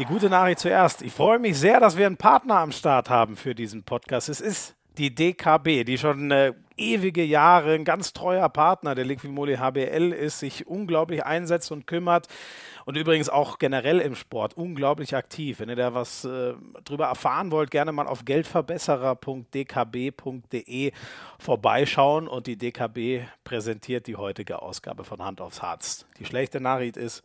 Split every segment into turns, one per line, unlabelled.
Die gute Nachricht zuerst. Ich freue mich sehr, dass wir einen Partner am Start haben für diesen Podcast. Es ist die DKB, die schon äh, ewige Jahre ein ganz treuer Partner der Liquimoli HBL ist, sich unglaublich einsetzt und kümmert und übrigens auch generell im Sport unglaublich aktiv. Wenn ihr da was äh, drüber erfahren wollt, gerne mal auf geldverbesserer.dkb.de vorbeischauen und die DKB präsentiert die heutige Ausgabe von Hand aufs Harz. Die schlechte Nachricht ist,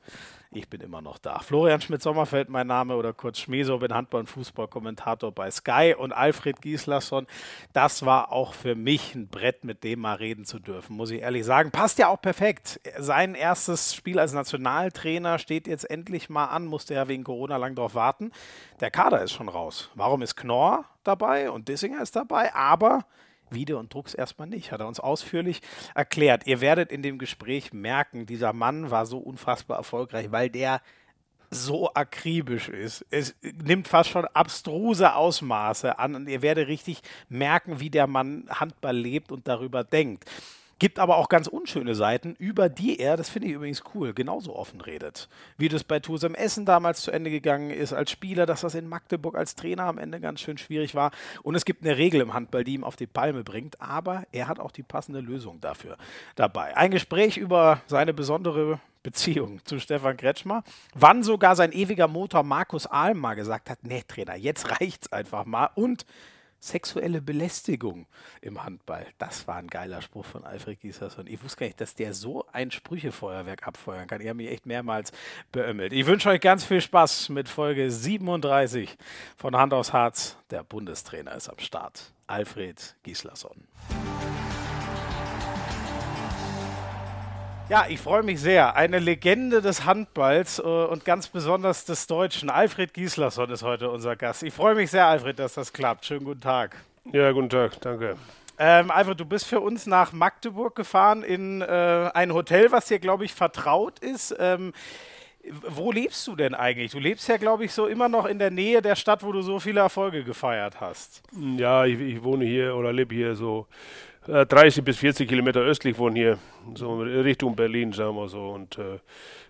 ich bin immer noch da. Florian Schmidt-Sommerfeld, mein Name, oder kurz Schmeso, bin Handball- und Fußballkommentator bei Sky und Alfred Gieslasson. Das war auch für mich ein Brett, mit dem mal reden zu dürfen, muss ich ehrlich sagen. Passt ja auch perfekt. Sein erstes Spiel als Nationaltrainer steht jetzt endlich mal an, musste ja wegen Corona lang darauf warten. Der Kader ist schon raus. Warum ist Knorr dabei und Dissinger ist dabei? Aber Video und Drucks erstmal nicht, hat er uns ausführlich erklärt. Ihr werdet in dem Gespräch merken, dieser Mann war so unfassbar erfolgreich, weil der so akribisch ist. Es nimmt fast schon abstruse Ausmaße an und ihr werdet richtig merken, wie der Mann Handball lebt und darüber denkt. Gibt aber auch ganz unschöne Seiten, über die er, das finde ich übrigens cool, genauso offen redet. Wie das bei Tusem Essen damals zu Ende gegangen ist als Spieler, dass das in Magdeburg als Trainer am Ende ganz schön schwierig war. Und es gibt eine Regel im Handball, die ihm auf die Palme bringt, aber er hat auch die passende Lösung dafür dabei. Ein Gespräch über seine besondere Beziehung zu Stefan Kretschmer, wann sogar sein ewiger Motor Markus Ahlm mal gesagt hat, nee Trainer, jetzt reicht's einfach mal und sexuelle Belästigung im Handball. Das war ein geiler Spruch von Alfred Giesersson. Ich wusste gar nicht, dass der so ein Sprüchefeuerwerk abfeuern kann. Ich habe mich echt mehrmals beömmelt. Ich wünsche euch ganz viel Spaß mit Folge 37 von Hand aufs Harz. Der Bundestrainer ist am Start. Alfred Gieslasson. Ja, ich freue mich sehr. Eine Legende des Handballs äh, und ganz besonders des Deutschen. Alfred Gieslasson ist heute unser Gast. Ich freue mich sehr, Alfred, dass das klappt. Schönen guten Tag.
Ja, guten Tag, danke.
Ähm, Alfred, du bist für uns nach Magdeburg gefahren in äh, ein Hotel, was dir, glaube ich, vertraut ist. Ähm, wo lebst du denn eigentlich? Du lebst ja, glaube ich, so immer noch in der Nähe der Stadt, wo du so viele Erfolge gefeiert hast.
Ja, ich, ich wohne hier oder lebe hier so 30 äh, bis 40 Kilometer östlich von hier, so Richtung Berlin, sagen wir so. Und äh,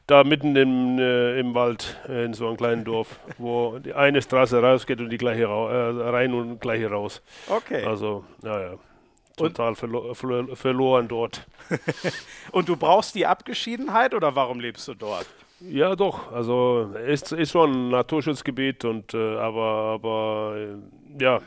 da mitten im, äh, im Wald, äh, in so einem kleinen Dorf, wo die eine Straße rausgeht und die gleiche äh, rein und gleiche raus.
Okay.
Also, naja. Total verlo verlo verloren dort.
und du brauchst die Abgeschiedenheit oder warum lebst du dort?
Ja, doch. Also es ist, ist schon ein Naturschutzgebiet und äh, aber aber äh, ja,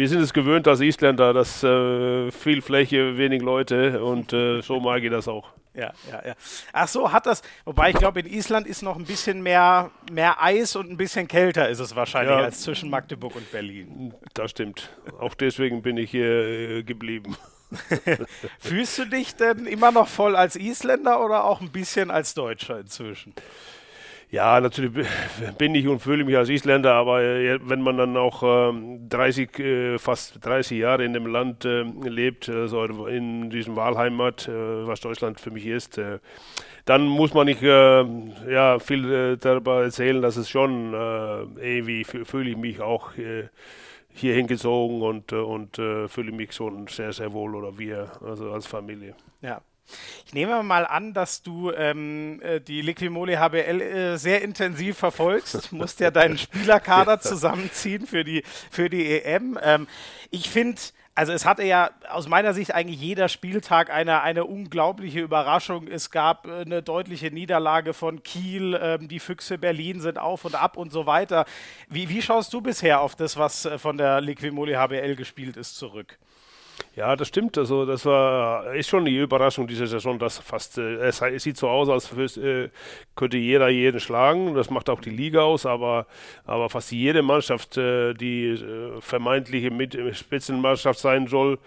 wir sind es gewöhnt als Isländer, dass äh, viel Fläche, wenig Leute und äh, so mag ich das auch.
Ja, ja, ja. Ach so, hat das, wobei ich glaube, in Island ist noch ein bisschen mehr, mehr Eis und ein bisschen kälter ist es wahrscheinlich ja, als zwischen Magdeburg und Berlin.
Das stimmt. Auch deswegen bin ich hier äh, geblieben.
Fühlst du dich denn immer noch voll als Isländer oder auch ein bisschen als Deutscher inzwischen?
Ja, natürlich bin ich und fühle mich als Isländer, aber äh, wenn man dann auch 30, ähm, äh, fast 30 Jahre in dem Land ähm, lebt, also in diesem Wahlheimat, äh, was Deutschland für mich ist, dann muss man nicht ja, viel darüber erzählen, dass es schon irgendwie fühle ich mich auch hier hingezogen und, und fühle mich schon sehr, sehr wohl oder wir, also als Familie.
Ja. Ich nehme mal an, dass du ähm, äh, die Liquimole HBL äh, sehr intensiv verfolgst. Du musst ja deinen Spielerkader zusammenziehen für die, für die EM. Ähm, ich finde, also es hatte ja aus meiner Sicht eigentlich jeder Spieltag eine, eine unglaubliche Überraschung. Es gab äh, eine deutliche Niederlage von Kiel, ähm, die Füchse Berlin sind auf und ab und so weiter. Wie, wie schaust du bisher auf das, was äh, von der Liquimole HBL gespielt ist, zurück?
Ja, das stimmt. Also das war ist schon die Überraschung dieser Saison, dass fast äh, es, sieht so aus, als äh, könnte jeder jeden schlagen. Das macht auch die Liga aus, aber aber fast jede Mannschaft, äh, die äh, vermeintliche Mit Spitzenmannschaft sein soll,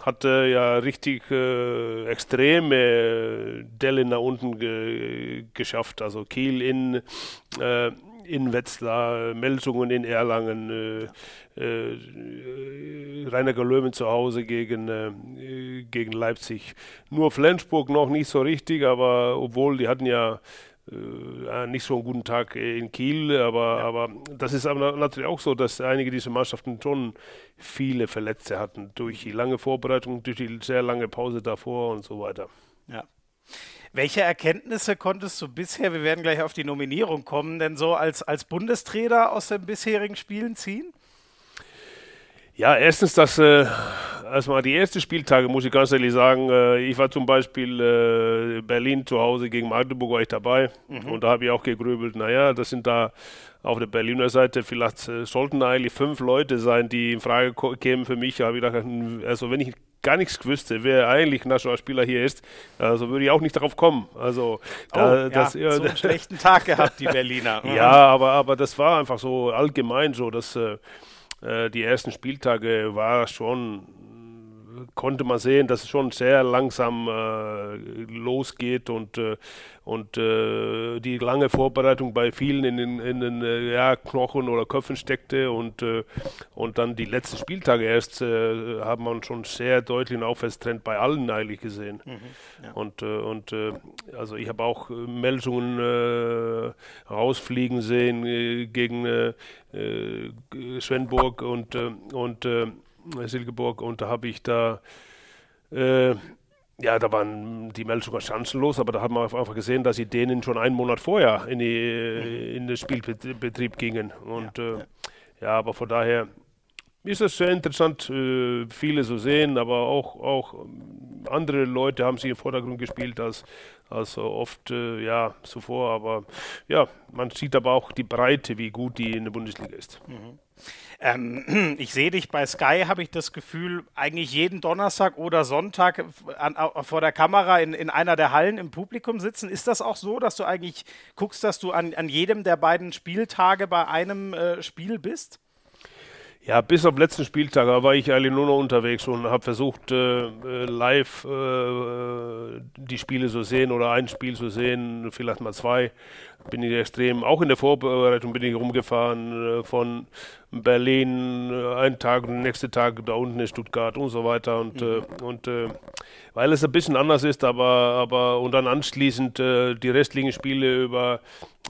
hatte ja richtig äh, extreme Delle nach unten ge geschafft. Also Kiel in äh, in Wetzlar, Melsungen in Erlangen, äh, äh, Rheinacker Löwen zu Hause gegen, äh, gegen Leipzig. Nur Flensburg noch nicht so richtig, aber obwohl die hatten ja äh, nicht so einen guten Tag in Kiel, aber, ja. aber das ist aber natürlich auch so, dass einige dieser Mannschaften schon viele Verletzte hatten durch die lange Vorbereitung, durch die sehr lange Pause davor und so weiter.
Ja. Welche Erkenntnisse konntest du bisher, wir werden gleich auf die Nominierung kommen, denn so als, als Bundestrainer aus den bisherigen Spielen ziehen?
Ja, erstens, dass äh, erstmal die ersten Spieltage, muss ich ganz ehrlich sagen, äh, ich war zum Beispiel äh, Berlin zu Hause gegen Magdeburg war ich dabei mhm. und da habe ich auch gegrübelt, naja, das sind da auf der Berliner Seite vielleicht äh, sollten eigentlich fünf Leute sein, die in Frage kämen für mich. Da habe ich gedacht, also wenn ich gar nichts wüsste, wer eigentlich Nationalspieler hier ist, also würde ich auch nicht darauf kommen. Also
da, oh, das, ja, so einen schlechten Tag gehabt, die Berliner.
ja, aber, aber das war einfach so allgemein so, dass äh, äh die ersten Spieltage war schon konnte man sehen, dass es schon sehr langsam äh, losgeht und, äh, und äh, die lange Vorbereitung bei vielen in den, in den äh, ja, Knochen oder Köpfen steckte und, äh, und dann die letzten Spieltage erst äh, haben man schon sehr deutlich einen Aufwärtstrend bei allen eigentlich gesehen. Mhm, ja. Und, und also ich habe auch Meldungen rausfliegen sehen gegen Schwenburg und, und Silkeborg und da habe ich da, äh, ja, da waren die Meldungen chancenlos, aber da hat man einfach gesehen, dass sie denen schon einen Monat vorher in, die, in den Spielbetrieb gingen. Und ja, äh, ja, aber von daher ist es sehr interessant, äh, viele zu sehen, aber auch, auch andere Leute haben sich im Vordergrund gespielt als, als oft äh, ja, zuvor. Aber ja, man sieht aber auch die Breite, wie gut die in der Bundesliga ist. Mhm.
Ähm, ich sehe dich bei Sky, habe ich das Gefühl, eigentlich jeden Donnerstag oder Sonntag an, vor der Kamera in, in einer der Hallen im Publikum sitzen. Ist das auch so, dass du eigentlich guckst, dass du an, an jedem der beiden Spieltage bei einem äh, Spiel bist?
Ja, bis auf letzten Spieltag war ich eigentlich nur noch unterwegs und habe versucht, äh, äh live äh, die Spiele zu sehen oder ein Spiel zu sehen, vielleicht mal zwei. Bin ich extrem, auch in der Vorbereitung bin ich rumgefahren äh, von Berlin, äh, einen Tag und den nächsten Tag da unten in Stuttgart und so weiter. Und, mhm. äh, und äh, weil es ein bisschen anders ist, aber, aber und dann anschließend die restlichen Spiele über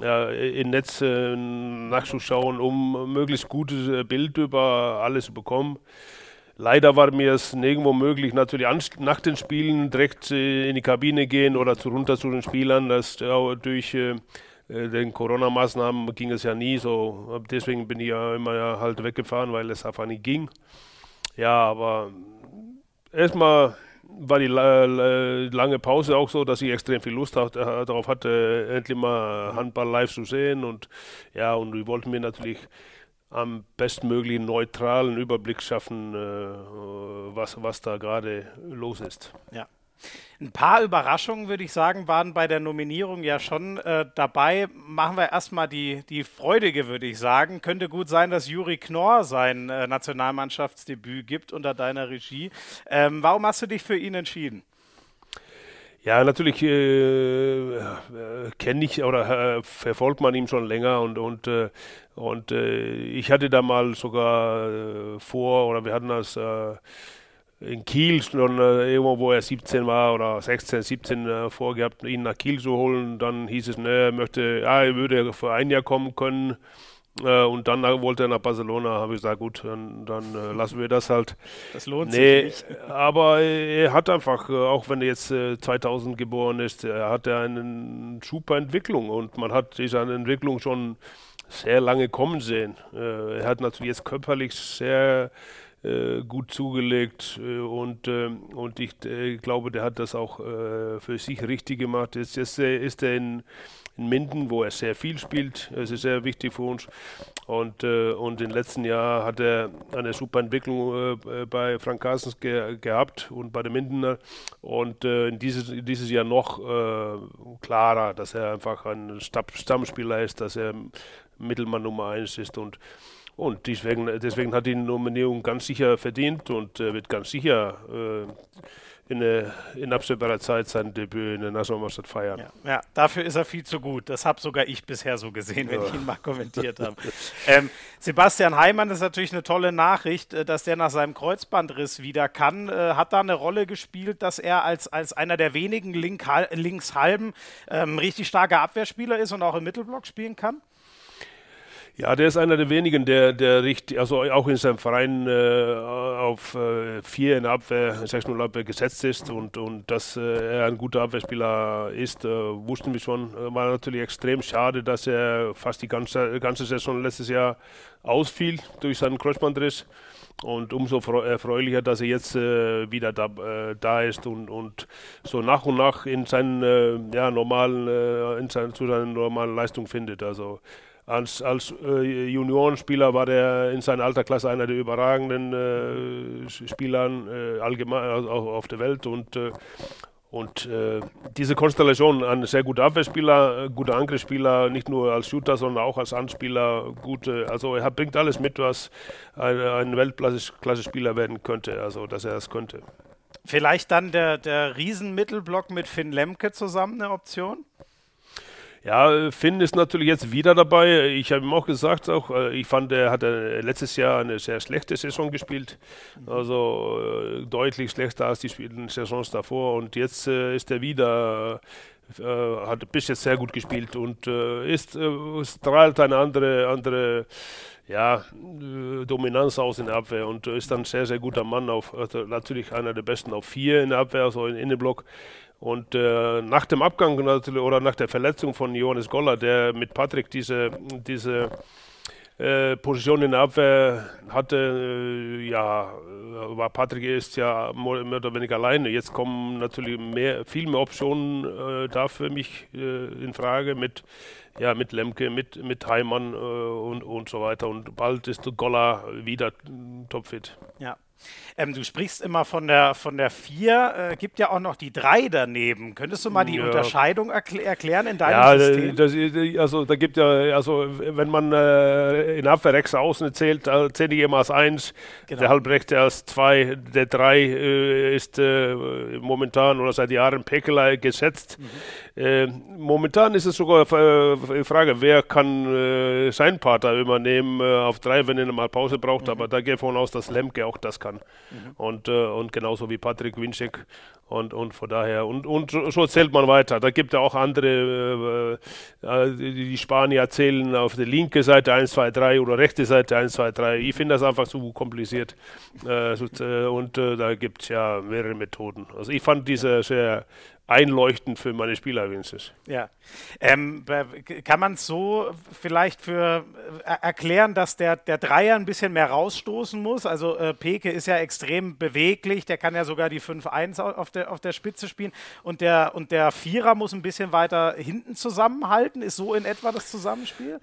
ja, in Netz nachzuschauen, um möglichst gutes Bild über alles zu bekommen. Leider war mir es nirgendwo möglich, natürlich nach den Spielen direkt in die Kabine gehen oder zu, runter zu den Spielern. Das durch den Corona-Maßnahmen ging es ja nie so. Deswegen bin ich ja immer halt weggefahren, weil es einfach nicht ging. Ja, aber erstmal war die lange Pause auch so, dass ich extrem viel Lust äh, darauf hatte, endlich mal Handball live zu sehen. Und ja, und wir wollten mir natürlich am bestmöglichen neutralen Überblick schaffen, äh, was, was da gerade los ist.
Ja. Ein paar Überraschungen, würde ich sagen, waren bei der Nominierung ja schon äh, dabei. Machen wir erstmal die, die freudige, würde ich sagen. Könnte gut sein, dass Juri Knorr sein äh, Nationalmannschaftsdebüt gibt unter deiner Regie. Ähm, warum hast du dich für ihn entschieden?
Ja, natürlich äh, äh, kenne ich oder äh, verfolgt man ihn schon länger und und äh, und äh, ich hatte da mal sogar vor oder wir hatten das in Kiel schon äh, irgendwo, wo er 17 war oder 16, 17 äh, vorgehabt, ihn nach Kiel zu holen. Dann hieß es, ne, er möchte, ja, er würde für ein Jahr kommen können. Äh, und dann wollte er nach Barcelona, habe ich gesagt, gut, dann, dann äh, lassen wir das halt.
Das lohnt nee, sich nicht.
aber er hat einfach, äh, auch wenn er jetzt 2000 geboren ist, er hat er eine super Entwicklung und man hat diese Entwicklung schon sehr lange kommen sehen. er hat natürlich jetzt körperlich sehr äh, gut zugelegt äh, und, äh, und ich äh, glaube, der hat das auch äh, für sich richtig gemacht. Jetzt, jetzt ist er in, in Minden, wo er sehr viel spielt. Es ist sehr wichtig für uns. Und, und im letzten Jahr hat er eine super Entwicklung bei Frank Carstens ge gehabt und bei den Mindener. Und in dieses, dieses Jahr noch klarer, dass er einfach ein Stammspieler ist, dass er Mittelmann Nummer eins ist und und deswegen, deswegen hat die Nominierung ganz sicher verdient und äh, wird ganz sicher äh, in, in absehbarer Zeit sein Debüt in der Nationalmannschaft feiern.
Ja, ja, dafür ist er viel zu gut. Das habe sogar ich bisher so gesehen, wenn ja. ich ihn mal kommentiert habe. ähm, Sebastian Heimann ist natürlich eine tolle Nachricht, äh, dass der nach seinem Kreuzbandriss wieder kann. Äh, hat da eine Rolle gespielt, dass er als, als einer der wenigen Link, Linkshalben ähm, richtig starker Abwehrspieler ist und auch im Mittelblock spielen kann?
Ja, der ist einer der wenigen, der, der richtig, also auch in seinem Verein äh, auf äh, in Abwehr, 6-0 Abwehr gesetzt ist und, und dass äh, er ein guter Abwehrspieler ist, äh, wussten wir schon. Äh, war natürlich extrem schade, dass er fast die ganze, ganze Saison letztes Jahr ausfiel durch seinen Kreuzbandriss. Und umso erfreulicher, dass er jetzt äh, wieder da, äh, da ist und, und so nach und nach in seinen äh, ja, normalen, äh, in seinen, zu seiner normalen Leistung findet. Also als, als äh, Juniorenspieler war er in seiner Alterklasse einer der überragenden äh, Spieler äh, allgemein also auf der Welt und äh, und äh, diese Konstellation, ein sehr guter Abwehrspieler, guter Angriffsspieler, nicht nur als Shooter, sondern auch als Anspieler, gute, also er bringt alles mit, was ein, ein Weltklasse-Spieler werden könnte, also dass er es könnte.
Vielleicht dann der, der Riesenmittelblock mit Finn Lemke zusammen eine Option?
Ja, Finn ist natürlich jetzt wieder dabei. Ich habe ihm auch gesagt, auch, äh, ich fand, er hat letztes Jahr eine sehr schlechte Saison gespielt. Also äh, deutlich schlechter als die Saisons davor. Und jetzt äh, ist er wieder, hat bis jetzt sehr gut gespielt und äh, ist, äh, strahlt eine andere, andere ja, Dominanz aus in der Abwehr und ist dann sehr, sehr guter Mann auf, also natürlich einer der besten auf vier in der Abwehr, also in Innenblock. Und äh, nach dem Abgang oder nach der Verletzung von Johannes Goller, der mit Patrick diese, diese äh, Position in der Abwehr hatte, äh, ja, äh, war Patrick ist ja mehr oder weniger alleine. Jetzt kommen natürlich mehr, viel mehr Optionen äh, da für mich äh, in Frage mit, ja, mit Lemke, mit, mit Heimann und, und so weiter. Und bald ist Goller wieder topfit.
Ja. Ähm, du sprichst immer von der von der 4, äh, gibt ja auch noch die 3 daneben. Könntest du mal die ja. Unterscheidung erkl erklären in deinem ja, System?
Das, also da gibt ja, also wenn man äh, in Abwehr rechts außen zählt, äh, zähle ich immer als 1, genau. der Halbrechte als 2, der 3 äh, ist äh, momentan oder seit Jahren Pekelei gesetzt. Mhm. Äh, momentan ist es sogar die Frage, wer kann seinen Partner übernehmen auf 3, wenn er mal Pause braucht, mhm. aber da gehe ich davon aus, dass Lemke auch das kann. Mhm. Und, äh, und genauso wie Patrick Winczek. Und, und von daher, und, und so zählt man weiter. Da gibt es auch andere, äh, äh, die Spanier erzählen auf der linken Seite 1, 2, 3 oder rechte Seite 1, 2, 3. Ich finde das einfach zu kompliziert. Äh, äh und äh, da gibt es ja mehrere Methoden. Also ich fand diese sehr einleuchtend für meine Spieler wenigstens.
Ja. Ähm, kann man es so vielleicht für äh, erklären, dass der, der Dreier ein bisschen mehr rausstoßen muss? Also äh, Peke ist ja extrem beweglich, der kann ja sogar die 5-1 auf der, auf der Spitze spielen und der, und der Vierer muss ein bisschen weiter hinten zusammenhalten. Ist so in etwa das Zusammenspiel?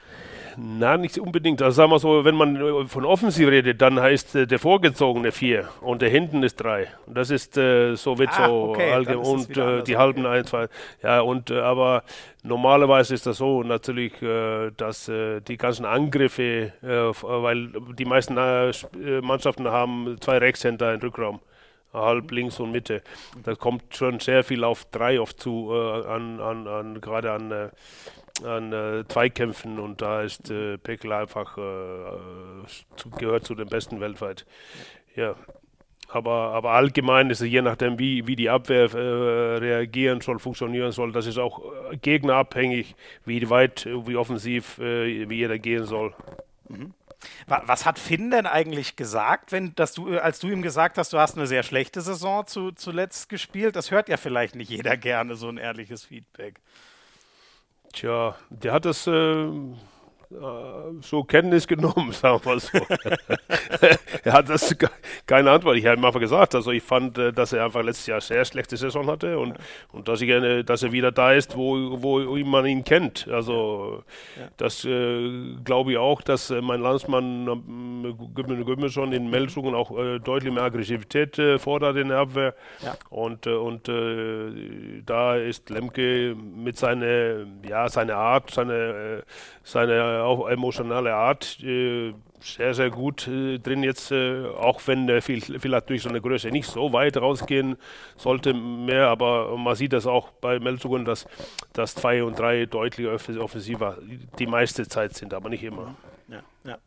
Na, nicht unbedingt. Also sagen wir so, wenn man äh, von Offensiv redet, dann heißt äh, der vorgezogene 4 und der hinten ist 3. Das ist äh, so wird ah, so okay, allgemein und äh, die halben zwei. Ja, und äh, aber normalerweise ist das so natürlich, äh, dass äh, die ganzen Angriffe, weil die meisten Mannschaften haben zwei Rechtshänder im Rückraum halb links und Mitte. Da kommt schon sehr viel auf drei oft zu, äh, an, an, an gerade an, äh, an äh, Zweikämpfen und da ist äh, Pekel einfach zu, gehört zu den besten weltweit. Ja, aber, aber allgemein ist es je nachdem, wie, wie die Abwehr äh, reagieren soll, funktionieren soll, das ist auch äh, gegnerabhängig, wie weit, wie offensiv, äh, wie jeder gehen soll.
Mhm. Was hat Finn denn eigentlich gesagt, wenn, dass du, als du ihm gesagt hast, du hast eine sehr schlechte Saison zu, zuletzt gespielt? Das hört ja vielleicht nicht jeder gerne, so ein ehrliches Feedback.
Tja, der hat das äh, äh, so Kenntnis genommen, sagen wir so. er hat das keine Antwort. Ich habe ihm einfach gesagt, also ich fand, äh, dass er einfach letztes Jahr sehr schlechte Saison hatte und, und dass, ich, dass er wieder da ist, wo, wo man ihn kennt. Also ja. das äh, glaube ich auch, dass äh, mein Landsmann äh, Gümme schon in Meldungen auch äh, deutlich mehr Aggressivität äh, fordert in der Abwehr. Ja. Und, und da ist Lemke mit seiner ja, seine Art, seine, seine auch emotionale Art äh, sehr, sehr gut äh, drin jetzt, äh, auch wenn äh, viel, vielleicht durch so eine Größe nicht so weit rausgehen sollte mehr, aber man sieht das auch bei Meldungen, dass, dass zwei und drei deutlich offensiver die meiste Zeit sind, aber nicht immer.
Ja, ja.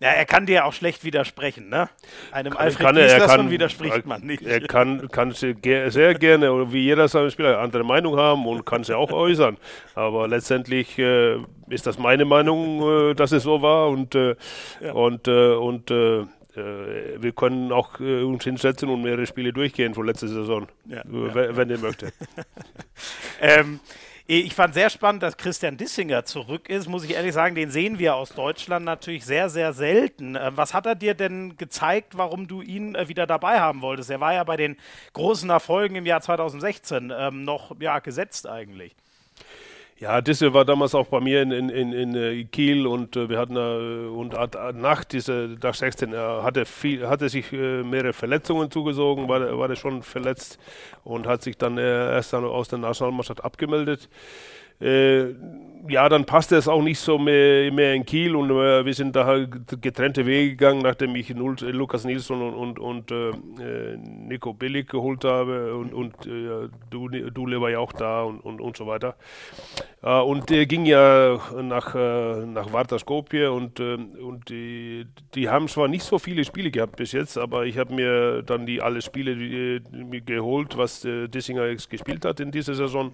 Ja, er kann dir auch schlecht widersprechen, ne?
Einem kann, Alfred kann er, er kann, widerspricht man nicht. Er kann, kann sehr gerne, wie jeder seine Spieler, andere Meinung haben und kann sie auch äußern. Aber letztendlich äh, ist das meine Meinung, äh, dass es so war und, äh, ja. und, äh, und äh, äh, wir können auch uns hinsetzen und mehrere Spiele durchgehen von letzter Saison, ja, wenn, wenn ihr möchte.
ähm, ich fand sehr spannend, dass Christian Dissinger zurück ist, muss ich ehrlich sagen, den sehen wir aus Deutschland natürlich sehr, sehr selten. Ähm, was hat er dir denn gezeigt, warum du ihn wieder dabei haben wolltest? Er war ja bei den großen Erfolgen im Jahr 2016 ähm, noch ja, gesetzt eigentlich.
Ja, Disse war damals auch bei mir in, in, in, in äh, Kiel und äh, wir hatten äh, und nach dieser nach 16 er hatte viel, hatte sich mehrere Verletzungen zugesogen, war, war er schon verletzt und hat sich dann erst dann aus der Nationalmannschaft abgemeldet. Äh, ja, dann passte es auch nicht so mehr, mehr in Kiel und äh, wir sind da halt getrennte Wege gegangen, nachdem ich Nul Lukas Nilsson und, und, und äh, äh Nico Billig geholt habe und, und äh, Dule war ja auch da und, und, und so weiter. Äh, und der ging ja nach, äh, nach Varta Skopje und, äh, und die, die haben zwar nicht so viele Spiele gehabt bis jetzt, aber ich habe mir dann die alle Spiele die, die, geholt, was äh, Dissinger gespielt hat in dieser Saison.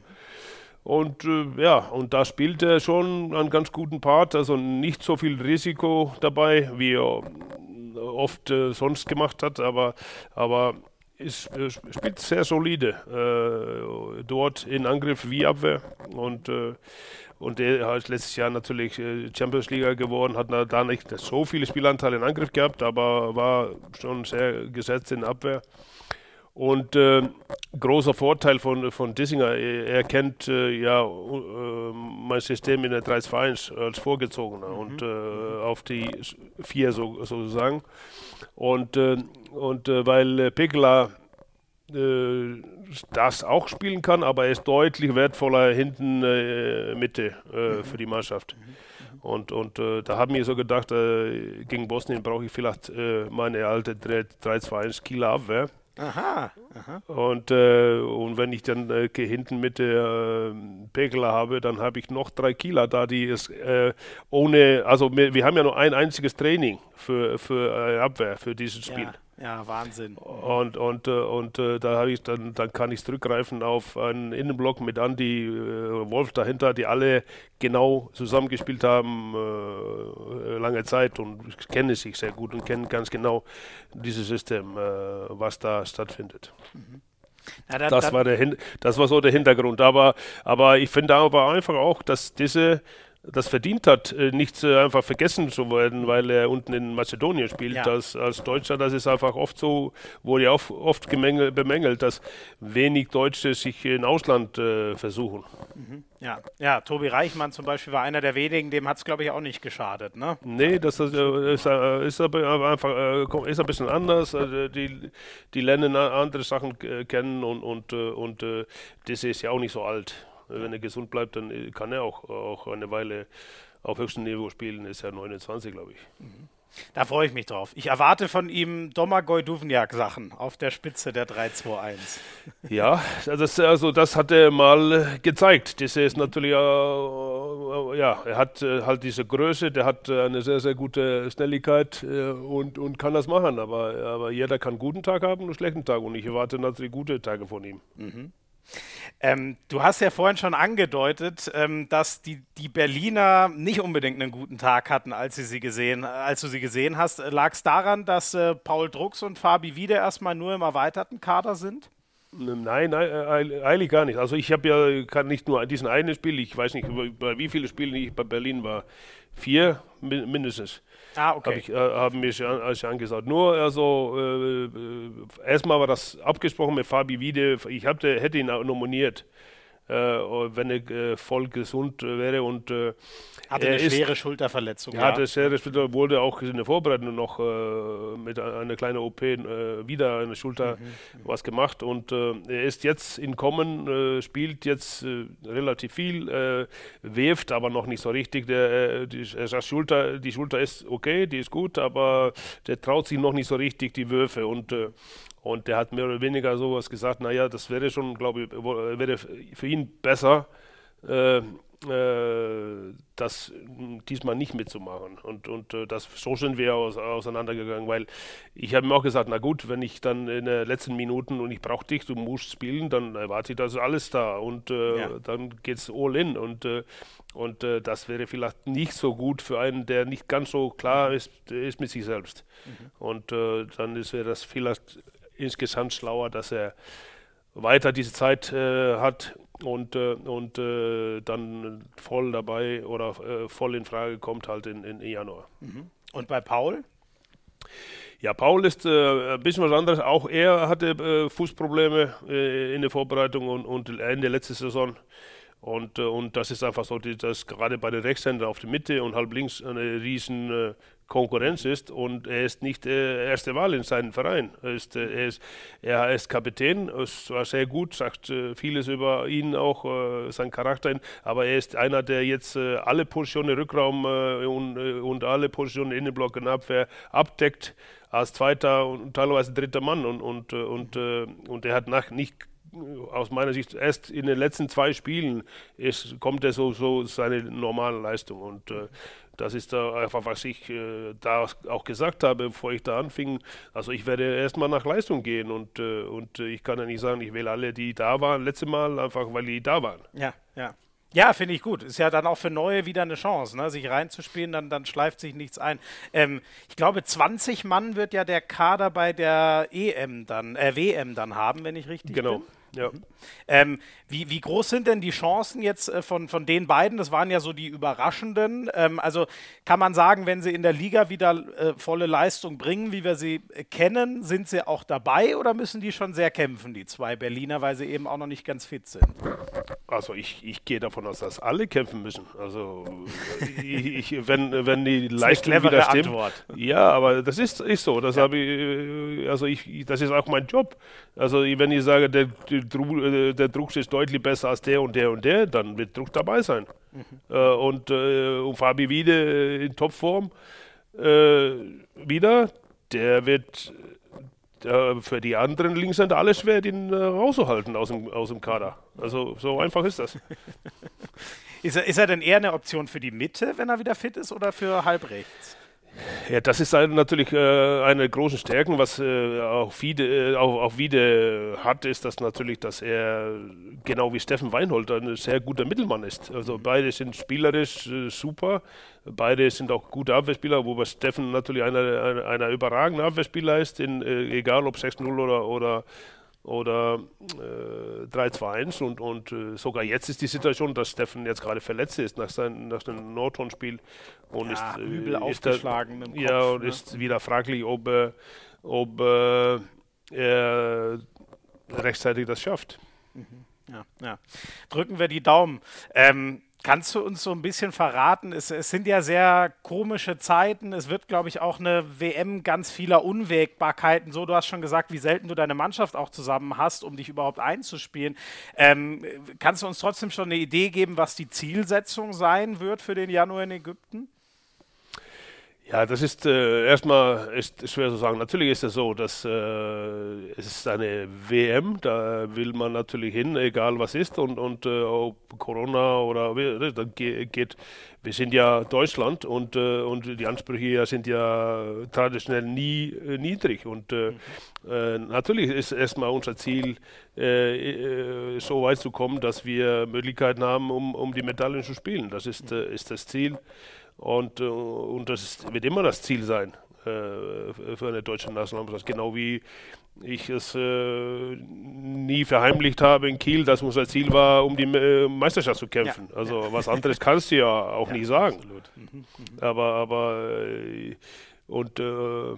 Und äh, ja, und da spielt er schon einen ganz guten Part, also nicht so viel Risiko dabei, wie er oft äh, sonst gemacht hat, aber, aber ist, äh, spielt sehr solide äh, dort in Angriff wie Abwehr und äh, und er hat letztes Jahr natürlich äh, Champions League gewonnen, hat da nicht so viele Spielanteile in Angriff gehabt, aber war schon sehr gesetzt in Abwehr. Und äh, großer Vorteil von, von Dissinger, er, kennt äh, ja äh, mein System in der 3-2-1 als vorgezogener mhm. und äh, auf die 4 so, sozusagen. Und, äh, und äh, weil Pekela das auch spielen kann, aber er ist deutlich wertvoller hinten Mitte mhm. für die Mannschaft. Mhm. Und, und äh, da haben wir so gedacht, äh, gegen Bosnien brauche ich vielleicht äh, meine alte 3-2-1 Kieler Abwehr. Aha. aha. Und, äh, und wenn ich dann äh, hinten mit der äh, Pegler habe, dann habe ich noch drei Kieler da, die es äh, ohne, also wir, wir, haben ja nur ein einziges Training für, für äh, Abwehr, für dieses Spiel. Ja.
Ja, Wahnsinn.
Und, und, äh, und, und da habe ich dann, dann kann ich zurückgreifen auf einen Innenblock mit Andy äh, Wolf dahinter, die alle genau zusammengespielt haben äh, lange Zeit und kennen sich sehr gut und kennen ganz genau dieses System, äh, was da stattfindet. Mhm. Na, da, das, war der, das war so der Hintergrund. Aber, aber ich finde aber einfach auch, dass diese das verdient hat, äh, nicht einfach vergessen zu werden, weil er unten in Mazedonien spielt. Ja. Das, als Deutscher, das ist einfach oft so, wurde ja oft, oft gemängelt, bemängelt, dass wenig Deutsche sich in Ausland äh, versuchen.
Mhm. Ja. ja, Tobi Reichmann zum Beispiel war einer der wenigen, dem hat es, glaube ich, auch nicht geschadet. Ne?
Nee, das ist, äh, ist, äh, ist aber einfach ist ein bisschen anders. Also die, die lernen andere Sachen kennen und, und, und das ist ja auch nicht so alt. Wenn er gesund bleibt, dann kann er auch, auch eine Weile auf höchstem Niveau spielen. Ist ja 29, glaube ich. Mhm.
Da freue ich mich drauf. Ich erwarte von ihm Domagoj Duvniak Sachen auf der Spitze der 3-2-1.
Ja, das, also das hat er mal gezeigt. Das ist natürlich, äh, äh, ja, er hat äh, halt diese Größe, der hat äh, eine sehr, sehr gute Schnelligkeit äh, und, und kann das machen. Aber, aber jeder kann einen guten Tag haben und einen schlechten Tag. Und ich erwarte natürlich gute Tage von ihm. Mhm.
Ähm, du hast ja vorhin schon angedeutet, ähm, dass die, die Berliner nicht unbedingt einen guten Tag hatten, als, sie sie gesehen, als du sie gesehen hast. Lag es daran, dass äh, Paul Drucks und Fabi Wiede erstmal nur im erweiterten Kader sind?
Nein, nein, äh, eigentlich gar nicht. Also ich habe ja kann nicht nur diesen einen Spiel, ich weiß nicht, bei wie viele Spiele ich bei Berlin war. Vier mindestens. Ah, okay. Hab ich, äh, haben mich an, also angesagt. Nur also äh, äh, erstmal war das abgesprochen mit Fabi Wiede. Ich hab, hätte ihn nominiert äh, wenn er äh, voll gesund wäre und äh,
hatte eine schwere Schulterverletzung.
Er ja. hatte schwere Schulter, wurde auch in der Vorbereitung noch äh, mit einer kleinen OP äh, wieder an der Schulter mhm, mhm. was gemacht und äh, er ist jetzt in Kommen, spielt jetzt relativ viel, wirft aber noch nicht so richtig. Der, die, Schulter, die Schulter ist okay, die ist gut, aber der traut sich noch nicht so richtig die Würfe und und der hat mehr oder weniger sowas gesagt, naja, das wäre schon, glaube ich, wäre für ihn besser, äh, äh, das diesmal nicht mitzumachen. Und, und äh, das, so sind wir aus, auseinandergegangen, weil ich habe mir auch gesagt, na gut, wenn ich dann in den letzten Minuten und ich brauche dich, du musst spielen, dann erwarte ich, dass alles da und äh, ja. dann es all in und, äh, und äh, das wäre vielleicht nicht so gut für einen, der nicht ganz so klar ist, ist mit sich selbst. Mhm. Und äh, dann wäre das vielleicht insgesamt schlauer, dass er weiter diese Zeit hat, und, äh, und äh, dann voll dabei oder äh, voll in Frage kommt halt in, in Januar.
Mhm. Und bei Paul?
Ja, Paul ist äh, ein bisschen was anderes. Auch er hatte äh, Fußprobleme äh, in der Vorbereitung und, und Ende letzte Saison. Und, und das ist einfach so, dass gerade bei den Rechtshändern auf der Mitte und halb links eine riesen Konkurrenz ist. Und er ist nicht äh, erste Wahl in seinem Verein. Er ist, äh, er ist, er ist Kapitän, es war sehr gut, sagt äh, vieles über ihn auch, äh, sein Charakter, aber er ist einer, der jetzt äh, alle Positionen Rückraum äh, und, und alle Positionen Innenblock und Abwehr abdeckt als zweiter und teilweise dritter Mann. Und, und, und, und er hat nach, nicht aus meiner Sicht erst in den letzten zwei Spielen ist, kommt er so, so seine normale Leistung und äh, das ist da einfach, was ich äh, da auch gesagt habe, bevor ich da anfing. Also ich werde erstmal nach Leistung gehen und, äh, und ich kann ja nicht sagen, ich wähle alle, die da waren, letzte Mal, einfach weil die da waren.
Ja, ja. Ja, finde ich gut. Ist ja dann auch für Neue wieder eine Chance, ne? sich reinzuspielen, dann, dann schleift sich nichts ein. Ähm, ich glaube, 20 Mann wird ja der Kader bei der EM dann, äh, WM dann haben, wenn ich richtig
genau.
bin. Genau.
Ja.
Ähm, wie, wie groß sind denn die Chancen jetzt äh, von, von den beiden? Das waren ja so die überraschenden. Ähm, also kann man sagen, wenn sie in der Liga wieder äh, volle Leistung bringen, wie wir sie äh, kennen, sind sie auch dabei oder müssen die schon sehr kämpfen, die zwei Berliner, weil sie eben auch noch nicht ganz fit sind?
Also ich, ich gehe davon aus, dass alle kämpfen müssen. Also ich, ich, wenn, wenn die Leistung wieder stimmt. Antwort. Ja, aber das ist, ist so. Das ja. habe ich, also ich, das ist auch mein Job. Also wenn ich sage, der, der, der Druck ist deutlich besser als der und der und der, dann wird Druck dabei sein. Mhm. Äh, und, äh, und Fabi Wiede in Topform äh, wieder, der wird äh, für die anderen Linkshänder alles schwer, den äh, rauszuhalten aus dem, aus dem Kader. Also so einfach ist das.
ist, er, ist er denn eher eine Option für die Mitte, wenn er wieder fit ist, oder für halb rechts?
Ja, das ist natürlich äh, eine große Stärke, was äh, auch, Wiede, äh, auch, auch Wiede hat, ist das natürlich, dass er genau wie Steffen Weinhold ein sehr guter Mittelmann ist. Also beide sind spielerisch äh, super, beide sind auch gute Abwehrspieler, wobei Steffen natürlich einer, einer, einer überragende Abwehrspieler ist, in, äh, egal ob 6-0 oder, oder oder äh, 3-2-1 und, und äh, sogar jetzt ist die Situation, dass Steffen jetzt gerade verletzt ist nach, sein, nach dem Nordhorn-Spiel
und
ja,
ist, äh, übel ist aufgeschlagen
da, Ja, und ne? ist wieder fraglich, ob, äh, ob äh, er rechtzeitig das schafft.
Mhm. Ja, ja. Drücken wir die Daumen. Ähm, Kannst du uns so ein bisschen verraten? Es, es sind ja sehr komische Zeiten. Es wird, glaube ich, auch eine WM ganz vieler Unwägbarkeiten. So, du hast schon gesagt, wie selten du deine Mannschaft auch zusammen hast, um dich überhaupt einzuspielen. Ähm, kannst du uns trotzdem schon eine Idee geben, was die Zielsetzung sein wird für den Januar in Ägypten?
Ja, das ist äh, erstmal ist schwer zu sagen. Natürlich ist es so, dass äh, es ist eine WM, da will man natürlich hin, egal was ist und und äh, ob Corona oder ne, dann geht. Wir sind ja Deutschland und äh, und die Ansprüche sind ja traditionell nie äh, niedrig und mhm. natürlich ist erstmal unser Ziel, so weit zu kommen, dass wir Möglichkeiten haben, um um die Medaillen zu spielen. Das ist ist das Ziel. Und, äh, und das wird immer das Ziel sein äh, für eine deutsche Nationalmannschaft. Genau wie ich es äh, nie verheimlicht habe in Kiel, dass unser Ziel war, um die äh, Meisterschaft zu kämpfen. Ja. Also was anderes kannst du ja auch ja, nicht sagen. Mhm. Aber, aber und äh,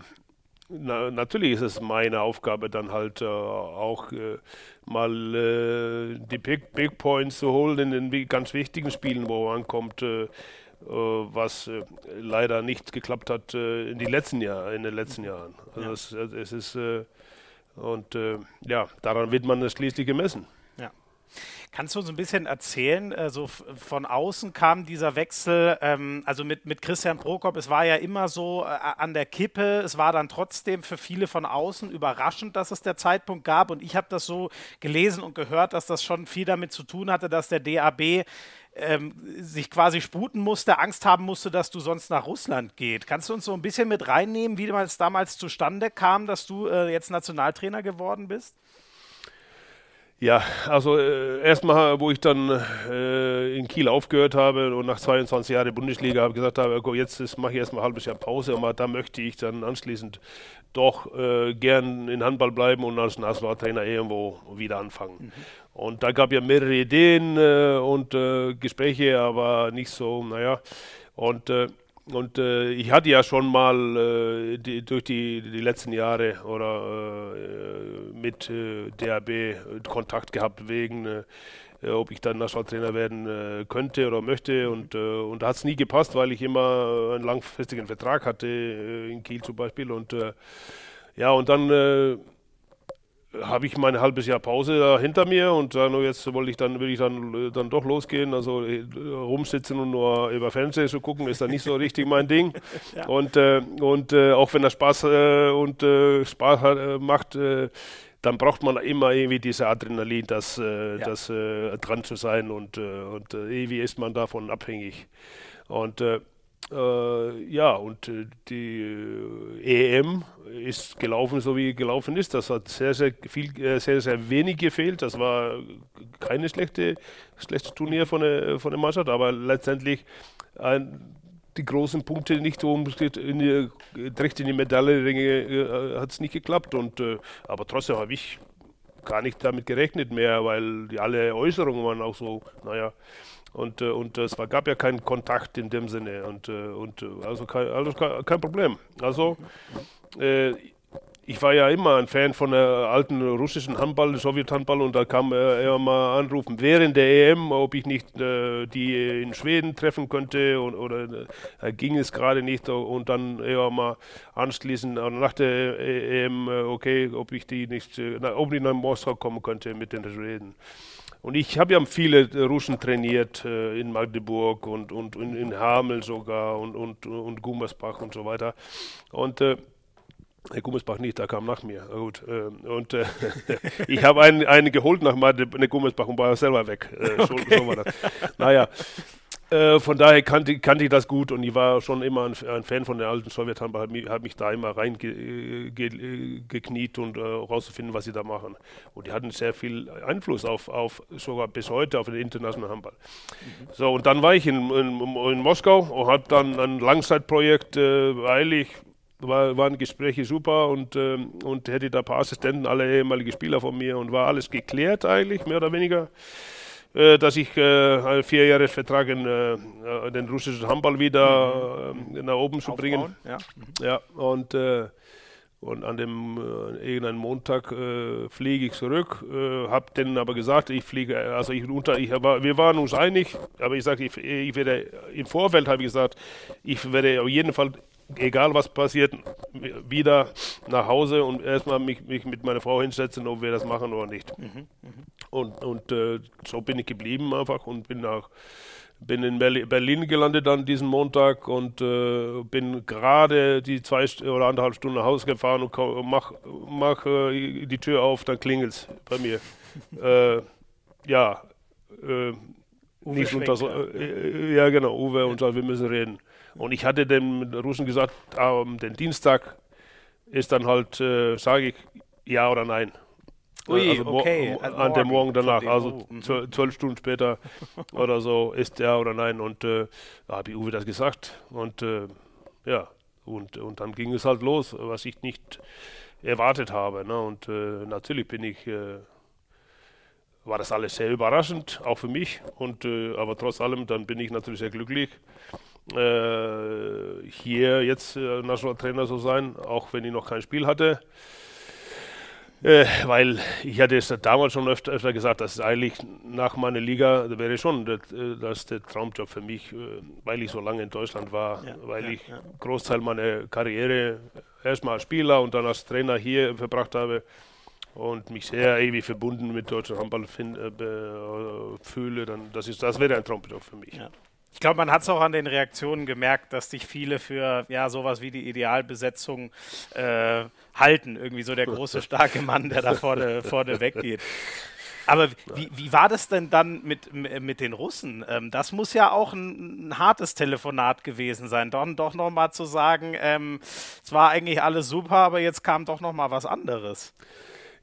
na, natürlich ist es meine Aufgabe, dann halt äh, auch äh, mal äh, die Big, Big Points zu holen in den ganz wichtigen Spielen, wo man kommt. Äh, was äh, leider nicht geklappt hat äh, in, die letzten Jahr, in den letzten Jahren. Also ja. es, es, ist und ja, daran wird man es schließlich gemessen.
Ja. Kannst du uns ein bisschen erzählen, äh, so von außen kam dieser Wechsel, ähm, also mit, mit Christian Prokop, es war ja immer so äh, an der Kippe, es war dann trotzdem für viele von außen überraschend, dass es der Zeitpunkt gab und ich habe das so gelesen und gehört, dass das schon viel damit zu tun hatte, dass der DAB ähm, sich quasi sputen musste, Angst haben musste, dass du sonst nach Russland geht. Kannst du uns so ein bisschen mit reinnehmen, wie es damals zustande kam, dass du äh, jetzt Nationaltrainer geworden bist?
Ja, also äh, erstmal, wo ich dann äh, in Kiel aufgehört habe und nach 22 Jahren Bundesliga habe gesagt habe, jetzt mache ich erstmal ein halbes Jahr Pause, aber da möchte ich dann anschließend doch äh, gern in Handball bleiben und als Nationaltrainer irgendwo wieder anfangen. Mhm. Und da gab ja mehrere Ideen äh, und äh, Gespräche, aber nicht so, naja. Und äh, und äh, ich hatte ja schon mal äh, die, durch die, die letzten Jahre oder äh, mit DAB Kontakt gehabt wegen, ob ich dann Nationaltrainer werden könnte oder möchte. Und, und da hat es nie gepasst, weil ich immer einen langfristigen Vertrag hatte in Kiel zum Beispiel. Und ja, und dann habe ich mein halbes Jahr Pause da hinter mir und dann jetzt wollte ich dann will ich dann dann doch losgehen also äh, rumsitzen und nur über Fernsehen zu gucken ist dann nicht so richtig mein Ding ja. und äh, und äh, auch wenn das Spaß äh, und äh, Spaß hat, äh, macht dann braucht man immer irgendwie diese Adrenalin das ja. das dran zu sein und und irgendwie ist man davon abhängig und äh, ja, und äh, die äh, EM ist gelaufen, so wie gelaufen ist. Das hat sehr, sehr viel, äh, sehr, sehr wenig gefehlt. Das war keine schlechte, schlechte Turnier von der, von der Mannschaft, aber letztendlich ein, die großen Punkte nicht um in die, direkt in die Medaillenringe äh, hat es nicht geklappt. Und, äh, aber trotzdem habe ich gar nicht damit gerechnet mehr, weil die, alle Äußerungen waren auch so, naja, und, äh, und es gab ja keinen Kontakt in dem Sinne. Und, äh, und äh, also, kein, also kein Problem. Also äh, ich war ja immer ein Fan von der alten russischen Handball, Sowjethandball, und da kam er immer mal anrufen während der EM, ob ich nicht äh, die in Schweden treffen könnte und, oder äh, ging es gerade nicht und dann eher mal anschließend nach der EM, okay, ob ich die nicht, ob ich nach Moskau kommen könnte mit den Schweden. Und ich habe ja viele Russen trainiert äh, in Magdeburg und, und, und, in Hamel sogar und, und, und Gummersbach und so weiter. Und äh, Herr Gummersbach nicht, der kam nach mir. Gut. Äh, und äh, ich habe einen, einen geholt nach Magdeburg und war selber weg. Äh, so, okay. so war das. Naja, äh, von daher kannte, kannte, ich das gut und ich war schon immer ein, ein Fan von der alten Sowjethandball, habe mich, hab mich da immer reingekniet und äh, rauszufinden, was sie da machen. Und die hatten sehr viel Einfluss auf, auf sogar bis heute auf den internationalen Handball. Mhm. So, und dann war ich in, in, in Moskau und habe dann ein Langzeitprojekt, äh, weil ich war, waren Gespräche super und, ähm, und hätte da ein paar Assistenten, alle ehemalige Spieler von mir und war alles geklärt eigentlich, mehr oder weniger. Äh, dass ich äh, einen Vierjahresvertrag in äh, den russischen Handball wieder nach oben zu bringen. Ja, mhm. ja und, und an dem irgendeinen Montag fliege ich zurück, habe denen aber gesagt, ich fliege, also ich unter, ich, aber wir waren uns einig, aber ich sage, ich, ich werde im Vorfeld habe ich gesagt, ich werde auf jeden Fall egal was passiert, wieder nach Hause und erstmal mich, mich mit meiner Frau hinsetzen, ob wir das machen oder nicht. Mhm, mh. Und, und äh, so bin ich geblieben einfach und bin nach bin in Berlin gelandet dann diesen Montag und äh, bin gerade die zwei oder anderthalb Stunden nach Hause gefahren und mach, mach äh, die Tür auf, dann klingelt es bei mir. äh, ja, äh, nicht unter so, äh, ja genau, Uwe und so, wir müssen reden. Und ich hatte dem Russen gesagt, ähm, den Dienstag ist dann halt, äh, sage ich ja oder nein.
Ui, also okay.
Mo an dem Morgen danach, also mhm. zwölf Stunden später oder so, ist ja oder nein. Und äh, da habe ich Uwe das gesagt. Und äh, ja, und, und dann ging es halt los, was ich nicht erwartet habe. Ne? Und äh, natürlich bin ich, äh, war das alles sehr überraschend, auch für mich. Und, äh, aber trotz allem, dann bin ich natürlich sehr glücklich äh, hier jetzt äh, National Trainer zu sein, auch wenn ich noch kein Spiel hatte. Äh, weil ich hatte es damals schon öfter, öfter gesagt, dass es eigentlich nach meiner Liga das wäre schon das, äh, das der Traumjob für mich, äh, weil ich so lange in Deutschland war, ja, weil ja, ich ja. Großteil meiner Karriere erstmal als Spieler und dann als Trainer hier verbracht habe. und mich sehr ewig verbunden mit deutschem Handball find, äh, äh, fühle, dann das ist das wäre ein Traumberuf für mich.
Ich glaube, man hat es auch an den Reaktionen gemerkt, dass dich viele für ja sowas wie die Idealbesetzung äh, halten. Irgendwie so der große, starke Mann, der da vorne, vorne weggeht. Aber wie, wie war das denn dann mit, mit den Russen? Ähm, das muss ja auch ein, ein, hartes Telefonat gewesen sein. Doch, doch nochmal zu sagen, ähm, es war eigentlich alles super, aber jetzt kam doch nochmal was anderes.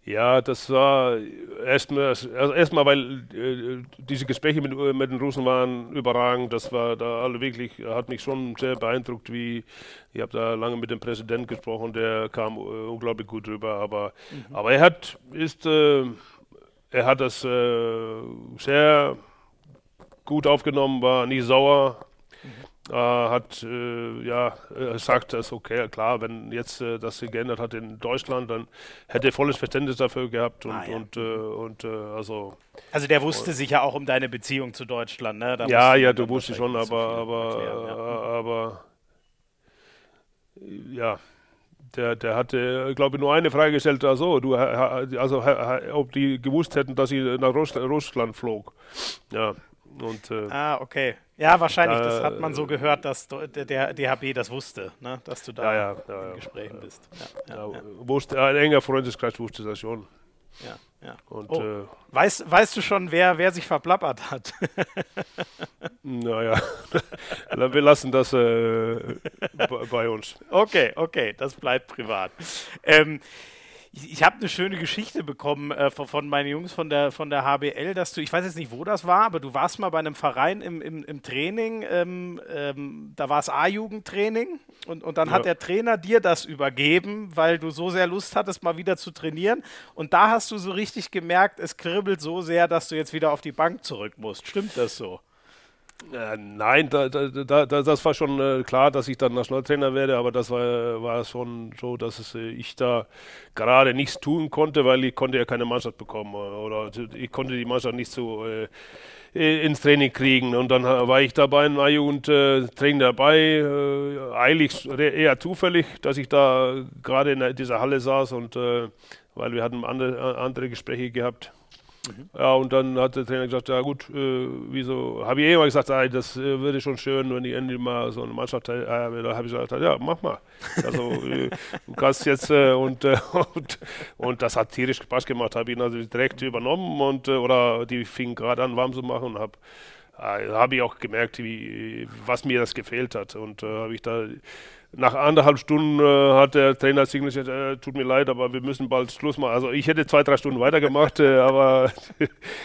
Ja, das war erstmal, also erstmal, weil äh, diese Gespräche mit, mit, den Russen waren überragend. Das war da alle wirklich, hat mich schon sehr beeindruckt, wie ich habe da lange mit dem Präsidenten gesprochen, der kam äh, unglaublich gut rüber. Aber, mhm. aber er hat ist, äh, er hat das äh, sehr gut aufgenommen, war nie sauer, äh, hat äh, ja sagt, das okay, klar, wenn jetzt äh, das sich geändert hat in Deutschland, dann hätte er volles Verständnis dafür gehabt und ah, ja. und, äh, und äh, also.
Also der wusste sicher auch um deine Beziehung zu Deutschland, ne?
Da ja, ja, du wusstest schon, aber aber erklären, ja. aber ja. Der, der hatte, glaube ich, nur eine Frage gestellt, also, du, also ob die gewusst hätten, dass ich nach Russland flog. Ja, und,
äh, ah, okay. Ja, wahrscheinlich, da, das hat man so gehört, dass der DHB das wusste, ne? dass du da ja, ja, in Gesprächen bist.
Ja, Wusste, ein enger Freundeskreis wusste das schon.
Ja, ja. Und, oh, äh, weißt, weißt du schon, wer, wer sich verplappert hat?
naja, wir lassen das äh, bei uns.
Okay, okay, das bleibt privat. Ähm, ich, ich habe eine schöne Geschichte bekommen äh, von, von, meinen Jungs von der, von der HBL, dass du, ich weiß jetzt nicht, wo das war, aber du warst mal bei einem Verein im, im, im Training, ähm, ähm, da war es A-Jugendtraining und, und dann ja. hat der Trainer dir das übergeben, weil du so sehr Lust hattest, mal wieder zu trainieren. Und da hast du so richtig gemerkt, es kribbelt so sehr, dass du jetzt wieder auf die Bank zurück musst. Stimmt das so?
Äh, nein, da, da, da, das war schon äh, klar, dass ich dann Nationaltrainer werde, aber das war, war schon so, dass es, äh, ich da gerade nichts tun konnte, weil ich konnte ja keine Mannschaft bekommen oder ich konnte die Mannschaft nicht so äh, ins Training kriegen. Und dann war ich dabei in A-Jugend-Training dabei, eilig, eher zufällig, dass ich da gerade in dieser Halle saß und weil wir hatten andere, andere Gespräche gehabt Mhm. Ja, und dann hat der Trainer gesagt, ja gut, äh, wieso, habe ich eh immer gesagt, ah, das äh, würde schon schön, wenn ich endlich mal so eine Mannschaft äh, da habe ich gesagt, ja, mach mal. Also äh, du kannst jetzt äh, und, äh, und, und das hat tierisch Spaß gemacht, habe ihn also direkt übernommen und oder die fingen gerade an warm zu machen und habe habe ich auch gemerkt, wie, was mir das gefehlt hat und habe ich da nach anderthalb Stunden äh, hat der Trainer signalisiert, äh, tut mir leid, aber wir müssen bald Schluss machen. Also ich hätte zwei, drei Stunden weitergemacht, äh, aber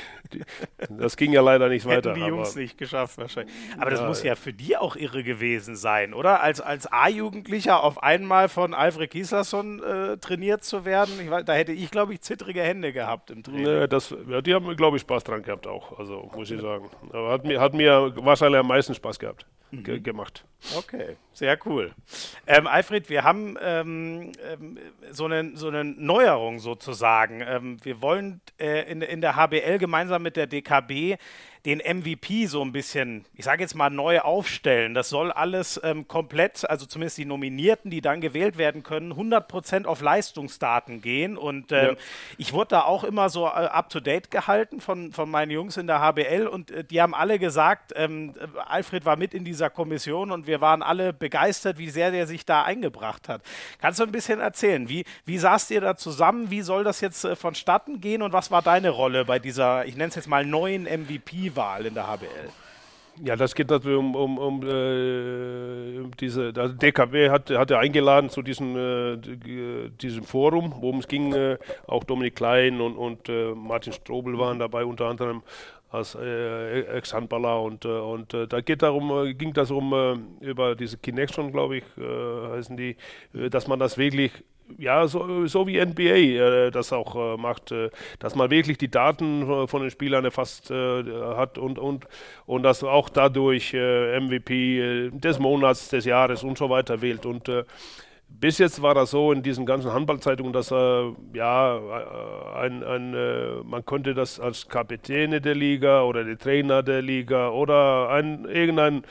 das ging ja leider nicht weiter.
Hätten die Jungs nicht geschafft wahrscheinlich. Aber das ja, muss ja für die auch irre gewesen sein, oder? Als, als A-Jugendlicher auf einmal von Alfred Gislason äh, trainiert zu werden, ich, da hätte ich, glaube ich, zittrige Hände gehabt im Training.
Nee, das, ja, die haben, glaube ich, Spaß dran gehabt auch, also muss ich sagen. Aber hat mir, hat mir wahrscheinlich am meisten Spaß gehabt mhm. gemacht.
Okay, sehr cool. Ähm, Alfred, wir haben ähm, ähm, so, eine, so eine Neuerung sozusagen. Ähm, wir wollen äh, in, in der HBL gemeinsam mit der DKB den MVP so ein bisschen, ich sage jetzt mal, neu aufstellen. Das soll alles ähm, komplett, also zumindest die Nominierten, die dann gewählt werden können, 100% auf Leistungsdaten gehen. Und ähm, ja. ich wurde da auch immer so äh, up-to-date gehalten von, von meinen Jungs in der HBL und äh, die haben alle gesagt, ähm, Alfred war mit in dieser Kommission und wir waren alle begeistert, wie sehr der sich da eingebracht hat. Kannst du ein bisschen erzählen, wie, wie saßt ihr da zusammen, wie soll das jetzt äh, vonstatten gehen und was war deine Rolle bei dieser, ich nenne es jetzt mal neuen MVP? Wahl in der HBL?
Ja, das geht natürlich um, um, um, äh, diese, also DKW hat, hat er eingeladen zu diesem, äh, diesem Forum, worum es ging, äh, auch Dominik Klein und, und äh, Martin Strobel waren dabei, unter anderem als äh, Ex-Handballer und, äh, und da geht darum, ging das um über diese Connection, glaube ich, heißen die, dass man das wirklich ja, so, so wie NBA äh, das auch äh, macht, äh, dass man wirklich die Daten von den Spielern erfasst äh, hat und, und, und dass auch dadurch äh, MVP äh, des Monats, des Jahres und so weiter wählt. Und bis jetzt war das so in diesen ganzen Handballzeitungen, dass ja, ein, ein, man konnte das als Kapitäne der Liga oder der Trainer der Liga oder ein, irgendein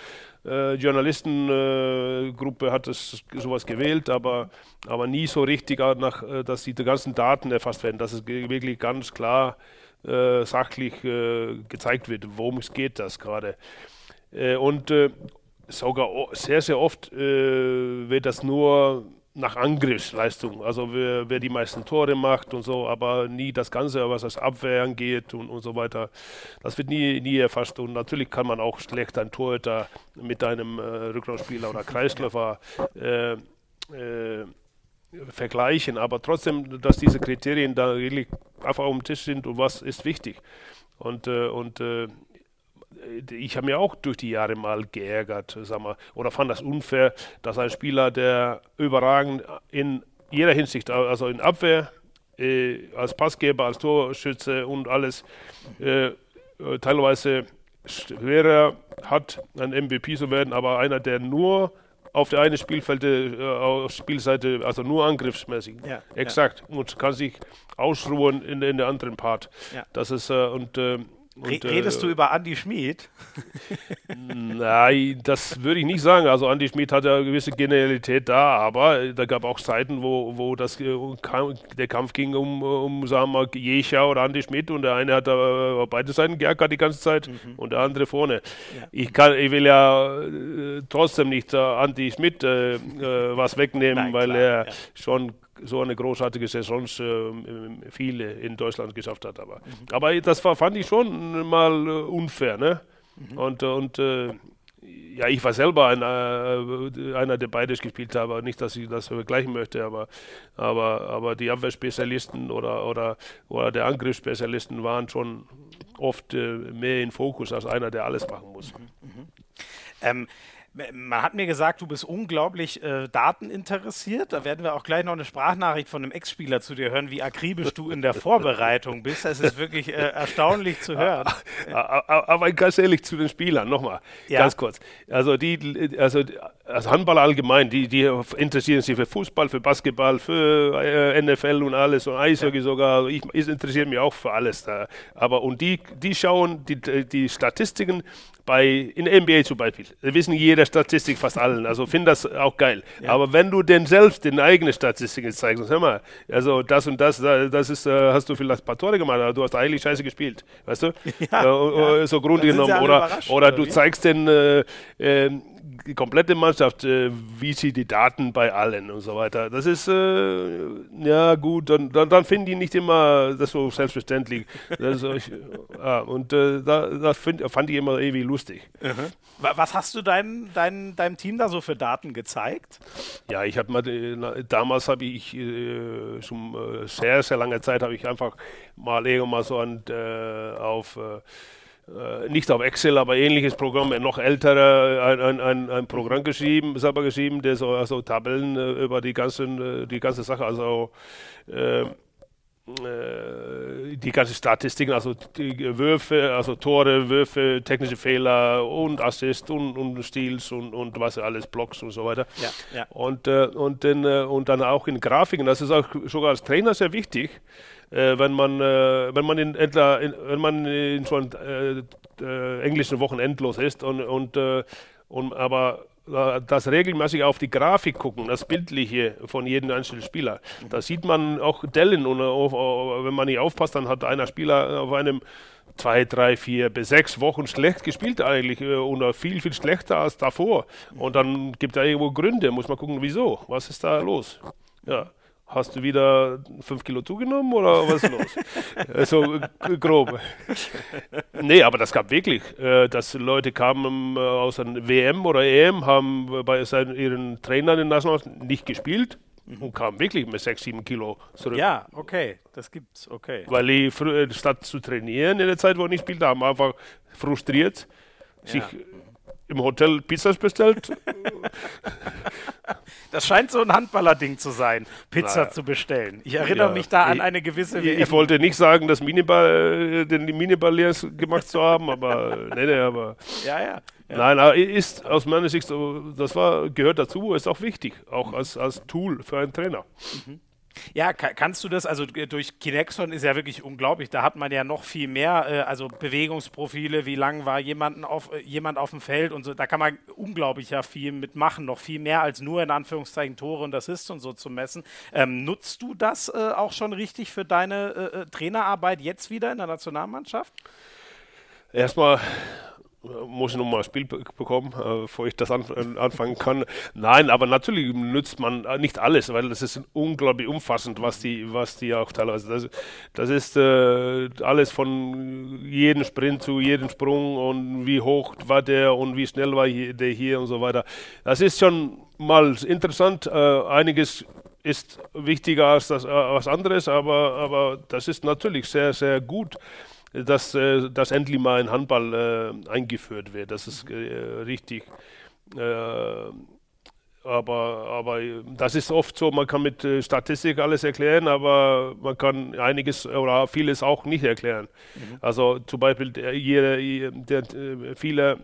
äh, Journalistengruppe äh, hat das, sowas gewählt, aber, aber nie so richtig, nach, äh, dass die ganzen Daten erfasst werden, dass es wirklich ganz klar äh, sachlich gezeigt wird, worum es geht das gerade. Und sogar sehr, sehr oft wird das nur nach Angriffsleistung, also wer, wer, die meisten Tore macht und so, aber nie das Ganze, was das Abwehr angeht und, und so weiter. Das wird nie, nie erfasst und natürlich kann man auch schlecht ein Torhüter mit einem äh, Rückraumspieler oder Kreisläufer äh, äh, vergleichen, aber trotzdem, dass diese Kriterien da wirklich einfach auf dem Tisch sind und was ist wichtig. Und, äh, und äh, ich habe mir auch durch die Jahre mal geärgert, sag mal, oder fand das unfair, dass ein Spieler, der überragend in jeder Hinsicht, also in Abwehr, äh, als Passgeber, als Torschütze und alles, äh, äh teilweise schwerer hat, ein MVP zu werden, aber einer, der nur auf der einen äh, auf Spielseite, also nur angriffsmäßig. Ja, Exakt. Ja. Und kann sich ausruhen in, in der anderen Part. Ja. Das ist, äh, und äh,
und, Redest äh, du über Andy Schmid?
Nein, das würde ich nicht sagen. Also Andy Schmid hat ja eine gewisse Genialität da, aber da gab auch Zeiten, wo, wo das, äh, der Kampf ging um, um sagen wir mal, Jecha oder Andy Schmid und der eine hat da beide Seiten geärgert die ganze Zeit mhm. und der andere vorne. Ja. Ich, kann, ich will ja äh, trotzdem nicht äh, Andy Schmid äh, äh, was wegnehmen, Nein, weil klar, er ja. schon so eine großartige Saison äh, viele in Deutschland geschafft hat. Aber, mhm. aber das war, fand ich schon mal äh, unfair. Ne? Mhm. Und, und äh, ja, ich war selber ein, äh, einer, der beides gespielt hat, nicht, dass ich das vergleichen möchte, aber, aber, aber die Abwehrspezialisten oder, oder, oder der Angriffsspezialisten waren schon oft äh, mehr in Fokus als einer, der alles machen muss. Mhm. mhm.
Ähm, man hat mir gesagt, du bist unglaublich äh, dateninteressiert. Da werden wir auch gleich noch eine Sprachnachricht von einem Ex-Spieler zu dir hören, wie akribisch du in der Vorbereitung bist. Das ist wirklich äh, erstaunlich zu hören.
Aber ganz ehrlich zu den Spielern, nochmal, ja. ganz kurz. Also die, also also Handball allgemein, die, die interessieren sich für Fußball, für Basketball, für äh, NFL und alles und Eishockey ja. sogar. Also ich, ich interessiere mich auch für alles da. Aber und die, die schauen die, die Statistiken bei in NBA zum Beispiel. Wir wissen jeder Statistik fast allen, also finde das auch geil. Ja. Aber wenn du denn selbst den eigenen Statistiken zeigst, hör mal, also das und das, das ist, äh, hast du vielleicht ein paar Tore gemacht, aber du hast eigentlich scheiße gespielt, weißt du? Ja, äh, so Grund genommen. Oder, oder du zeigst den äh, äh, die komplette Mannschaft, äh, wie sie die Daten bei allen und so weiter. Das ist, äh, ja gut, dann, dann, dann finden die nicht immer das so selbstverständlich. Das ich, ja, und äh, da, das find, fand ich immer irgendwie lustig. Mhm.
Was hast du dein, dein, deinem Team da so für Daten gezeigt?
Ja, ich habe mal, äh, damals habe ich äh, schon äh, sehr, sehr lange Zeit, habe ich einfach mal irgendwann so an, auf äh, nicht auf Excel, aber ähnliches Programm, noch älterer, ein, ein, ein, ein Programm geschrieben, selber geschrieben, der so also Tabellen äh, über die ganzen, äh, die ganze Sache, also äh, äh, die ganzen Statistiken, also die Würfe, also Tore, Würfe, technische Fehler und Assist und, und Steals und, und was alles, Blocks und so weiter. Ja, ja. Und, äh, und, dann, und dann auch in Grafiken, das ist auch sogar als Trainer sehr wichtig, äh, wenn man, äh, wenn man in, etwa, wenn man in so einem äh, äh, englischen Wochen endlos ist und, und, äh, und aber das regelmäßig auf die Grafik gucken, das Bildliche von jedem einzelnen Spieler. Da sieht man auch Dellen und auf, wenn man nicht aufpasst, dann hat einer Spieler auf einem zwei, drei, vier bis sechs Wochen schlecht gespielt eigentlich und viel, viel schlechter als davor. Und dann gibt es irgendwo Gründe, muss man gucken, wieso, was ist da los. Ja. Hast du wieder fünf Kilo zugenommen oder was ist los? so grob. Nee, aber das gab wirklich, äh, dass Leute kamen äh, aus einer WM oder EM, haben bei seinen, ihren Trainern in National nicht gespielt mhm. und kamen wirklich mit sechs, sieben Kilo zurück.
Ja, okay, das gibt's, okay.
Weil die statt zu trainieren in der Zeit, wo ich nicht spielte, haben einfach frustriert ja. sich im Hotel Pizzas bestellt.
Das scheint so ein Handballer-Ding zu sein, Pizza naja. zu bestellen. Ich erinnere ja. mich da an eine gewisse
WM. Ich wollte nicht sagen, das Miniball, äh, den Miniball gemacht zu haben, aber nee, nee, aber. Ja, ja. ja. Nein, aber ist aus meiner Sicht, das war, gehört dazu, ist auch wichtig, auch als, als Tool für einen Trainer. Mhm.
Ja, kannst du das, also durch Kinexon ist ja wirklich unglaublich, da hat man ja noch viel mehr, äh, also Bewegungsprofile, wie lang war jemanden auf, äh, jemand auf dem Feld und so, da kann man unglaublich ja viel mitmachen, noch viel mehr als nur in Anführungszeichen Tore und Assists und so zu messen. Ähm, nutzt du das äh, auch schon richtig für deine äh, äh Trainerarbeit jetzt wieder in der Nationalmannschaft?
Erstmal muss ich noch mal ein Spiel bekommen, äh, bevor ich das äh, anfangen kann. Nein, aber natürlich nützt man äh, nicht alles, weil das ist unglaublich umfassend, was die, was die auch teilweise. Das, das ist äh, alles von jedem Sprint zu jedem Sprung und wie hoch war der und wie schnell war der hier und so weiter. Das ist schon mal interessant. Äh, einiges ist wichtiger als das, was anderes, aber, aber das ist natürlich sehr, sehr gut dass, äh, dass endlich mal ein Handball äh, eingeführt wird. Das ist äh, richtig. Äh, aber, aber das ist oft so, man kann mit äh, Statistik alles erklären, aber man kann einiges oder vieles auch nicht erklären. Mhm. Also zum Beispiel der, der, der, viele,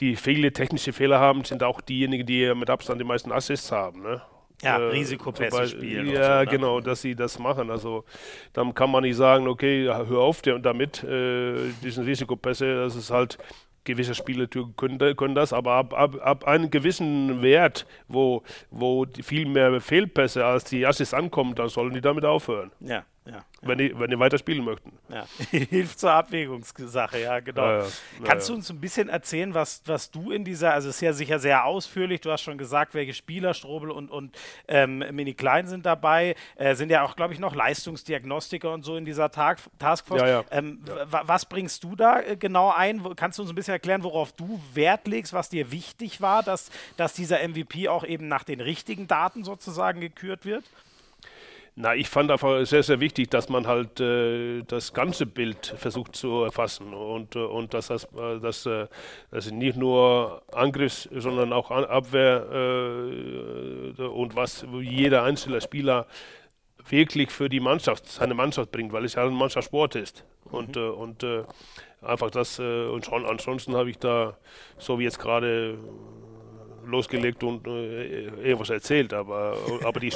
die viele technische Fehler haben, sind auch diejenigen, die mit Abstand die meisten Assists haben. Ne?
Ja, äh, Risikopässe spielen.
Ja, so, ne? genau, dass sie das machen. Also dann kann man nicht sagen, okay, hör auf damit, äh, diesen Risikopässe, das ist halt gewisse Spieler können, können das, aber ab, ab, ab einem gewissen Wert, wo, wo viel mehr Fehlpässe als die Assis ankommen, dann sollen die damit aufhören.
Ja ja.
Wenn, die, wenn die weiter spielen möchten.
Ja. Hilft zur Abwägungssache, ja, genau. Ja, ja. Kannst du uns ein bisschen erzählen, was, was du in dieser, also es ist ja sicher sehr ausführlich, du hast schon gesagt, welche Spieler, Strobel und, und ähm, Mini Klein sind dabei, äh, sind ja auch, glaube ich, noch Leistungsdiagnostiker und so in dieser Tag Taskforce.
Ja,
ähm, was bringst du da äh, genau ein? Kannst du uns ein bisschen erklären, worauf du Wert legst, was dir wichtig war, dass, dass dieser MVP auch eben nach den richtigen Daten sozusagen gekürt wird?
Na, ich fand einfach sehr, sehr wichtig, dass man halt äh, das ganze Bild versucht zu erfassen und, äh, und dass das, äh, dass, äh, dass nicht nur Angriffs, sondern auch Abwehr äh, und was jeder einzelne Spieler wirklich für die Mannschaft, seine Mannschaft bringt, weil es ja ein Mannschaftssport ist. Und, mhm. äh, und äh, einfach das, äh, und schon ansonsten habe ich da, so wie jetzt gerade losgelegt und äh, irgendwas erzählt, aber, aber die,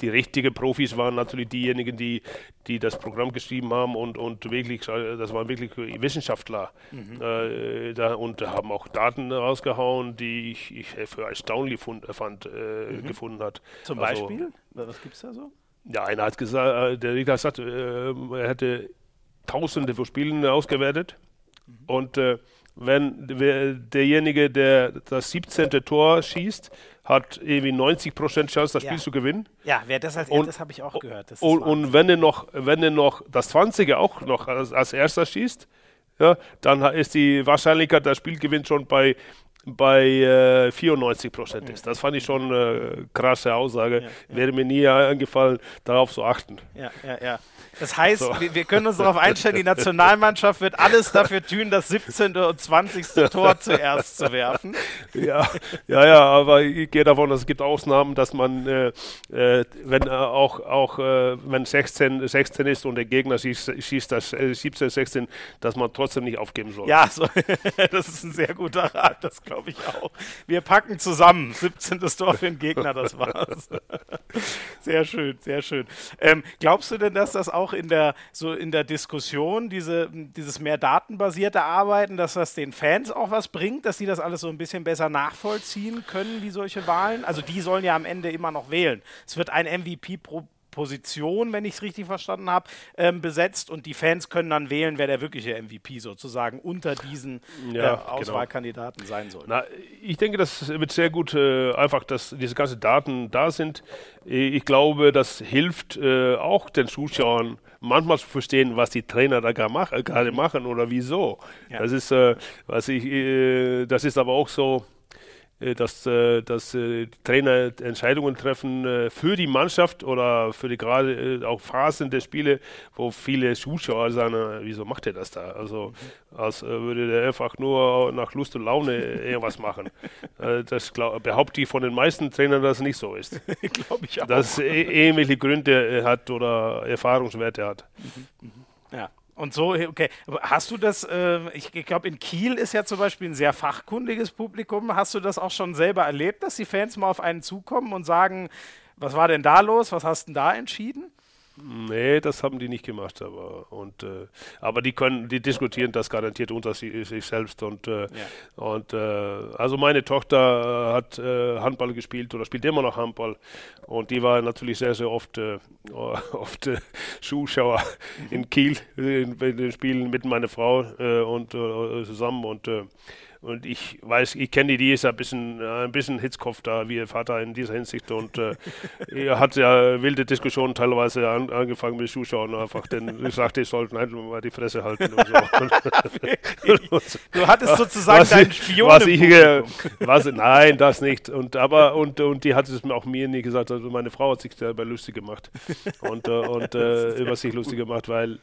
die richtigen Profis waren natürlich diejenigen, die, die das Programm geschrieben haben und, und wirklich, das waren wirklich Wissenschaftler mhm. äh, da, und haben auch Daten rausgehauen, die ich, ich für erstaunlich fund, fand, äh, mhm. gefunden hat.
Zum also, Beispiel? Was gibt es da so?
Ja, einer hat gesagt, äh, der Richter sagt, äh, er hätte Tausende von Spielen ausgewertet mhm. und äh, wenn derjenige, der das 17. Tor schießt, hat irgendwie 90% Chance, das ja. Spiel zu gewinnen.
Ja, wer das als erstes habe ich auch gehört.
und, und wenn er noch, wenn er noch das 20er auch noch als, als erster schießt, ja, dann ist die Wahrscheinlichkeit, das Spiel gewinnt schon bei bei äh, 94 Prozent ist. Das fand ich schon eine äh, krasse Aussage. Ja, ja. Wäre mir nie eingefallen, darauf zu achten.
Ja, ja, ja. Das heißt, so. wir, wir, können uns darauf einstellen, die Nationalmannschaft wird alles dafür tun, das 17. und 20. Tor zuerst zu werfen.
Ja, ja, ja, aber ich gehe davon, es gibt Ausnahmen, dass man, äh, äh, wenn äh, auch, auch äh, wenn 16, 16 ist und der Gegner schießt, schießt das 17, äh, 16, dass man trotzdem nicht aufgeben soll.
Ja, so, das ist ein sehr guter Rat, das glaube ich auch. Wir packen zusammen. 17. Tor für den Gegner, das war's. Sehr schön, sehr schön. Ähm, glaubst du denn, dass das auch in der, so in der Diskussion, diese, dieses mehr datenbasierte Arbeiten, dass das den Fans auch was bringt, dass sie das alles so ein bisschen besser nachvollziehen können, wie solche Wahlen? Also die sollen ja am Ende immer noch wählen. Es wird ein MVP pro Position, wenn ich es richtig verstanden habe, ähm, besetzt und die Fans können dann wählen, wer der wirkliche MVP sozusagen unter diesen ja, äh, genau. Auswahlkandidaten genau. sein soll.
Na, ich denke, das wird sehr gut, äh, einfach, dass diese ganzen Daten da sind. Ich glaube, das hilft äh, auch den Zuschauern manchmal zu verstehen, was die Trainer da gerade mach, machen oder wieso. Ja. Das ist, äh, was ich, äh, das ist aber auch so äh, dass, äh, dass äh, Trainer Entscheidungen treffen für die Mannschaft oder für die gerade auch Phasen der Spiele, wo viele Zuschauer sagen, wieso macht er das da? Also als würde der einfach nur nach Lust und Laune irgendwas machen. das glaub, behaupte ich von den meisten Trainern, dass es nicht so ist.
Glaube ich auch.
Dass es ähnliche Gründe hat oder Erfahrungswerte hat.
Mhm. Und so, okay. Hast du das, äh, ich glaube, in Kiel ist ja zum Beispiel ein sehr fachkundiges Publikum. Hast du das auch schon selber erlebt, dass die Fans mal auf einen zukommen und sagen, Was war denn da los? Was hast du denn da entschieden?
Nee, das haben die nicht gemacht, aber und äh, aber die können, die diskutieren das garantiert unter sich, sich selbst und äh, ja. und äh, also meine Tochter hat äh, Handball gespielt oder spielt immer noch Handball und die war natürlich sehr sehr oft äh, oft äh, Zuschauer in Kiel in, in, den Spielen mit meiner Frau und zusammen und und ich weiß, ich kenne die, die ist ein bisschen, ein bisschen Hitzkopf da, wie ihr Vater in dieser Hinsicht. Und äh, er hat ja wilde Diskussionen teilweise an, angefangen mit Zuschauern. Einfach, denn ich sagte, ich sollte einfach mal die Fresse halten. Und
so. du hattest sozusagen was deinen Spion.
Was ich, was, nein, das nicht. Und, aber, und, und die hat es mir auch mir nie gesagt. Also meine Frau hat sich dabei lustig gemacht. Und, äh, und äh, über sich lustig gemacht, weil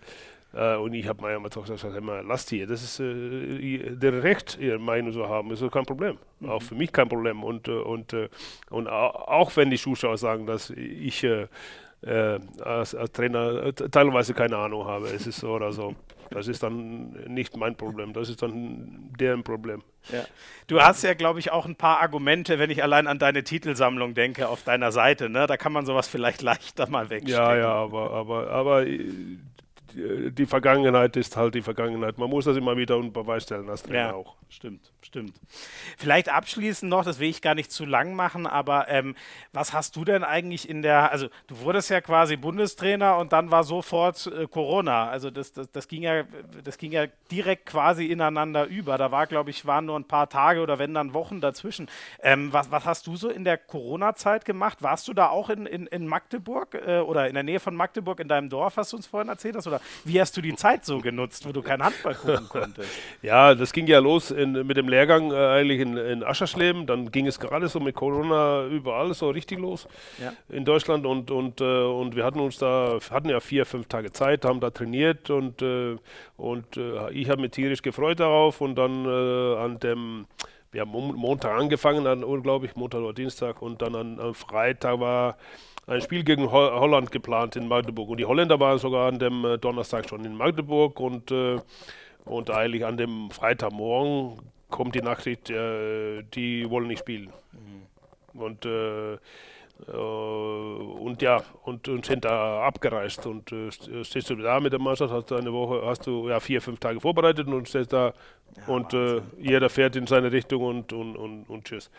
äh, und ich habe meiner Tochter gesagt, immer, lasst ihr, das ist äh, der Recht, ihre Meinung zu haben, ist kein Problem. Mhm. Auch für mich kein Problem. Und, äh, und, äh, und auch wenn die Zuschauer sagen, dass ich äh, als, als, Trainer teilweise keine Ahnung habe, es ist so oder so. Das ist dann nicht mein Problem, das ist dann deren Problem.
Ja. Du hast ja, glaube ich, auch ein paar Argumente, wenn ich allein an deine Titelsammlung denke, auf deiner Seite. Ne? Da kann man sowas vielleicht leichter mal wegstecken.
Ja, ja, aber, aber, aber die Vergangenheit ist halt die Vergangenheit. Man muss das immer wieder unter Beweis stellen als Trainer
ja, auch. Stimmt, stimmt. Vielleicht abschließend noch, das will ich gar nicht zu lang machen, aber ähm, was hast du denn eigentlich in der, also du wurdest ja quasi Bundestrainer und dann war sofort äh, Corona. Also das, das, das, ging ja, das ging ja direkt quasi ineinander über. Da war, glaube ich, waren nur ein paar Tage oder wenn dann Wochen dazwischen. Ähm, was, was hast du so in der Corona-Zeit gemacht? Warst du da auch in, in, in Magdeburg äh, oder in der Nähe von Magdeburg in deinem Dorf, was du uns vorhin erzählt hast? Oder wie hast du die Zeit so genutzt, wo du kein Handball gucken konntest?
ja, das ging ja los in, mit dem Lehrgang äh, eigentlich in, in Aschersleben. Dann ging es gerade so mit Corona überall so richtig los ja. in Deutschland und, und, äh, und wir hatten uns da, hatten ja vier, fünf Tage Zeit, haben da trainiert und, äh, und äh, ich habe mich tierisch gefreut darauf und dann äh, an dem wir haben Montag angefangen, dann, glaube ich, Montag oder Dienstag und dann an, am Freitag war ein Spiel gegen Ho Holland geplant in Magdeburg. Und die Holländer waren sogar an dem äh, Donnerstag schon in Magdeburg und, äh, und eigentlich an dem Freitagmorgen kommt die Nachricht, äh, die wollen nicht spielen. Mhm. Und äh, und ja, und, und, sind da abgereist. Und uh, stehst du da mit der Mannschaft, hast du eine Woche, hast du ja vier, fünf Tage vorbereitet und stehst da ja, und uh, jeder fährt in seine Richtung und, und, und, und tschüss.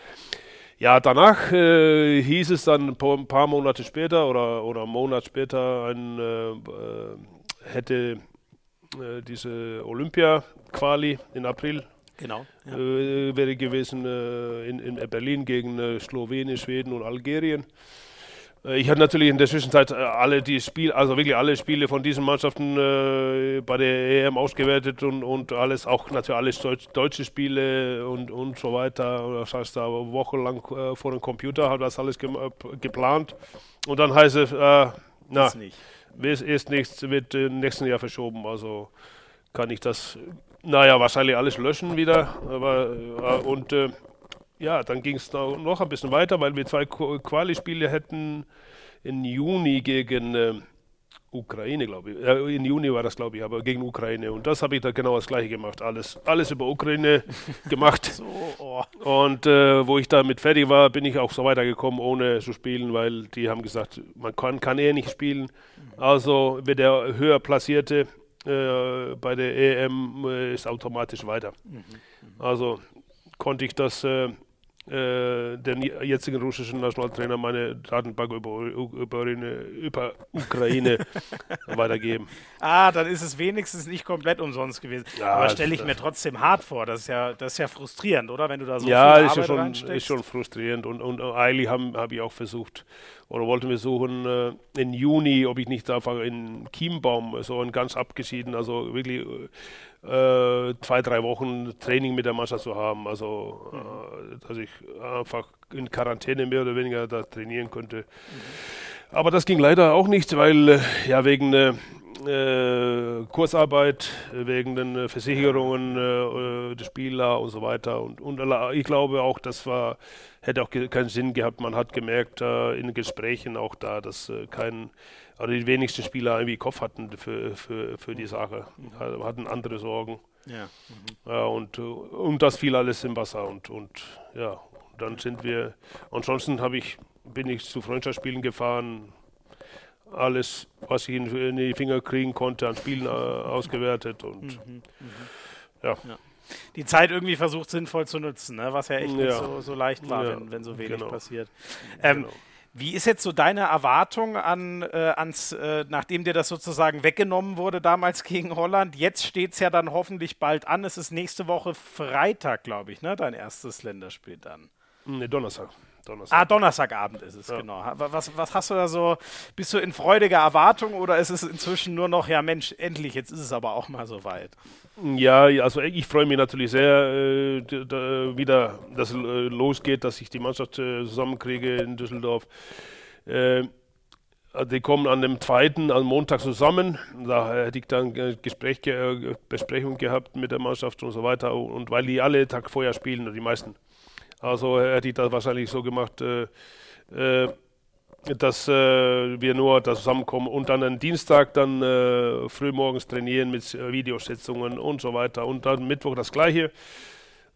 Ja, danach äh, hieß es dann ein paar Monate später oder, oder einen Monat später, ein, äh, äh, hätte äh, diese Olympia-Quali in April
genau,
ja. Äh, wäre gewesen äh, in, in Berlin gegen Slowenien, Schweden und Algerien. Äh, ich hatte natürlich in der Zwischenzeit äh, alle die Spiele, also wirklich alle Spiele von diesen Mannschaften äh, bei der EM ausgewertet und, und alles, auch natürlich alles Deutsch, deutsche Spiele und, und so weiter. Das heißt, da wochenlang äh, vor dem Computer hat das alles ge äh, geplant. Und dann heißt es, äh, na, ist nicht. ist nichts, wird im nächsten Jahr verschoben. Also kann ich das, naja, wahrscheinlich alles löschen wieder. Aber, und ja, dann ging es noch ein bisschen weiter, weil wir zwei Quali-Spiele hätten im Juni gegen äh, Ukraine, glaube ich. Äh, in Juni war das, glaube ich, aber gegen Ukraine. Und das habe ich da genau das gleiche gemacht. Alles, alles über Ukraine gemacht. so, oh. Und äh, wo ich damit fertig war, bin ich auch so weitergekommen, ohne zu spielen, weil die haben gesagt, man kann, kann eh nicht spielen. Also wird der höher platzierte äh, bei der EM äh, ist automatisch weiter. Mhm. Mhm. Also konnte ich das äh, äh, den jetzigen russischen Nationaltrainer meine Datenbank über, über, über Ukraine weitergeben.
Ah, dann ist es wenigstens nicht komplett umsonst gewesen. Ja, Aber stelle ich mir trotzdem hart vor. Das ist ja, das ist ja frustrierend, oder? Wenn du da so
ja, viel Arbeit ist ja schon, ist schon frustrierend. Und, und eigentlich habe hab ich auch versucht, oder wollten wir suchen äh, in Juni, ob ich nicht einfach in Chiembaum, so ein ganz abgeschieden, also wirklich äh, zwei, drei Wochen Training mit der Mannschaft zu haben. Also, äh, dass ich einfach in Quarantäne mehr oder weniger da trainieren könnte. Mhm. Aber das ging leider auch nicht, weil äh, ja wegen äh, äh, Kursarbeit, wegen den Versicherungen äh, der Spieler und so weiter. Und, und ich glaube auch, das war, hätte auch keinen Sinn gehabt. Man hat gemerkt äh, in Gesprächen auch da, dass kein, also die wenigsten Spieler irgendwie Kopf hatten für, für, für die Sache, mhm. hatten andere Sorgen. Ja. Mhm. ja und, und das fiel alles im Wasser und, und ja, dann sind wir, ansonsten habe ich bin ich zu Freundschaftsspielen gefahren. Alles, was ich in, die Finger kriegen konnte, an Spielen äh, ausgewertet und mhm,
ja. ja. Die Zeit irgendwie versucht sinnvoll zu nutzen, ne? was ja echt ja. nicht so, so leicht war, wenn, wenn so wenig genau. passiert. Ähm, genau. Wie ist jetzt so deine Erwartung an, äh, ans, äh, nachdem dir das sozusagen weggenommen wurde damals gegen Holland? Jetzt steht es ja dann hoffentlich bald an. Es ist nächste Woche Freitag, glaube ich, ne? Dein erstes Länderspiel dann.
Ne, Donnerstag.
Donnerstag. Ah, Donnerstagabend ist es, ja. genau. Was, was hast du da so? Bist du in freudiger Erwartung oder ist es inzwischen nur noch, ja Mensch, endlich, jetzt ist es aber auch mal so weit?
Ja, also ich freue mich natürlich sehr, äh, da, wieder, dass es äh, losgeht, dass ich die Mannschaft äh, zusammenkriege in Düsseldorf. Äh, die kommen an dem zweiten, am Montag zusammen. Da hätte ich dann Gespräch, Besprechung gehabt mit der Mannschaft und so weiter. Und weil die alle Tag vorher spielen, die meisten. Also hätte ich das wahrscheinlich so gemacht, äh, äh, dass äh, wir nur da zusammenkommen und dann am Dienstag dann äh, frühmorgens trainieren mit Videositzungen und so weiter. Und dann Mittwoch das gleiche.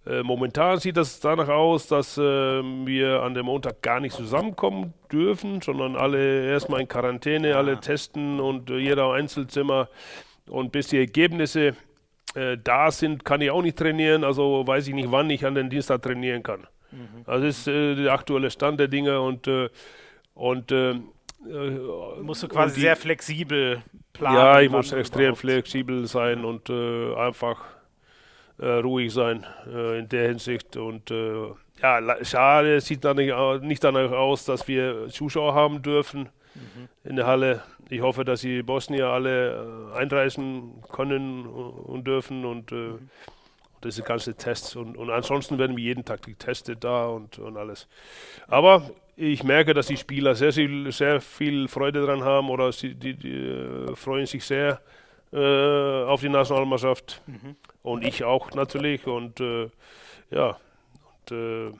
Äh, momentan sieht das danach aus, dass äh, wir an dem Montag gar nicht zusammenkommen dürfen, sondern alle erstmal in Quarantäne, alle testen und jeder Einzelzimmer. Und bis die Ergebnisse äh, da sind, kann ich auch nicht trainieren. Also weiß ich nicht, wann ich an den Dienstag trainieren kann. Mhm. Also das ist äh, der aktuelle Stand der Dinge und, äh, und äh,
musst du quasi die, sehr flexibel planen.
Ja, ich muss extrem flexibel sein und äh, einfach äh, ruhig sein in der Hinsicht und ja, schade, es sieht dann nicht, nicht danach aus, dass wir Zuschauer haben dürfen mhm. in der Halle. Ich hoffe, dass die Bosnier alle äh, einreisen können und dürfen und äh, mhm. diese ganzen Tests und, und ansonsten werden wir jeden Tag getestet da und, und alles. Aber ich merke, dass die Spieler sehr, sehr, sehr viel Freude daran haben oder sie, die, die äh, freuen sich sehr äh, auf die Nationalmannschaft mhm. und ich auch natürlich und äh, ja und äh,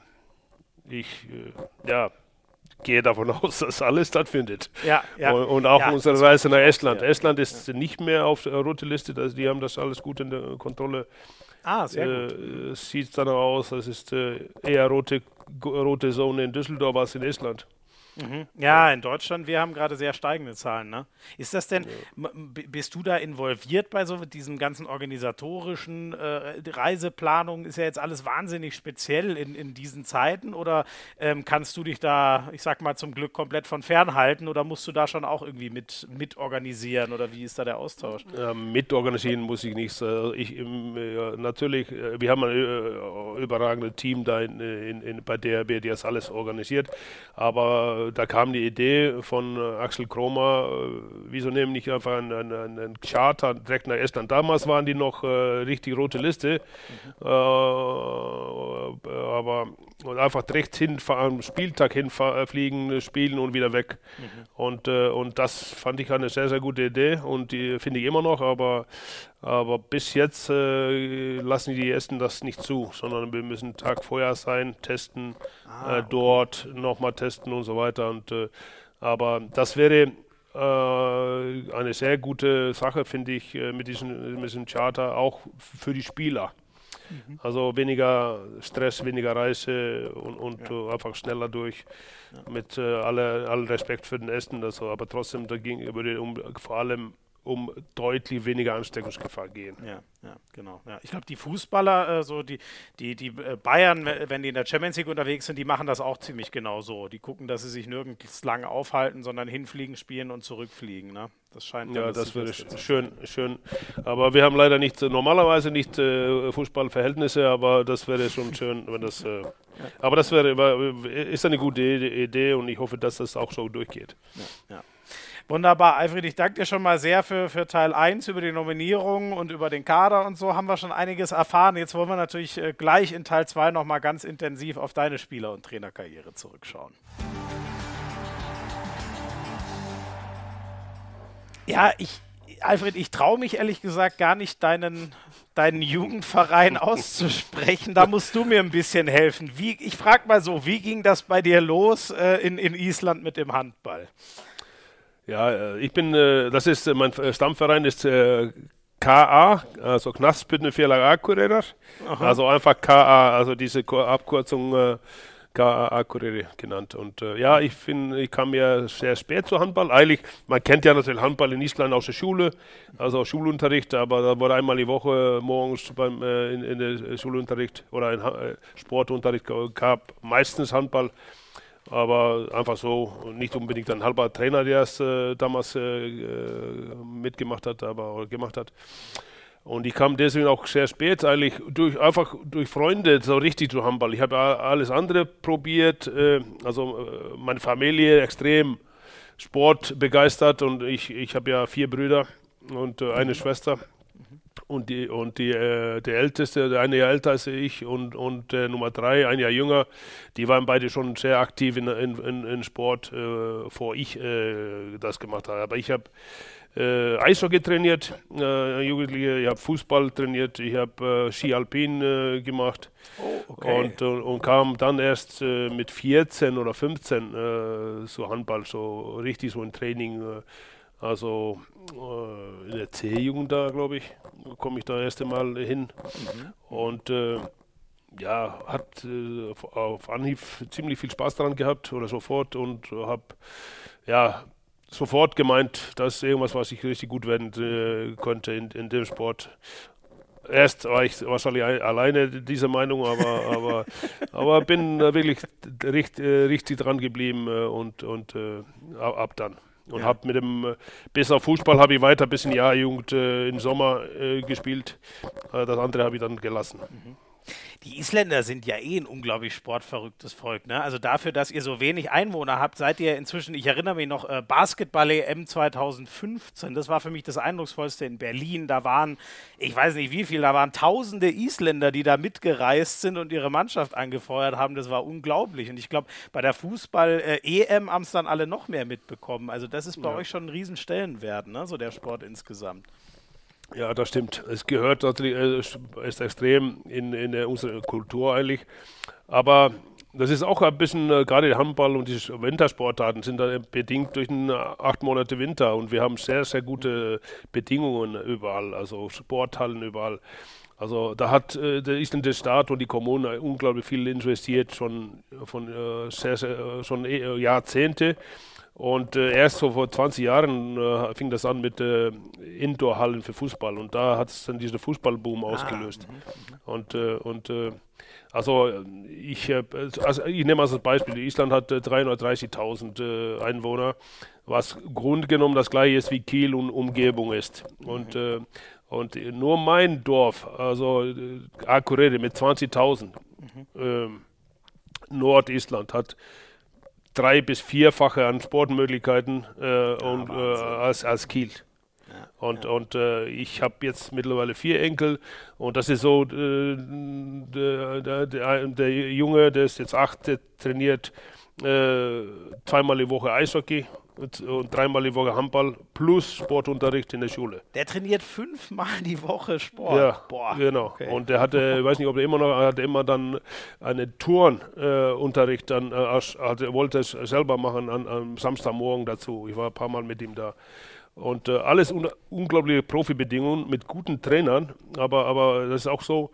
ich ja gehe davon aus, dass alles stattfindet.
Ja, ja.
Und, und auch ja, unsere Reise nach Estland. Ja. Estland ist nicht mehr auf der roten Liste, also die haben das alles gut in der Kontrolle.
Ah, sehr äh,
gut. Sieht dann aus, es ist äh, eher rote, rote Zone in Düsseldorf als in Estland.
Mhm. Ja, in Deutschland, wir haben gerade sehr steigende Zahlen. Ne? Ist das denn, ja. bist du da involviert bei so diesem ganzen organisatorischen äh, Reiseplanung? Ist ja jetzt alles wahnsinnig speziell in, in diesen Zeiten oder ähm, kannst du dich da, ich sag mal, zum Glück komplett von fernhalten oder musst du da schon auch irgendwie mit, mit organisieren oder wie ist da der Austausch?
Ja, mitorganisieren muss ich nichts. Also ich, äh, natürlich, äh, wir haben ein äh, überragendes Team da in, in, in, bei DRB, die das alles organisiert, aber da kam die Idee von äh, Axel Kromer, äh, wieso nehmen nicht einfach einen, einen, einen Charter direkt nach Estland. Damals waren die noch äh, richtig rote Liste, mhm. äh, aber einfach direkt hinfahren, Spieltag hinfliegen, äh, spielen und wieder weg. Mhm. Und, äh, und das fand ich eine sehr, sehr gute Idee und die finde ich immer noch, aber, aber bis jetzt lassen die Esten das nicht zu, sondern wir müssen Tag vorher sein, testen, ah, okay. dort nochmal testen und so weiter. Und, äh, aber das wäre äh, eine sehr gute Sache, finde ich, äh, mit, diesem, mit diesem Charter, auch für die Spieler. Mhm. Also weniger Stress, weniger Reise und, und ja. einfach schneller durch. Ja. Mit äh, aller, aller Respekt für den Essen, also, aber trotzdem dagegen würde um, vor allem um deutlich weniger Ansteckungsgefahr gehen.
Ja, ja genau. Ja. Ich glaube, die Fußballer, äh, so die, die, die äh, Bayern, wenn die in der Champions League unterwegs sind, die machen das auch ziemlich genau so. Die gucken, dass sie sich nirgends lange aufhalten, sondern hinfliegen, spielen und zurückfliegen. Ne?
Das scheint ja, das wäre schön, schön. Aber wir haben leider nicht normalerweise nicht äh, Fußballverhältnisse, aber das wäre schon schön, wenn das. Äh. Aber das wäre ist eine gute Idee und ich hoffe, dass das auch so durchgeht.
Ja, ja. Wunderbar, Alfred, ich danke dir schon mal sehr für, für Teil 1 über die Nominierung und über den Kader und so haben wir schon einiges erfahren. Jetzt wollen wir natürlich äh, gleich in Teil 2 nochmal ganz intensiv auf deine Spieler- und Trainerkarriere zurückschauen. Ja, ich, Alfred, ich traue mich ehrlich gesagt gar nicht, deinen, deinen Jugendverein auszusprechen. Da musst du mir ein bisschen helfen. Wie, ich frage mal so, wie ging das bei dir los äh, in, in Island mit dem Handball?
Ja, äh, ich bin, äh, das ist, äh, mein Stammverein ist KA, also Knaspbündner Verlag Akureyrar. Also einfach KA, also diese Abkürzung, KA Akureyri genannt. Und äh, ja, ich finde, ich kam ja sehr spät zu Handball. Eigentlich, man kennt ja natürlich Handball in Island aus der Schule, also aus Schulunterricht, aber da wurde einmal die Woche morgens beim, äh, in, in der Schulunterricht oder in äh, Sportunterricht gab meistens Handball. Aber einfach so, nicht unbedingt ein halber Trainer, der es äh, damals äh, äh, mitgemacht hat, aber gemacht hat. Und ich kam deswegen auch sehr spät, eigentlich durch, einfach durch Freunde so richtig zu Handball. Ich habe alles andere probiert, äh, also äh, meine Familie extrem sportbegeistert und ich, ich habe ja vier Brüder und äh, eine Schwester. Und, die, und die, äh, der Älteste, der eine Jahr älter als ich und, und äh, Nummer drei, ein Jahr jünger, die waren beide schon sehr aktiv in, in, in, in Sport, äh, vor ich äh, das gemacht habe. Aber ich habe äh, Eishockey trainiert, äh, Jugendliche, ich habe Fußball trainiert, ich habe Ski Alpin gemacht oh, okay. und, und, und, kam dann erst mit 14 oder 15 äh, so Handball, so richtig so ein Training. Äh, also in der C-Jugend da, glaube ich, komme ich da erst einmal hin. Mhm. Und ja, hat auf Anhieb ziemlich viel Spaß daran gehabt oder sofort und habe ja sofort gemeint, das ist irgendwas, was ich richtig gut werden äh, konnte in, in dem Sport. Erst war ich wahrscheinlich alleine dieser Meinung, aber, aber, aber bin äh, wirklich richt, äh, richtig dran geblieben äh, und, und äh, ab dann. Und ja. habe mit dem, äh, bis auf Fußball habe ich weiter bis in die A-Jugend im Sommer gespielt. das andere habe ich dann gelassen. Mhm.
Die Isländer sind ja eh ein unglaublich sportverrücktes Volk. Ne? Also dafür, dass ihr so wenig Einwohner habt, seid ihr inzwischen, ich erinnere mich noch, äh, Basketball-EM 2015, das war für mich das Eindrucksvollste in Berlin. Da waren, ich weiß nicht wie viel, da waren tausende Isländer, die da mitgereist sind und ihre Mannschaft angefeuert haben. Das war unglaublich. Und ich glaube, bei der Fußball-EM haben es dann alle noch mehr mitbekommen. Also das ist bei ja. euch schon ein Riesenstellenwert, ne? so der Sport insgesamt.
Ja, das stimmt. Es gehört natürlich, äh, ist extrem in, in unsere Kultur eigentlich. Aber das ist auch ein bisschen, äh, gerade Handball und die Wintersportarten sind da bedingt durch den acht Monate Winter und wir haben sehr, sehr gute Bedingungen überall, also Sporthallen überall. Also da hat äh, der isländische Staat und die Kommune unglaublich viel investiert, schon von äh, sehr, sehr, schon äh, Jahrzehnte. Und äh, erst so vor 20 Jahren äh, fing das an mit äh, Indoor-Hallen für Fußball und da hat es dann diesen Fußballboom ah, ausgelöst. Ah, und äh, und äh, also ich, also ich nehme als Beispiel, Island hat 330.000 äh, Einwohner, was grundgenommen das gleiche ist wie Kiel und Umgebung ist. Und, mhm. und nur mein Dorf, also Akureyri mit 20.000, mhm. Ähm, Nordisland hat drei- bis vierfache an Sportmöglichkeiten äh, und, äh, als, als Kiel. Und, ja. und äh, ich habe jetzt mittlerweile vier Enkel und das ist so, äh, der, der, der, der, Junge, der ist jetzt acht, der trainiert äh, zweimal die Woche Eishockey und, und, dreimal die Woche Handball plus Sportunterricht in der Schule.
Der trainiert fünfmal die Woche Sport.
Ja, Boah, genau. Okay. Und der hatte, ich weiß nicht, ob er immer noch, er hatte immer dann einen Turnunterricht äh, dann, äh, also wollte es selber machen an, am Samstagmorgen dazu. Ich war ein paar Mal mit ihm da. Und äh, alles un unglaubliche Profibedingungen mit guten Trainern, aber, aber das ist auch so,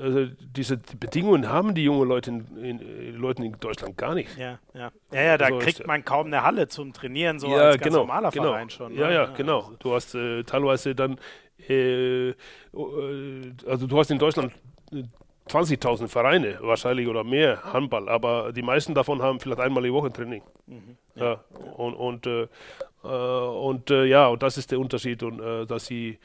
also diese Bedingungen haben die jungen Leute in, in, Leuten in Deutschland gar nicht.
Ja, ja. Ja, ja da also kriegt man kaum eine Halle zum Trainieren, so ja, als ganz
genau,
normaler
genau.
Verein schon.
Ne? Ja, ja, genau. Du hast äh, teilweise dann, äh, äh also du hast in Deutschland 20.000 Vereine wahrscheinlich oder mehr Handball, aber die meisten davon haben vielleicht einmal die Woche Training. Mhm, ja. ja. Und, und, äh, äh und äh, ja, und das ist der Unterschied und äh, dass sie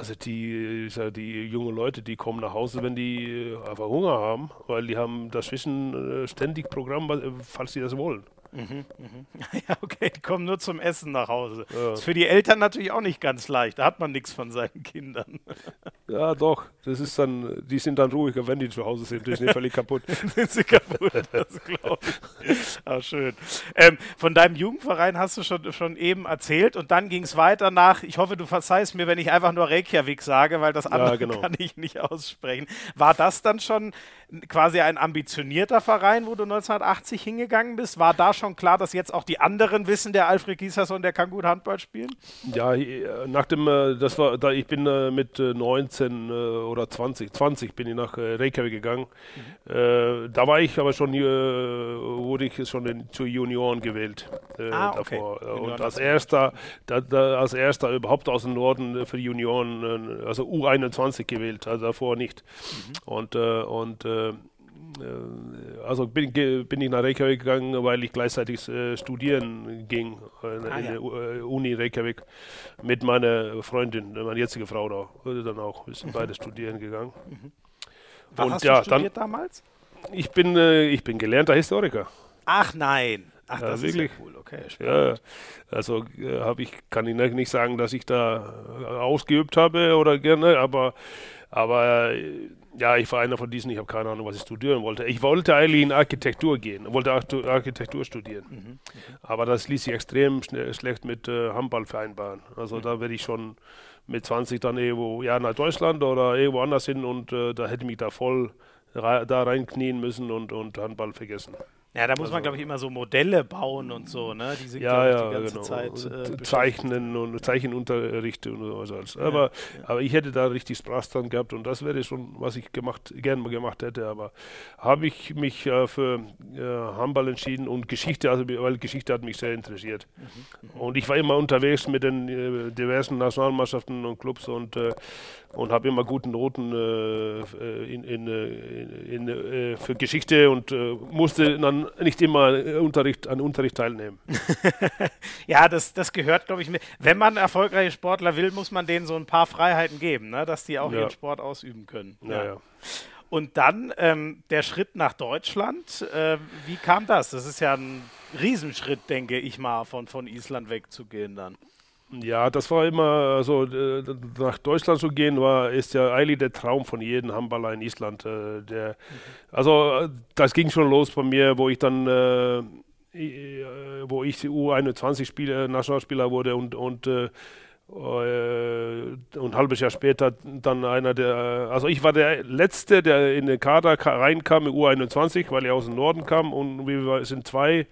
also die, die jungen Leute, die kommen nach Hause, wenn die einfach Hunger haben, weil die haben dazwischen ständig Programm, falls sie das wollen. Mhm,
mhm. Ja, okay, die kommen nur zum Essen nach Hause. Ja. Ist für die Eltern natürlich auch nicht ganz leicht. Da hat man nichts von seinen Kindern.
Ja, doch. Das ist dann, die sind dann ruhiger, wenn die zu Hause sind. Die sind völlig kaputt.
sind sie kaputt, das glaube ich. Ah, schön. Ähm, von deinem Jugendverein hast du schon, schon eben erzählt und dann ging es weiter nach, ich hoffe, du verzeihst mir, wenn ich einfach nur Reykjavik sage, weil das andere ja, genau. kann ich nicht aussprechen. War das dann schon quasi ein ambitionierter Verein, wo du 1980 hingegangen bist? War da schon schon klar, dass jetzt auch die anderen wissen, der Alfred Giesasson, der kann gut Handball spielen?
Ja, nach dem, äh, das war, da ich bin äh, mit 19 äh, oder 20, 20 bin ich nach Reykjavik gegangen. Mhm. Da war ich aber schon, wurde ich schon zu Junioren gewählt ah, davor. Okay. Und als erster, als erster überhaupt aus dem Norden für die Junioren, also U21 gewählt, also davor nicht. Mhm. Und, und äh, also bin, bin, ich nach Reykjavik gegangen, weil ich gleichzeitig äh, studieren ging äh, ah, in ja. der äh, Uni Reykjavik mit meiner Freundin, meine jetzige Frau da, dann auch. Wir sind mhm. beide studieren gegangen.
Mhm. Was Und hast ja, du studiert dann, damals?
Ich bin, äh, ich bin gelernter Historiker.
Ach nein. Ach,
das wirklich? ist ja cool. Okay, ja, also äh, habe ich, kann ich nicht sagen, dass ich da ausgeübt habe oder gerne, aber, aber ja, ich war einer von diesen, ich habe keine Ahnung, was ich studieren wollte. Ich wollte eigentlich in Architektur gehen, wollte Architektur studieren. Mhm. Mhm. Aber das ließ sich extrem schlecht mit äh, Handball vereinbaren. Also mhm. da werde ich schon mit 20 dann irgendwo ja, nach Deutschland oder irgendwo anders hin und äh, da hätte ich mich da voll da reinknien müssen und, und Handball vergessen.
Ja, da muss also, man, glaube ich, immer so Modelle bauen und so, ne?
Die sind, ja, ja, die ganze genau. Zeit. Äh, Zeichnen und Zeichenunterricht und so. Also. Aber, ja, aber ich hätte da richtig Spaß dran gehabt und das wäre schon, was ich gemacht, gerne mal gemacht hätte. Aber habe ich mich äh, für äh, Handball entschieden und Geschichte, also weil Geschichte hat mich sehr interessiert. Mhm, mhm. und ich war immer unterwegs mit den äh, diversen Nationalmannschaften und Clubs und äh, und habe immer guten Noten äh, in, in, in, in für Geschichte und musste dann nicht immer Unterricht, an Unterricht teilnehmen.
ja, das, das gehört, glaube ich, mit. Wenn man erfolgreiche Sportler will, muss man denen so ein paar Freiheiten geben, ne? dass die auch ja. ihren Sport ausüben können.
Ja, ja. ja.
Und dann ähm, der Schritt nach Deutschland. Äh, wie kam das? Das ist ja ein Riesenschritt, denke ich mal, von, von Island wegzugehen dann.
Ja, das war immer, also äh, nach Deutschland zu gehen, war ist ja eigentlich der Traum von jedem Handballer in Island. Äh, der, mhm. Also das ging schon los bei mir, wo ich dann, äh, wo ich U21 Spieler, Nationalspieler wurde und und äh, und ein halbes Jahr später dann einer der, also ich war der Letzte, der in den Kader reinkam, U21, weil ich aus dem Norden kam und wir sind zwei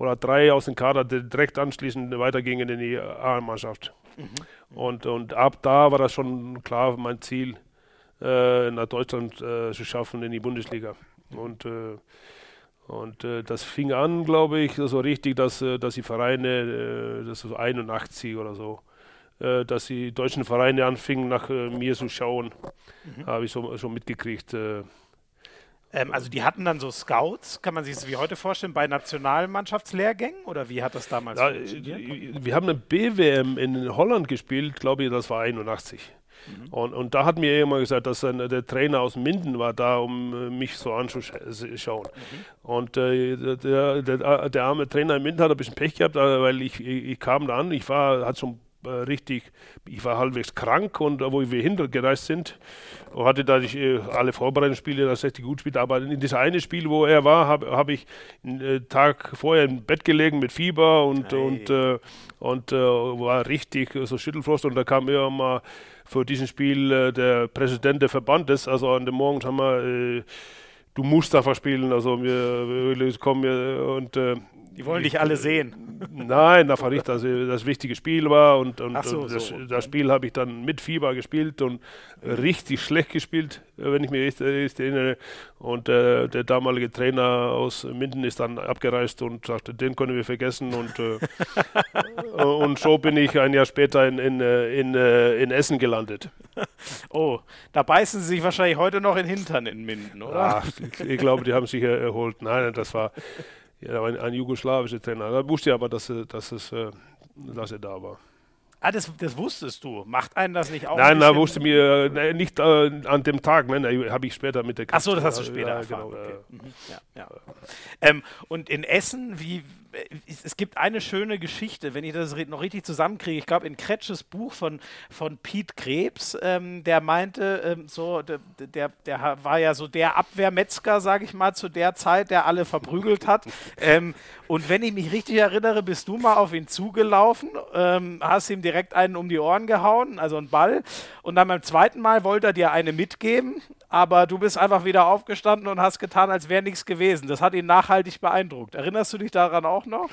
oder drei aus dem Kader, die direkt anschließend weitergingen in die A-Mannschaft. Mhm. Und, und ab da war das schon klar mein Ziel, äh, nach Deutschland äh, zu schaffen in die Bundesliga. Und, äh, und äh, das fing an, glaube ich, so richtig, dass, äh, dass die Vereine, äh, das ist so 81 oder so, dass die deutschen Vereine anfingen, nach mir zu schauen. Mhm. Habe ich so, schon mitgekriegt.
Ähm, also die hatten dann so Scouts, kann man sich das wie heute vorstellen, bei Nationalmannschaftslehrgängen oder wie hat das damals ja,
funktioniert? Wir haben eine BWM in Holland gespielt, glaube ich, das war 81. Mhm. Und, und da hat mir jemand gesagt, dass äh, der Trainer aus Minden war da, um äh, mich so anzuschauen. Mhm. Und äh, der, der, der, arme Trainer in Minden hat ein bisschen Pech gehabt, äh, weil ich, ich, kam da an, ich war, hat schon äh, richtig, ich war halbwegs krank und wo wir hingereist sind, hatte da die, äh, alle Vorbereitungsspiele das richtig gut gespielt, aber in das eine Spiel, wo er war, habe hab ich einen äh, Tag vorher im Bett gelegen mit Fieber und, hey. und, äh, und äh, war richtig so Schüttelfrost und da kam immer mal für diesen Spiel der Präsident des Verbandes, also an dem Morgen haben wir du musst da verspielen, also wir, wir kommen und
die wollen dich alle sehen.
Nein, da fand ich, dass das wichtige Spiel war und, und, so, und das, so. das, Spiel habe ich dann mit Fieber gespielt und richtig schlecht gespielt, wenn ich mich erinnere. Und äh, der damalige Trainer aus Minden ist dann abgereist und sagte, den können wir vergessen. Und, äh, und so bin ich ein Jahr später in, in, äh, in, äh, in Essen gelandet.
Oh, da beißen sie sich wahrscheinlich heute noch in Hintern in Minden, oder?
Ach, ich, ich glaube, die haben sich erholt. Nein, das war ja, ein, ein jugoslawischer Trainer. Da wusste ich aber, dass, dass, es, äh, dass er da war.
Ah, das, das wusstest du. Macht einen das nicht auch?
Nein, da wusste mir äh, nicht äh, an dem Tag, ne, habe ich später mit der
Ach so, das hast du später ja, erfahren. Genau, okay. mhm. ja, ja. Ähm, und in Essen, wie, es gibt eine schöne Geschichte, wenn ich das noch richtig zusammenkriege. Ich glaube, in Kretsches Buch von, von Piet Krebs, ähm, der meinte, ähm, so, der, der, der, war ja so der Abwehrmetzger, sage ich mal, zu der Zeit, der alle verprügelt hat. ähm, und wenn ich mich richtig erinnere, bist du mal auf ihn zugelaufen, ähm, hast ihm direkt einen um die Ohren gehauen, also einen Ball. Und dann beim zweiten Mal wollte er dir eine mitgeben aber du bist einfach wieder aufgestanden und hast getan, als wäre nichts gewesen. Das hat ihn nachhaltig beeindruckt. Erinnerst du dich daran auch noch?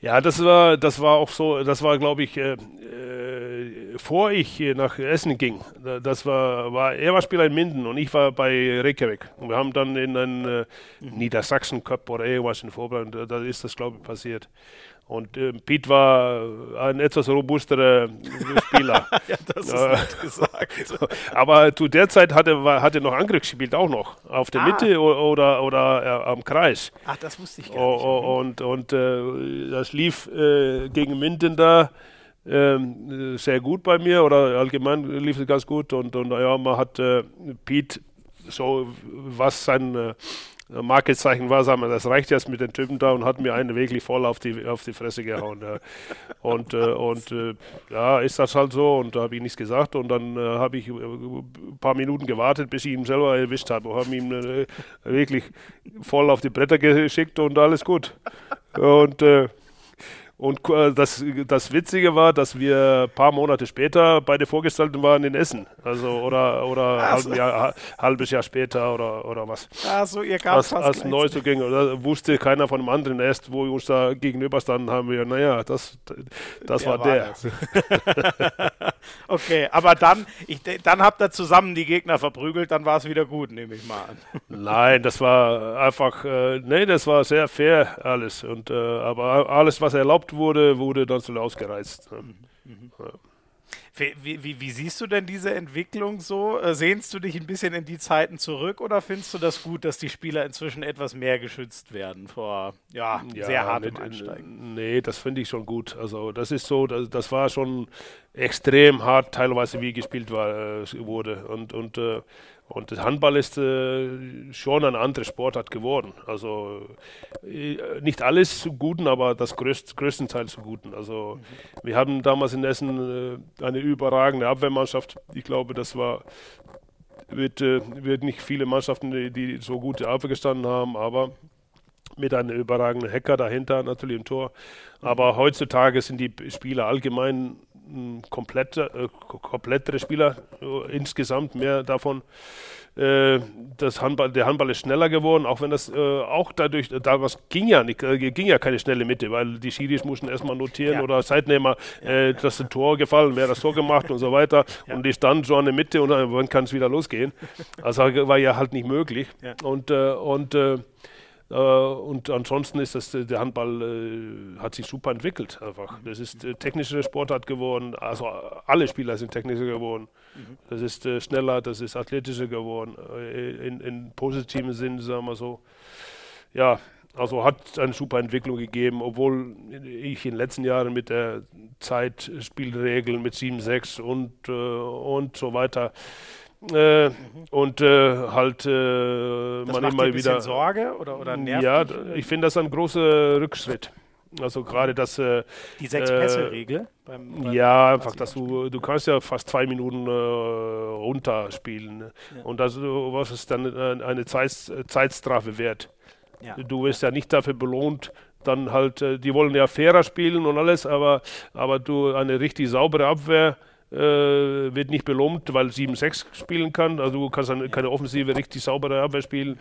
Ja, das war, das war auch so, das war, glaube ich, äh, äh, vor ich nach Essen ging. Das war, war, er war Spieler in Minden und ich war bei Reykjavik. Und wir haben dann in einen äh, mhm. Niedersachsen Cup oder irgendwas in Vorbereitung, da ist das, glaube ich, passiert. Und äh, Pete war ein etwas robusterer Spieler. ja, das ist äh, gesagt. Aber zu der Zeit hatte er hatte noch Angriff gespielt, auch noch. Auf der ah. Mitte oder, oder äh, am Kreis.
Ach, das wusste ich gar nicht. Und,
und äh, das lief äh, gegen Minden da ähm, sehr gut bei mir oder allgemein lief es ganz gut. Und, und ja, man hat äh, Pete so, was sein Markezeichen war, sagen wir, das reicht jetzt mit den Typen da und hat mir einen wirklich voll auf die, auf die Fresse gehauen. Ja. Und, äh, und äh, ja, ist das halt so und da habe ich nichts gesagt und dann äh, habe ich ein äh, paar Minuten gewartet, bis ich ihn selber erwischt habe und habe ihn äh, wirklich voll auf die Bretter geschickt und alles gut. Und äh, und äh, das, das Witzige war, dass wir ein paar Monate später beide Vorgestalten waren in Essen. Also oder oder also. halb Jahr, halbes Jahr später oder, oder was.
Also ihr
gab als, als Neuzugänge. Da wusste keiner von dem anderen erst, wo wir uns da gegenüber standen, haben wir, naja, das, das der war der.
der. okay, aber dann, ich, dann habt ihr zusammen die Gegner verprügelt, dann war es wieder gut, nehme ich mal an.
Nein, das war einfach, äh, nee, das war sehr fair alles. Und, äh, aber alles, was erlaubt wurde, wurde dann so ausgereizt. Ne? Mhm.
Ja. Wie, wie, wie, siehst du denn diese Entwicklung so? Äh, sehnst du dich ein bisschen in die Zeiten zurück oder findest du das gut, dass die Spieler inzwischen etwas mehr geschützt werden vor ja, ja sehr hartem nicht, Einsteigen?
Nee, das finde ich schon gut. Also das ist so, das, das war schon extrem hart, teilweise wie gespielt war, äh, wurde. Und, und äh, und das Handball ist äh, schon eine andere Sportart geworden. Also äh, nicht alles zu Guten, aber das größt, größtenteils zu Guten. Also mhm. wir haben damals in Essen äh, eine überragende Abwehrmannschaft. Ich glaube, das war wird, äh, wird nicht viele Mannschaften, die, die so gute Abwehr gestanden haben, aber mit einem überragenden Hacker dahinter natürlich im Tor. Aber heutzutage sind die Spieler allgemein komplette, äh, komplettere Spieler äh, insgesamt, mehr davon. Äh, das Handball, der Handball ist schneller geworden, auch wenn das äh, auch dadurch, damals ging ja nicht, äh, ging ja keine schnelle Mitte, weil die Schiris mussten erstmal notieren ja. oder Zeitnehmer, ja. dass ein Tor gefallen, wer das Tor gemacht und so weiter. Ja. Und die stand so eine Mitte und dann kann es wieder losgehen. Also war ja halt nicht möglich. Und, und äh, und ansonsten ist das, der Handball äh, hat sich super entwickelt einfach. Das ist äh, technische Sportart geworden, also alle Spieler sind technischer geworden. Das ist äh, schneller, das ist athletischer geworden, äh, in, in positiven Sinn, sagen wir so. Ja, also hat eine super Entwicklung gegeben, obwohl ich in den letzten Jahren mit der Zeitspielregeln mit 7-6 und, äh, und so weiter äh, mhm. Und äh, halt äh,
das man macht immer wieder. Sorge oder, oder nervt
Ja, dich? ich finde das ein großer Rückschritt. Also gerade das. Äh,
Die Sechs-Pässe-Regel?
Beim, ja, einfach, dass du, du kannst ja fast zwei Minuten äh, runterspielen. Ne? Ja. Und das, was ist dann äh, eine Zeit, Zeitstrafe wert? Ja. Du wirst ja nicht dafür belohnt, dann halt, äh, die wollen ja fairer spielen und alles, aber, aber du eine richtig saubere Abwehr äh, wird nicht belohnt, weil 7-6 spielen kann. Also du kannst eine, keine offensive, richtig saubere Abwehr spielen.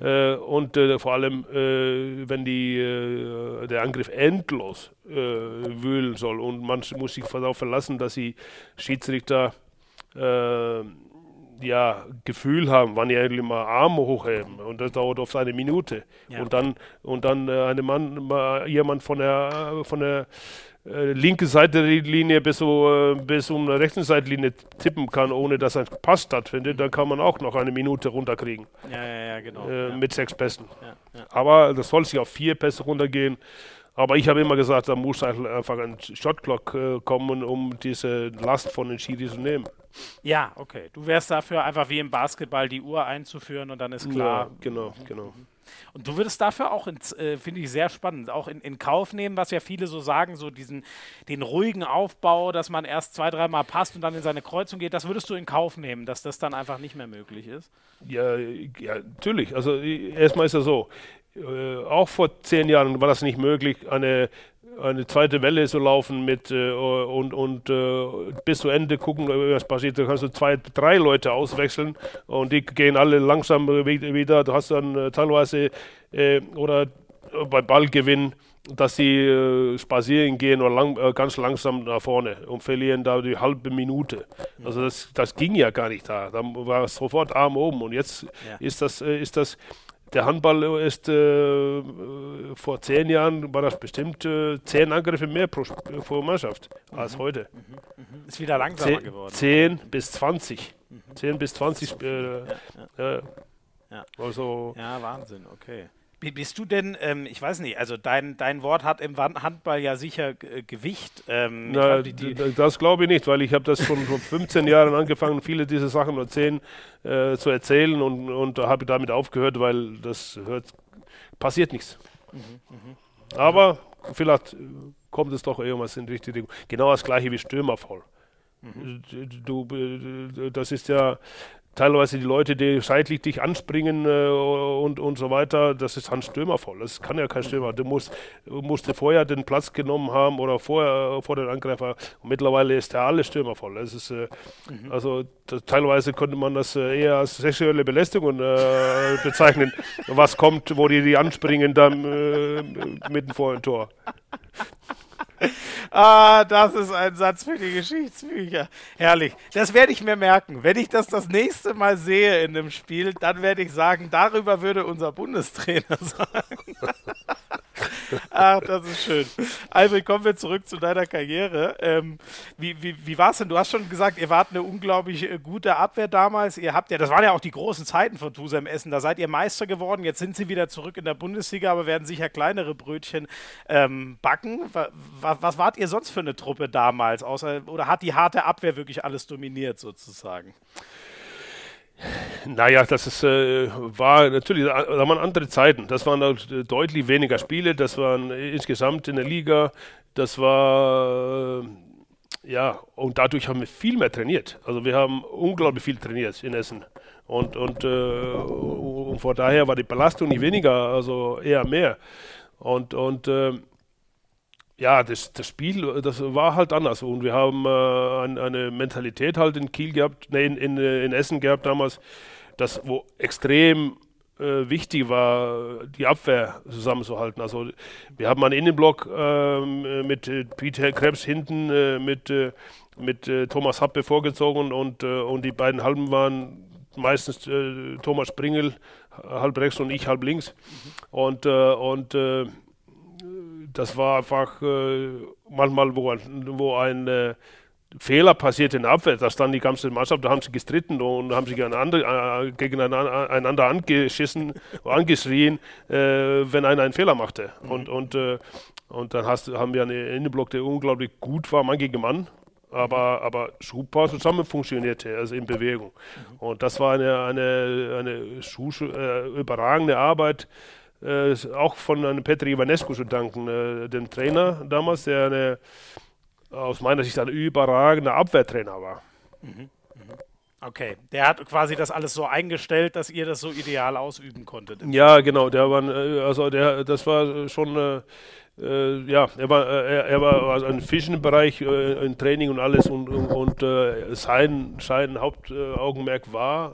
Äh, und äh, vor allem, äh, wenn die, äh, der Angriff endlos äh, wühlen soll und man muss sich darauf verlassen, dass die Schiedsrichter ja, Gefühl haben, wann die eigentlich mal Arme hochheben und das dauert oft eine Minute ja. und dann und dann äh, eine Mann, jemand von der von der äh, linke Seitenlinie bis, so, äh, bis um eine rechte Seitenlinie tippen kann, ohne dass ein Pass stattfindet, dann kann man auch noch eine Minute runterkriegen.
Ja, ja, ja, genau.
Äh,
ja.
Mit sechs Pässen. Ja, ja. Aber das soll sich auf vier Pässe runtergehen. Aber ich habe immer gesagt, da muss einfach ein Shotclock äh, kommen, um diese Last von den Schiris zu nehmen.
Ja, okay. Du wärst dafür einfach wie im Basketball die Uhr einzuführen und dann ist klar. Ja,
genau, genau.
Mhm. Und du würdest dafür auch, äh, finde ich sehr spannend, auch in, in, Kauf nehmen, was ja viele so sagen, so diesen den ruhigen Aufbau, dass man erst zwei, dreimal passt und dann in seine Kreuzung geht, das würdest du in Kauf nehmen, dass das dann einfach nicht mehr möglich ist?
Ja, ja natürlich. Also erstmal ist es so, äh, auch vor zehn Jahren war das nicht möglich, eine eine zweite Welle so laufen mit äh, und, und äh, bis zu Ende gucken, was passiert. Da kannst du zwei, drei Leute auswechseln und die gehen alle langsam wieder. Du hast dann äh, teilweise äh, oder beim Ballgewinn, dass sie äh, spazieren gehen oder lang, äh, ganz langsam nach vorne und verlieren da die halbe Minute. Also das, das ging ja gar nicht da. Da war sofort Arm oben und jetzt ja. ist das, ist das der Handball ist äh, vor zehn Jahren war das bestimmt äh, zehn Angriffe mehr pro, pro Mannschaft mhm. als heute. Mhm.
Ist wieder langsamer Zeh, geworden.
Zehn bis zwanzig. Mhm. Zehn bis zwanzig. Äh, ja, ja.
ja. Also, ja, Wahnsinn, okay. Bist du denn, ähm, ich weiß nicht, also dein, dein Wort hat im Handball ja sicher äh, Gewicht.
Ähm, Na, die, die das glaube ich nicht, weil ich habe das schon vor 15 Jahren angefangen, viele dieser Sachen erzählen, äh, zu erzählen und, und habe damit aufgehört, weil das hört, passiert nichts. Mhm, mh. Aber vielleicht kommt es doch irgendwas in die richtige Genau das gleiche wie Stürmerfall. Mhm. Du, du, das ist ja teilweise die Leute, die seitlich dich anspringen äh, und, und so weiter, das ist Hans Stürmer voll. Das kann ja kein Stürmer. Du musst, musste vorher den Platz genommen haben oder vorher vor den Angreifer. Und mittlerweile ist der alle Stürmer voll. Das ist, äh, mhm. Also das, teilweise könnte man das äh, eher als sexuelle Belästigung äh, bezeichnen, was kommt, wo die, die anspringen dann äh, mitten vor dem Tor.
ah, das ist ein Satz für die Geschichtsbücher. Herrlich. Das werde ich mir merken. Wenn ich das das nächste Mal sehe in einem Spiel, dann werde ich sagen, darüber würde unser Bundestrainer sagen. Ach, das ist schön. Albert, kommen wir zurück zu deiner Karriere. Ähm, wie wie, wie war es denn? Du hast schon gesagt, ihr wart eine unglaublich äh, gute Abwehr damals. Ihr habt ja, das waren ja auch die großen Zeiten von Tusem Essen. Da seid ihr Meister geworden. Jetzt sind sie wieder zurück in der Bundesliga, aber werden sicher kleinere Brötchen ähm, backen. Was, was wart ihr sonst für eine Truppe damals? Außer, oder hat die harte Abwehr wirklich alles dominiert sozusagen?
Naja, das ist, äh, war natürlich, da waren andere Zeiten. Das waren äh, deutlich weniger Spiele. Das waren insgesamt in der Liga. Das war, äh, ja, und dadurch haben wir viel mehr trainiert. Also wir haben unglaublich viel trainiert in Essen. Und, und, äh, und von daher war die Belastung nicht weniger, also eher mehr. Und, und äh, ja, das, das Spiel, das war halt anders. Und wir haben äh, ein, eine Mentalität halt in Kiel gehabt, ne, in, in, in Essen gehabt damals, das wo extrem äh, wichtig war, die Abwehr zusammenzuhalten. Also wir haben einen Innenblock äh, mit äh, Peter Krebs hinten, äh, mit, äh, mit Thomas Happe vorgezogen und, und die beiden Halben waren meistens Thomas Springel, halb rechts und ich halb links. Mhm. Und, und das war einfach äh, manchmal, wo ein, wo ein äh, Fehler passiert in der Abwehr, dass dann die ganze Mannschaft, da haben sie gestritten und haben sich gegeneinander, äh, gegeneinander angeschissen, angeschrien, äh, wenn einer einen Fehler machte. Mhm. Und, und, äh, und dann hast, haben wir einen Innenblock, der unglaublich gut war, Mann gegen Mann, aber, aber super zusammen funktionierte, also in Bewegung. Mhm. Und das war eine, eine, eine äh, überragende Arbeit äh, auch von einem Petri Ivanescu zu danken, äh, dem Trainer damals, der eine, aus meiner Sicht ein überragender Abwehrtrainer war. Mhm.
mhm. Okay, der hat quasi das alles so eingestellt, dass ihr das so ideal ausüben konntet.
Ja, genau, der war, äh, also der, das war schon, äh, äh, ja, er war, äh, er, er war also ein Fischen-Bereich, äh, im Training und alles und, und, und äh, sein, sein Hauptaugenmerk war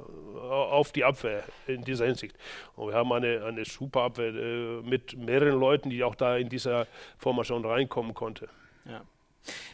auf die Abwehr in dieser Hinsicht. Und wir haben eine, eine super Abwehr äh, mit mehreren Leuten, die auch da in dieser Formation reinkommen konnte.
Ja.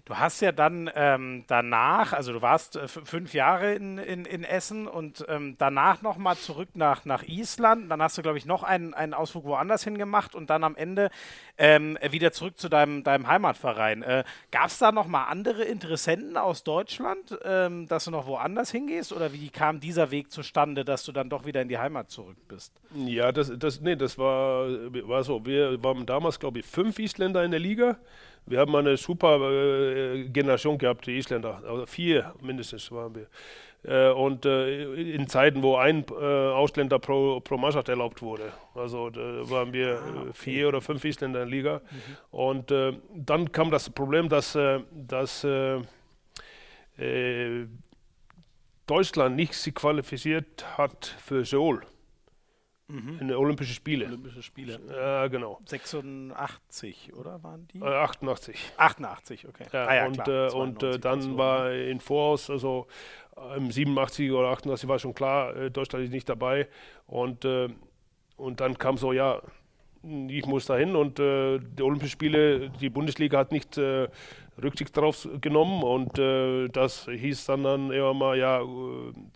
Du hast ja dann ähm, danach, also du warst äh, fünf Jahre in, in, in Essen und ähm, danach nochmal zurück nach, nach Island. Dann hast du, glaube ich, noch einen, einen Ausflug woanders hingemacht und dann am Ende ähm, wieder zurück zu deinem, deinem Heimatverein. Äh, Gab es da nochmal andere Interessenten aus Deutschland, ähm, dass du noch woanders hingehst oder wie kam dieser Weg zustande, dass du dann doch wieder in die Heimat zurück bist?
Ja, das, das, nee, das war, war so. Wir waren damals, glaube ich, fünf Isländer in der Liga. Wir haben eine super äh, Generation gehabt, die Isländer. Also vier mindestens waren wir. Äh, und äh, in Zeiten, wo ein äh, Ausländer pro, pro Mannschaft erlaubt wurde. Also da waren wir ah, okay. vier oder fünf Isländer in der Liga. Mhm. Und äh, dann kam das Problem, dass, äh, dass Deutschland nicht sich qualifiziert hat für Seoul. Mhm. In Olympische Spiele.
Olympische Spiele.
Ja, genau.
86, oder waren die? Äh,
88.
88, okay.
Ja, ah, ja, und äh, und äh, dann war in Voraus, also äh, im 87 oder 88 war schon klar, äh, Deutschland ist nicht dabei. Und, äh, und dann kam so, ja, ich muss dahin und äh, die Olympischen Spiele, die Bundesliga hat nicht äh, Rücksicht darauf genommen und äh, das hieß dann, dann immer mal, ja, äh,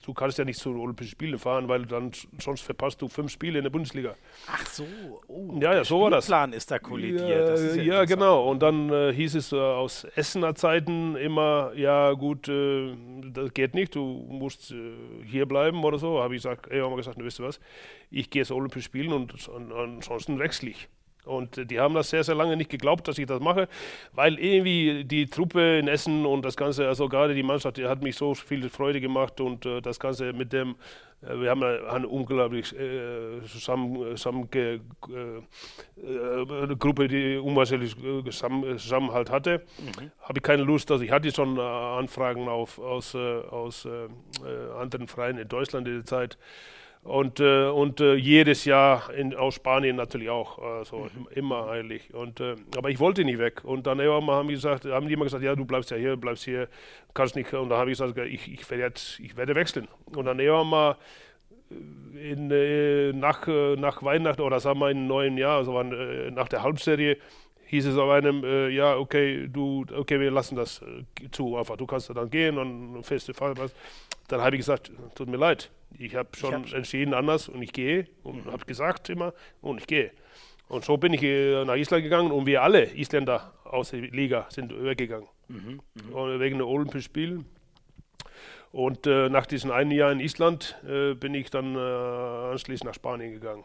du kannst ja nicht zu Olympischen Spielen fahren, weil dann sonst verpasst du fünf Spiele in der Bundesliga.
Ach so,
oh, ja, ja, so war das.
Plan ist da kollidiert.
Ja, ja, ja genau. Und dann äh, hieß es äh, aus Essener Zeiten immer, ja gut, äh, das geht nicht, du musst äh, hier bleiben oder so. Habe ich gesagt, ey, haben wir gesagt, wisst ihr was, ich gehe zu Olympischen Spielen und, und ansonsten wechsle ich. Und die haben das sehr, sehr lange nicht geglaubt, dass ich das mache, weil irgendwie die Truppe in Essen und das Ganze, also gerade die Mannschaft, die hat mich so viel Freude gemacht und äh, das Ganze mit dem, äh, wir haben eine unglaublich äh, zusammen, zusammen äh, eine Gruppe, die unwahrscheinlich äh, zusammen, Zusammenhalt hatte. Mhm. Habe ich keine Lust, also ich hatte schon äh, Anfragen auf, aus, aus anderen Vereinen in Deutschland in der Zeit und, äh, und äh, jedes Jahr in, aus Spanien natürlich auch, also mhm. immer eigentlich. Und, äh, aber ich wollte nie weg. Und dann haben die, gesagt, haben die immer gesagt, ja, du bleibst ja hier, bleibst hier, kannst nicht. Und dann habe ich gesagt, ich, ich, werde jetzt, ich werde wechseln. Und dann irgendwann mal in, äh, nach, äh, nach Weihnachten oder sagen wir im neuen Jahr, also äh, nach der Halbserie, hieß es auf einem, äh, ja, okay, du, okay, wir lassen das äh, zu, einfach, du kannst dann gehen und feste Fall was. Dann habe ich gesagt, tut mir leid, ich habe schon ich hab entschieden anders und ich gehe und mhm. habe gesagt immer und ich gehe. Und so bin ich äh, nach Island gegangen und wir alle Isländer aus der Liga sind weggegangen. Mhm. Mhm. Wegen der Olympischen Spielen. Und äh, nach diesem einen Jahr in Island äh, bin ich dann anschließend nach Spanien gegangen.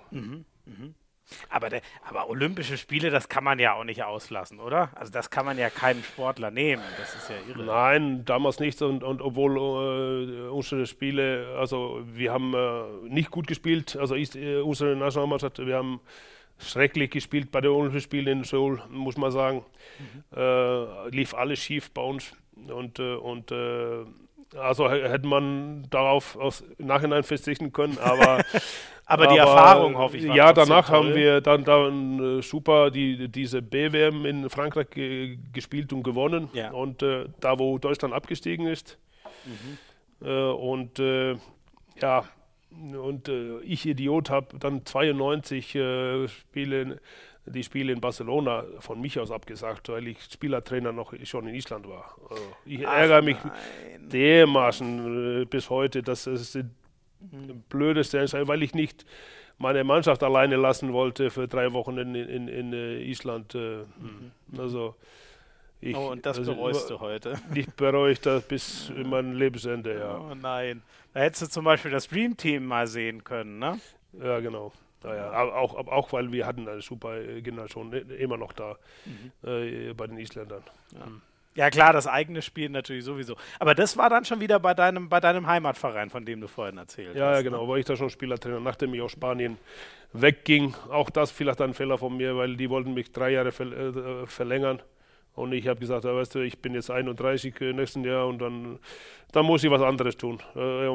Aber, der, aber Olympische Spiele, das kann man ja auch nicht auslassen, oder? Also das kann man ja keinem Sportler nehmen. Das ist ja irre.
Nein, damals nicht. Und, und obwohl äh, unsere Spiele, also wir haben äh, nicht gut gespielt. Also ist, äh, unsere Nationalmannschaft, wir haben schrecklich gespielt bei den Olympischen Spielen in Seoul, muss man sagen. Mhm. Äh, lief alles schief bei uns. Und, äh, und äh, also hätte man darauf aus Nachhinein verzichten können, aber
Aber, die Erfahrung, hoffe ich.
Ja, danach haben wir dann, dann äh, super die, diese BWM in Frankreich ge gespielt und gewonnen. Ja. Und äh, da, wo Deutschland abgestiegen ist. Mhm. Äh, und äh, ja, und äh, ich Idiot habe dann 92 äh, Spiele, die Spiele in Barcelona von mich aus abgesagt, weil ich Spielertrainer noch schon in Island war. Also ich Ach ärgere mich nein. dermaßen bis heute, dass es mhm. blödeste Entscheidung, weil ich nicht meine Mannschaft alleine lassen wollte für drei Wochen in, in, in äh, Island. Äh, mhm. Also
ich, oh, und das also, bereust du heute.
Ich bereue das bis in mein Lebensende, ja.
Oh nein. Da hättest du zum Beispiel das Dream-Team mal sehen können, ne?
Ja, genau. Ja, ja. Auch, auch weil wir hatten eine super Generation immer noch da mhm. äh, bei den Isländern.
Ja. Mhm. Ja klar, das eigene Spiel natürlich sowieso. Aber das war dann schon wieder bei deinem, bei deinem Heimatverein, von dem du vorhin erzählt
ja, hast. Ja, genau, ne? war ich da schon Spielertrainer, nachdem ich aus Spanien wegging. Auch das vielleicht ein Fehler von mir, weil die wollten mich drei Jahre ver äh, verlängern. Und ich habe gesagt, ja, weißt du, ich bin jetzt 31 äh, nächsten Jahr und dann, dann muss ich was anderes tun. Äh,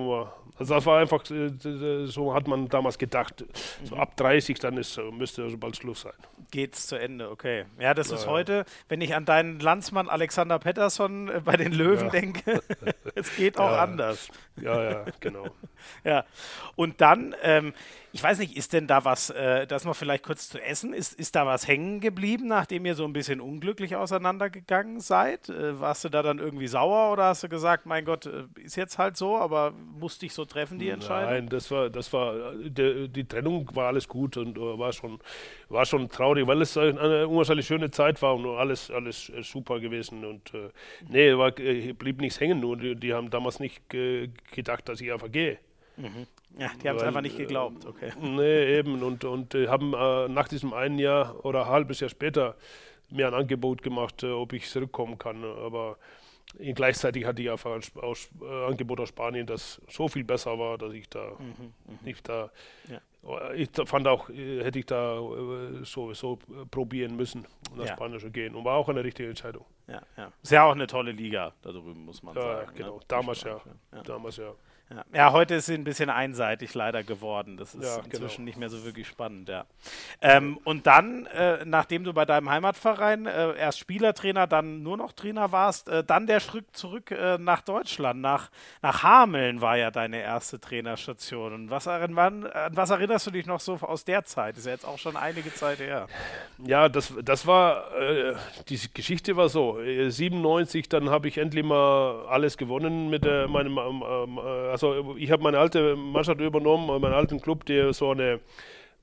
also das war einfach, äh, so hat man damals gedacht. So ab 30, dann ist, müsste also bald Schluss sein.
Geht's zu Ende, okay. Ja, das ja, ist heute, wenn ich an deinen Landsmann Alexander Pettersson äh, bei den Löwen ja. denke, es geht auch
ja.
anders.
Ja, ja, genau.
ja, und dann, ähm, ich weiß nicht, ist denn da was, äh, das noch vielleicht kurz zu essen, ist, ist da was hängen geblieben, nachdem ihr so ein bisschen unglücklich auseinandergegangen seid? Äh, warst du da dann irgendwie sauer oder hast du gesagt, mein Gott, äh, ist jetzt halt so, aber musste ich so treffen, die Entscheidung?
Nein, das war, das war, die, die Trennung war alles gut und uh, war schon, war schon traurig, weil es eine unwahrscheinlich schöne Zeit war und alles, alles äh, super gewesen und äh, nee, war, äh, blieb nichts hängen, nur die, die haben damals nicht gedacht, dass ich einfach gehe.
Mhm. Ja, die haben es einfach nicht geglaubt, okay.
Nee, eben. Und, und äh, haben äh, nach diesem einen Jahr oder ein halbes Jahr später mir ein Angebot gemacht, äh, ob ich zurückkommen kann. Aber gleichzeitig hatte ich einfach ein aus, äh, Angebot aus Spanien, das so viel besser war, dass ich da mhm, mhm. nicht da. Ja. Ich fand auch, äh, hätte ich da äh, sowieso probieren müssen, nach ja. Spanische gehen. Und war auch eine richtige Entscheidung.
Ja, ja. Ist ja auch eine tolle Liga da drüben, muss man
ja,
sagen.
Genau, ne? damals ja. ja. Damals ja.
Ja. ja, heute ist sie ein bisschen einseitig leider geworden. Das ist
Ja,
inzwischen
genau.
nicht mehr so wirklich spannend, ja. Ähm, und dann, äh, nachdem du bei deinem Heimatverein äh, erst Spielertrainer, dann nur noch Trainer warst, äh, dann der Schritt zurück äh, nach Deutschland, nach, nach Hameln war ja deine erste Trainerstation. Und was, an, an was erinnerst du dich noch so aus der Zeit? Ist ja jetzt auch schon einige Zeit her.
Ja, das, das war, äh, die Geschichte war so, äh, 97, dann habe ich endlich mal alles gewonnen mit äh, meinem, ähm, äh, also ich habe meine alte Mannschaft übernommen, äh, meinen alten Club, der so eine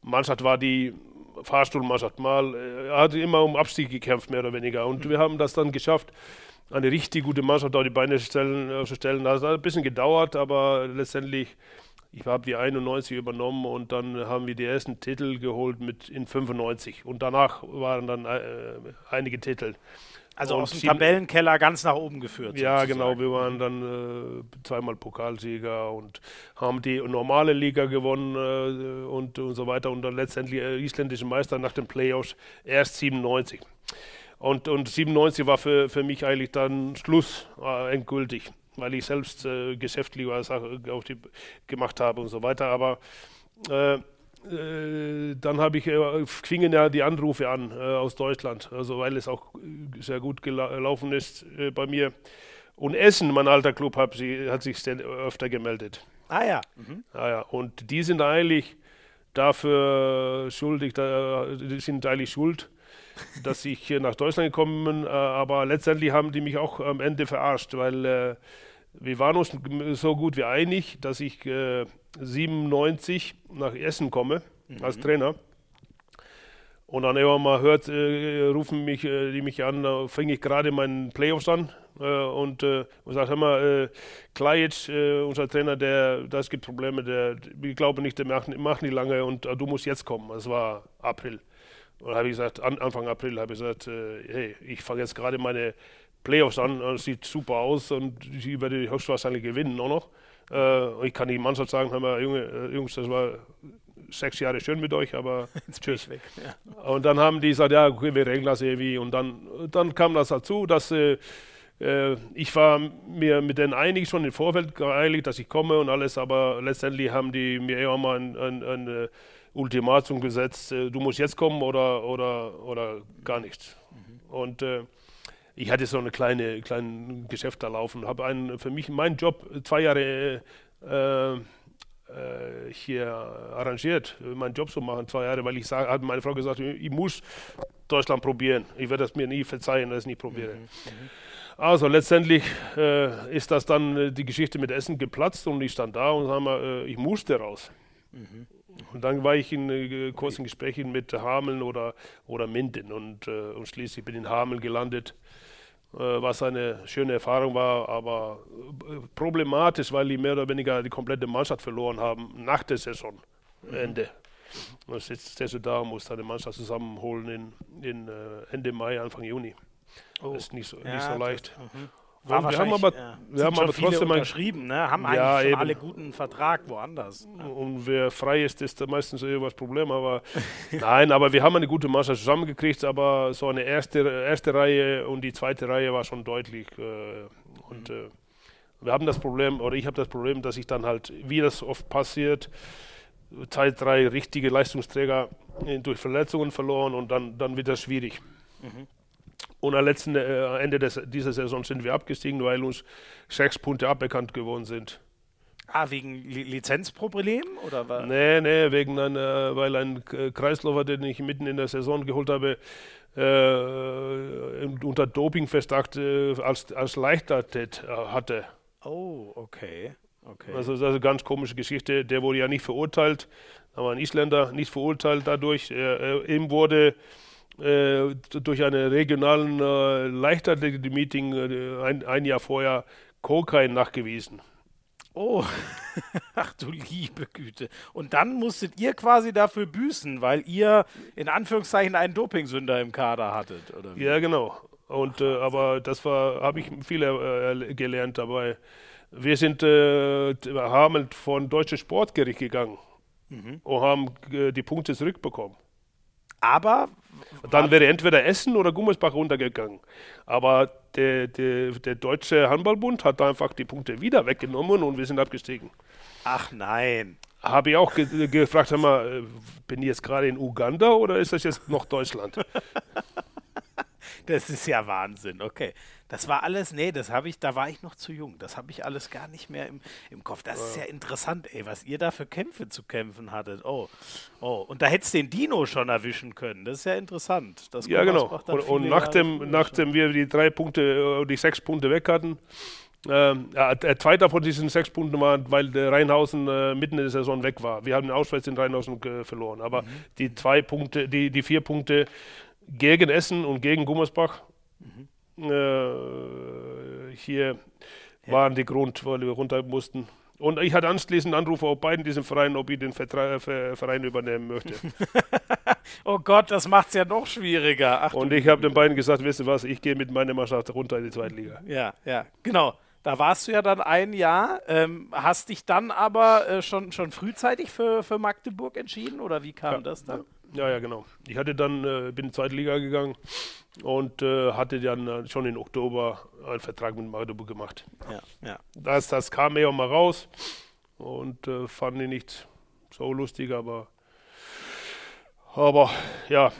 Mannschaft war, die Fahrstuhlmannschaft mal, äh, hat immer um Abstieg gekämpft, mehr oder weniger. Und wir haben das dann geschafft, eine richtig gute Mannschaft auf die Beine stellen, äh, zu stellen. Das hat ein bisschen gedauert, aber letztendlich, ich habe die 91 übernommen und dann haben wir die ersten Titel geholt mit in 95. Und danach waren dann äh, einige Titel.
Also
Und
aus dem Tabellenkeller ganz nach oben geführt.
Ja,
sozusagen.
genau. Wir waren dann äh, zweimal Pokalsieger und haben die normale Liga gewonnen äh, und, und so weiter. Und dann letztendlich äh, isländische Meister nach den Playoffs erst 97. Und, und 97 war für, für mich eigentlich dann Schluss, äh, endgültig, weil ich selbst äh, geschäftlich was auf die gemacht habe und so weiter. Aber äh, dann habe ich, äh, fingen ja die Anrufe an äh, aus Deutschland, also weil es auch äh, sehr gut gela- gelaufen ist äh, bei mir. Und Essen, mein alter Club, hab sie, hat sich öfter gemeldet.
Ah ja. Mhm.
Ja, ja. Und die sind eigentlich dafür schuldig, da, die sind eigentlich schuld, dass ich hier nach Deutschland gekommen bin. Äh, aber letztendlich haben die mich auch am Ende verarscht, weil äh, wir waren uns so gut wie einig, dass ich äh, 97 nach Essen komme als Trainer. Und dann immer mal hört, äh, rufen mich, äh, die mich an, da fing ich gerade meinen Playoffs an äh, und, äh, und sagt, hör mal, äh, Klajic, äh, unser Trainer, der, das gibt Probleme, der, ich glaube nicht, der macht, macht nicht lange und äh, du musst jetzt kommen. Es war April. Und habe ich gesagt, an, Anfang April habe ich gesagt, äh, hey, ich fange jetzt gerade meine Playoffs an, es sieht super aus und ich werde höchstwahrscheinlich gewinnen auch noch. Äh, ich kann die Mannschaft sagen, hör mal, Junge, äh, Jungs, das war sechs Jahre schön mit euch, aber tschüss.
Weg. Ja.
Und dann haben die gesagt, ja, okay, wir regeln das irgendwie. Und dann, dann kam das dazu, dass äh, äh, ich war mir mit denen einig, schon im Vorfeld geeinigt, dass ich komme und alles, aber letztendlich haben die mir immer mal ein, ein, ein äh, Ultimatum gesetzt, äh, du musst jetzt kommen oder, oder, oder gar nicht. Und äh, ich hatte so eine kleine, kleine Geschäft da laufen, habe einen für mich meinen Job zwei Jahre äh, äh, hier arrangiert, meinen Job zu machen, zwei Jahre, weil ich sage, hat meine Frau gesagt, ich muss Deutschland probieren. Ich werde das mir nie verzeihen, dass ich es nicht probiere. Also letztendlich äh, ist das dann äh, die Geschichte mit Essen geplatzt und ich stand da und sag mal, äh, ich musste raus. Und dann war ich in äh, kurzen Gesprächen mit Hameln oder, oder Minden und, äh, und schließlich bin ich in Hameln gelandet, was eine schöne Erfahrung war, aber äh, problematisch, weil die mehr oder weniger die komplette Mannschaft verloren haben nach der Saisonende. Und jetzt stehst du da und musst deine Mannschaft zusammenholen in, in äh, Ende Mai, Anfang Juni.
Oh.
Das ist nicht so,
Ja,
nicht so
das-
leicht.
mhm.
Und wir haben aber,
ja.
wir
Sind
haben aber trotzdem
unterschrieben, ne? Haben eigentlich
Ja, eben.
alle guten Vertrag woanders.
Und wer frei ist, ist da meistens eh das Problem. Aber nein, aber wir haben eine gute Mannschaft zusammengekriegt, aber so eine erste, erste Reihe und die zweite Reihe war schon deutlich. Äh, und äh, wir haben das Problem, oder ich habe das Problem, dass ich dann halt, wie das oft passiert, zwei, drei richtige Leistungsträger äh, durch Verletzungen verloren und dann, dann wird das schwierig. Und am letzten äh, Ende des, dieser Saison sind wir abgestiegen, weil uns sechs Punkte aberkannt geworden sind.
Ah, wegen Li Lizenzproblem? Oder?
Nee, nee, wegen einer, weil ein Kreisläufer, den ich mitten in der Saison geholt habe, äh, unter Dopingverdacht äh, als, als Leichtathlet äh, hatte.
Oh, okay. okay.
Also das ist eine ganz komische Geschichte. Der wurde ja nicht verurteilt, aber ein Isländer nicht verurteilt dadurch. Er, ihm wurde äh, durch einen regionalen äh, Leichtathletik-Meeting äh, ein, ein Jahr vorher Kokain nachgewiesen.
oh, ach du liebe Güte. Und dann musstet ihr quasi dafür büßen, weil ihr in Anführungszeichen einen Dopingsünder im Kader hattet, oder wie?
Ja, genau. Und äh, aber das war, habe ich viel äh, gelernt dabei. Wir sind äh, haben von deutsches Sportgericht gegangen und haben äh, die Punkte zurückbekommen.
Aber
Dann wäre entweder Essen oder Gummersbach runtergegangen. Aber der, der, der Deutsche Handballbund hat einfach die Punkte wieder weggenommen und wir sind abgestiegen.
Ach nein.
Habe ich auch ge gefragt, hör mal, äh, bin ich jetzt gerade in Uganda oder ist das jetzt noch Deutschland?
das ist ja Wahnsinn, okay. Das war alles, nee, das habe ich, da war ich noch zu jung. Das habe ich alles gar nicht mehr im, im Kopf. Das ja. ist ja interessant, ey, was ihr da für Kämpfe zu kämpfen hattet. Oh, oh. Und da hättest du den Dino schon erwischen können. Das ist ja interessant. Das
ja, genau. Und, und nachdem, nachdem wir die drei Punkte, äh, die sechs Punkte weg hatten, ähm, ja, der zweite von diesen sechs Punkten war, weil der Rheinhausen äh, mitten in der Saison weg war. Wir haben den Auswärts in Rheinhausen äh, verloren. Aber mhm. die zwei Punkte, die, die vier Punkte gegen Essen und gegen Gummersbach mhm. äh, hier ja. waren die Grund, weil wir runter mussten. Und ich hatte anschließend Anrufe auf beiden diesen Vereinen, ob ich den Vertra Verein übernehmen möchte.
oh Gott, das macht es ja noch schwieriger.
Ach, und ich habe den beiden gesagt, wisst ihr was, ich gehe mit meiner Mannschaft runter in die zweite Liga.
Ja, ja, genau. Da warst du ja dann ein Jahr, ähm, hast dich dann aber äh, schon, schon frühzeitig für, für Magdeburg entschieden oder wie kam
ja,
das dann?
Ja, ja, genau. Ich hatte dann, äh, bin in die zweite Liga gegangen und äh, hatte dann äh, schon im Oktober einen Vertrag mit Magdeburg gemacht.
Ja, ja.
Das, das kam auch mal raus und äh, fand ich nicht so lustig, aber, aber ja,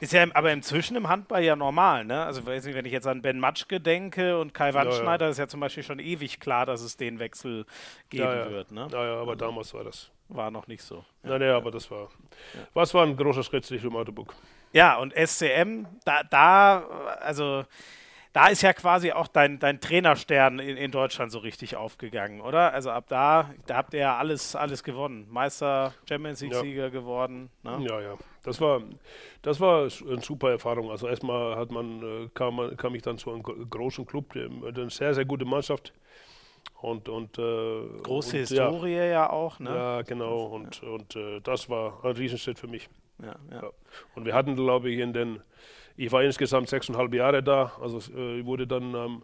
ist ja aber inzwischen im Handball ja normal, ne? Also weiß nicht, wenn ich jetzt an Ben Matschke denke und Kai Wandschneider, ja, ja. ist ja zum Beispiel schon ewig klar, dass es den Wechsel geben
ja,
ja. wird, ne?
Ja, ja, aber damals war das.
War noch nicht so.
Nein, nein, aber das war, was war ein großer Schritt Richtung Autobook.
Ja, und SCM, da, da, also da ist ja quasi auch dein, dein Trainerstern in, in Deutschland so richtig aufgegangen, oder? Also ab da, da habt ihr ja alles, alles gewonnen. Meister, Champions League-Sieger ja. geworden. Ne?
Ja, ja. Das war, das war eine super Erfahrung. Also erstmal hat man, äh, kam, kam ich dann zu einem großen Club, eine sehr, sehr gute Mannschaft. Und, und, äh,
Große und, Historie ja, ja, auch, ne?
Ja, genau. Und, ja. und äh, das war ein Riesenschritt für mich.
Ja, ja.
Und wir hatten, glaube ich, in den ich war insgesamt sechseinhalb Jahre da. Also äh, ich wurde dann ähm,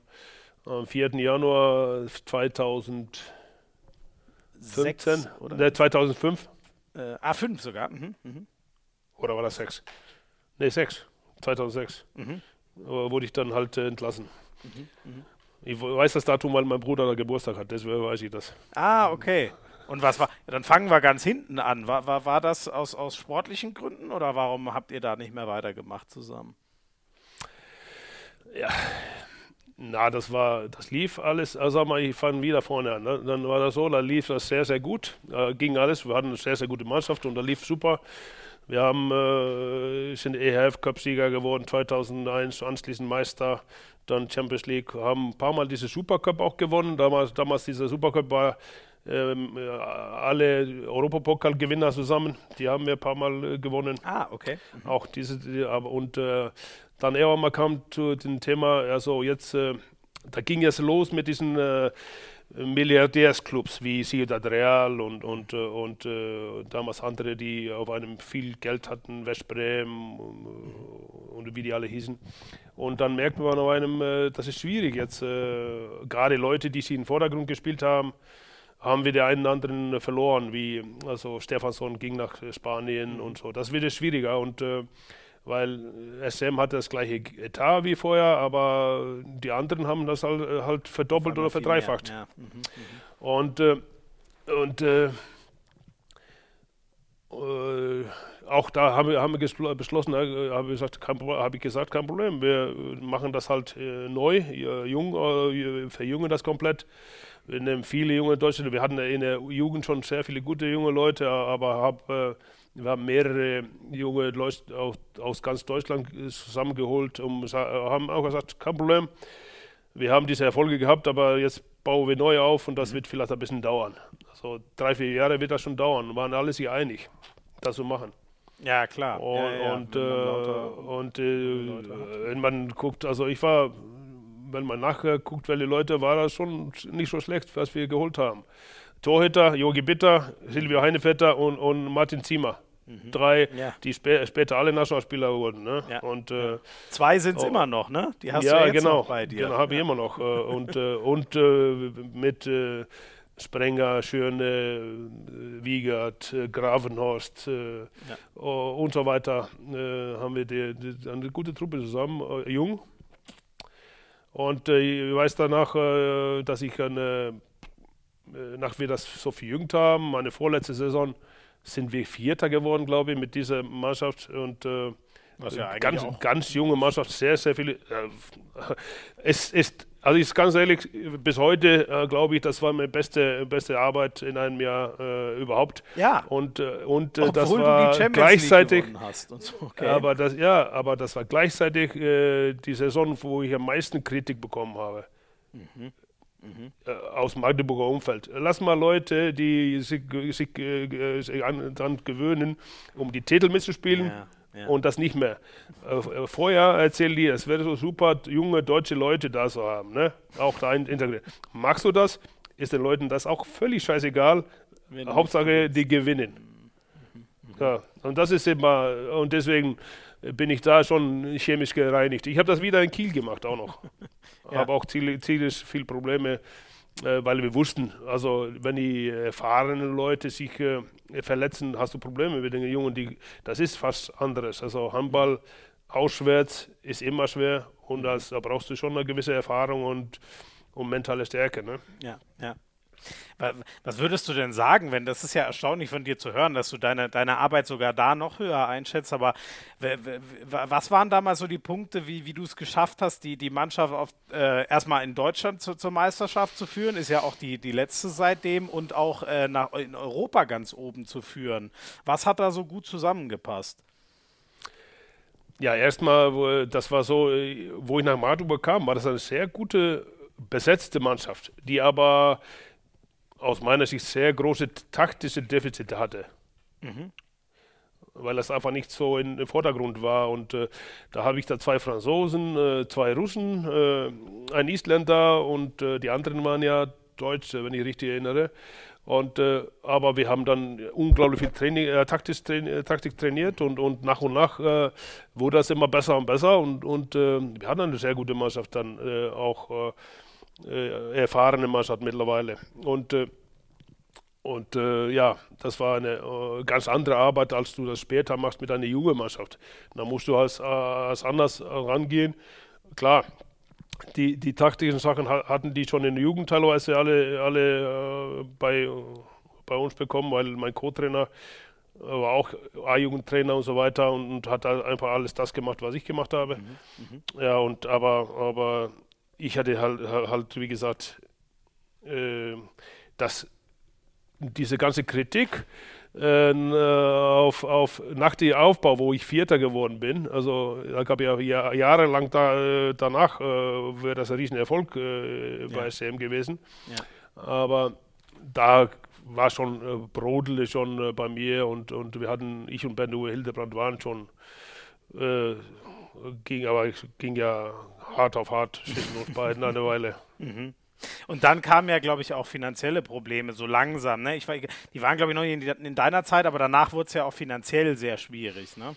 am 4. Januar 2015, Sechs, oder? Ne, 2005.
Äh, A5 sogar. Mhm, mhm.
Oder war das 6? Ne, 6. 2006. Mhm. wurde ich dann halt äh, entlassen. Mhm, mhm. Ich weiß das Datum, weil mein Bruder da Geburtstag hat, deswegen weiß ich das.
Ah, okay. Und was war, dann fangen wir ganz hinten an. War, war, war das aus, aus sportlichen Gründen oder warum habt ihr da nicht mehr weitergemacht zusammen?
ja, na, das war, das lief alles, also mal, ich fange wieder vorne an. Ne? Dann war das so, da lief das sehr, sehr gut, äh, ging alles. Wir hatten eine sehr, sehr gute Mannschaft und da lief super. Wir haben, äh, sind EHF Cup-Sieger geworden 2001, anschließend Meister, dann Champions League, haben ein paar Mal diese Supercup auch gewonnen. Damals, damals dieser Supercup war ähm, äh, alle Europapokal-Gewinner zusammen. Die haben wir ein paar Mal äh, gewonnen.
Ah, okay.
Mhm. Auch diese, die, aber, und äh, dann irgendwann mal kam zu dem Thema, also jetzt, äh, da ging es los mit diesen äh, Milliardärsclubs wie Ciudad Real und, und, äh, und äh, damals andere, die auf einem viel Geld hatten, Westbrem und, und wie die alle hießen. Und dann merkt man auf einem, äh, das ist schwierig jetzt, äh, gerade Leute, die sie in den Vordergrund gespielt haben, haben wir den einen anderen verloren, wie also Stefansson ging nach Spanien und so. Das wird schwieriger und weil SM hat das gleiche Etat wie vorher, aber die anderen haben das halt, äh, halt verdoppelt oder verdreifacht. Ja. Mhm, mhm, und äh, und äh, äh, auch da haben wir, haben wir beschlossen, äh, habe ich, gesagt, kein, hab ich gesagt, kein Problem. Wir machen das halt äh, neu, jung, verjüngen das komplett. Wir nehmen viele junge Deutsche. Wir hatten in der Jugend schon sehr viele gute junge Leute, aber habe wir haben mehrere junge Leute aus, ganz Deutschland zusammengeholt und haben auch gesagt, kein Problem, wir haben diese Erfolge gehabt, aber jetzt bauen wir neu auf und das mhm. wird vielleicht ein bisschen dauern. Also drei, vier Jahre wird das schon dauern. Waren alle sich einig, das zu machen.
Ja, klar.
Und,
ja, ja.
und, äh, und äh, wenn man guckt, also ich war, wenn man nachguckt, welche Leute, war das schon nicht so schlecht, was wir geholt haben. Torhüter, Jogi Bitter, Silvio Heinevetter und, und Martin Ziemer. Mhm. Drei, ja. die spä später alle Nationalspieler wurden. Ne?
Ja. Und, äh, Zwei sind es oh, immer noch, ne?
Die hast ja, du jetzt genau, noch bei dir. Genau, habe ich immer noch. Äh, und äh, und äh, mit äh, Sprenger, Schöne, Wiegert, Gravenhorst und so weiter haben wir die, die, eine gute Truppe zusammen, jung. Und äh, ich weiß danach, äh, dass ich eine, äh, nach wir das so verjüngt haben, meine vorletzte Saison, sind wir Vierter geworden, glaube ich, mit dieser Mannschaft. Und äh, ja ganz, ganz junge Mannschaft, sehr, sehr viele. Äh, es ist also ich ganz ehrlich, bis heute äh, glaube ich, das war meine beste, beste Arbeit in einem Jahr äh, überhaupt.
Ja.
Und, äh, und äh, das war gleichzeitig. So. Okay. Aber das, ja, aber das war gleichzeitig äh, die Saison, wo ich am meisten Kritik bekommen habe. Mhm. Mhm. aus dem Magdeburger Umfeld. Lass mal Leute, die sich, sich, sich daran gewöhnen, um die Titel mitzuspielen. Ja ja. und das nicht mehr. Äh, äh, vorher erzählen die, es wäre so super, junge deutsche Leute da zu haben, ne? auch da integriert. Magst du das? Ist den Leuten das auch völlig scheißegal. Wenn Hauptsache, die gewinnen. Ja, und das ist immer, und deswegen bin ich da schon chemisch gereinigt. Ich habe das wieder in Kiel gemacht auch noch. ja. Habe auch ziemlich viel Probleme äh, weil wir wussten, also wenn die erfahrenen Leute sich äh, verletzen, hast du Probleme mit den Jungen. Die, das ist fast anderes. Also Handball auswärts ist immer schwer und das, da brauchst du schon eine gewisse Erfahrung und, und mentale Stärke. Ne?
Ja, ja. Was würdest du denn sagen, wenn das ist ja erstaunlich von dir zu hören, dass du deine, deine Arbeit sogar da noch höher einschätzt, aber was waren damals so die Punkte, wie, wie du es geschafft hast, die, die Mannschaft auf, äh, erstmal in Deutschland zu, zur Meisterschaft zu führen, ist ja auch die, die letzte seitdem und auch äh, nach, in Europa ganz oben zu führen. Was hat da so gut zusammengepasst?
Ja, erstmal, das war so, äh, wo ich nach Magdeburg kam, war das eine sehr gute besetzte Mannschaft, die aber aus meiner Sicht sehr große taktische Defizite hatte. Mhm. Weil das einfach nicht so in, im Vordergrund war. Und äh, da habe ich da zwei Franzosen, äh, zwei Russen, äh, ein Isländer und äh, die anderen waren ja Deutsche, wenn ich richtig erinnere. Und, äh, aber wir haben dann unglaublich viel Training, äh, Taktis, Train, Taktik trainiert und, und nach und nach wurde das immer besser und besser. Und, und wir hatten eine sehr gute Mannschaft dann auch äh, erfahrene Mannschaft mittlerweile. Und, äh, und äh, ja, das war eine äh, ganz andere Arbeit, als du das später machst mit einer jungen Mannschaft. Da musst du als, als anders rangehen. Klar, die, die taktischen Sachen hatten die schon in der Jugend teilweise alle, alle äh, bei, bei uns bekommen, weil mein Co-Trainer war auch A-Jugendtrainer und so weiter und, und, hat einfach alles das gemacht, was ich gemacht habe. Mhm, mh. Ja, und aber, aber ich hatte halt, halt wie gesagt, äh, dass diese ganze Kritik äh, auf, auf, nach dem Aufbau, wo ich Vierter geworden bin, also da gab ja Jahr, jahrelang da, äh, danach äh, wäre das ein Riesenerfolg äh, bei ja. SM gewesen. Ja. Aber da war schon äh, Brodel schon äh, bei mir und, und wir hatten, ich und Ben-Uwe Hildebrand waren schon äh, ging aber ging ja hart auf hart zwischen uns beiden eine Weile.
Mhm. Und dann kamen ja, glaube ich, auch finanzielle Probleme so langsam. Ne? Ich war, die waren, glaube ich, noch in, in, deiner Zeit, aber danach wurde es ja auch finanziell sehr schwierig. Ne?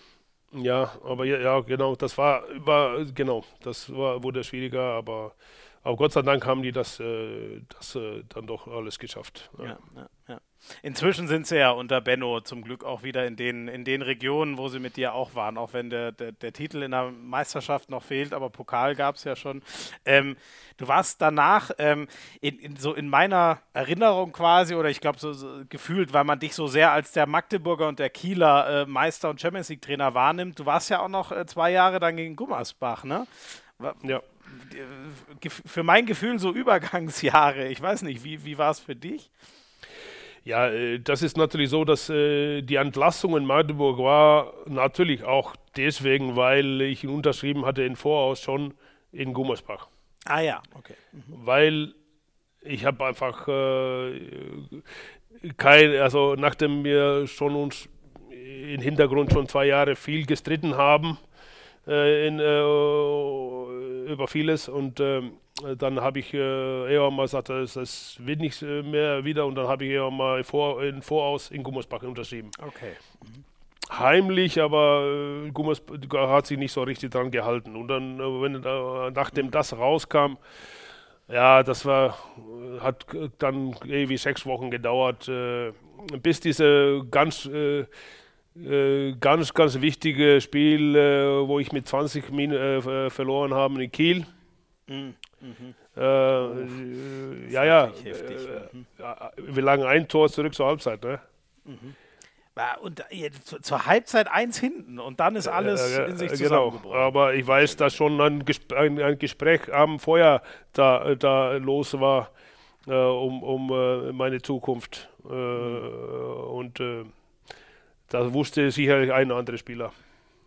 Ja, aber ja, ja, genau, das war, war genau, das war, wurde schwieriger, aber, aber Gott sei Dank haben die das, äh, das äh, dann doch alles geschafft.
Ja, ja, ja. Inzwischen sind sie ja unter Benno zum Glück auch wieder in den, in den Regionen, wo sie mit dir auch waren, auch wenn der, der, der Titel in der Meisterschaft noch fehlt, aber Pokal gab es ja schon. Ähm, du warst danach ähm, in, in, so in meiner Erinnerung quasi, oder ich glaube so, so, gefühlt, weil man dich so sehr als der Magdeburger und der Kieler äh, Meister und Champions League Trainer wahrnimmt. Du warst ja auch noch äh, zwei Jahre dann gegen Gummersbach, ne? Ja. Für mein Gefühl so Übergangsjahre. Ich weiß nicht, wie, wie war es für dich?
Ja, äh, das ist natürlich so, dass äh, die Entlassung in Magdeburg war natürlich auch deswegen, weil ich ihn unterschrieben hatte in Voraus schon in Gummersbach.
Ah ja, okay.
Mhm. Weil ich habe einfach äh, kein, also nachdem wir schon uns im Hintergrund schon zwei Jahre viel gestritten haben äh, in, äh, über vieles und ähm, dann habe ich äh, eher mal gesagt, es, es wird nicht äh, mehr wieder und dann habe ich eher mal vor, in Voraus in Gummersbach unterschrieben.
Okay. Mhm.
Heimlich, aber äh, Gummersbach hat sich nicht so richtig dran gehalten. Und dann, äh, wenn, äh, nachdem das rauskam, ja, das war, hat dann irgendwie sechs Wochen gedauert, äh, bis diese ganz, äh, äh, ganz, ganz wichtige Spiel, wo ich mit 20 Min verloren habe in Kiel. Mhm Mhm. Äh, äh, ja, ja. Heftig, äh, mhm. Wir lagen ein Tor zurück zur Halbzeit, ne?
Mhm. Und zur Halbzeit eins hinten und dann ist alles äh, in sich zusammengebrochen. Genau,
aber ich weiß, dass schon ein, Gesp ein, ein Gespräch am Feuer da, da los war äh, um, um äh, meine Zukunft. Äh, mhm. Und das wusste sicherlich ein anderer Spieler.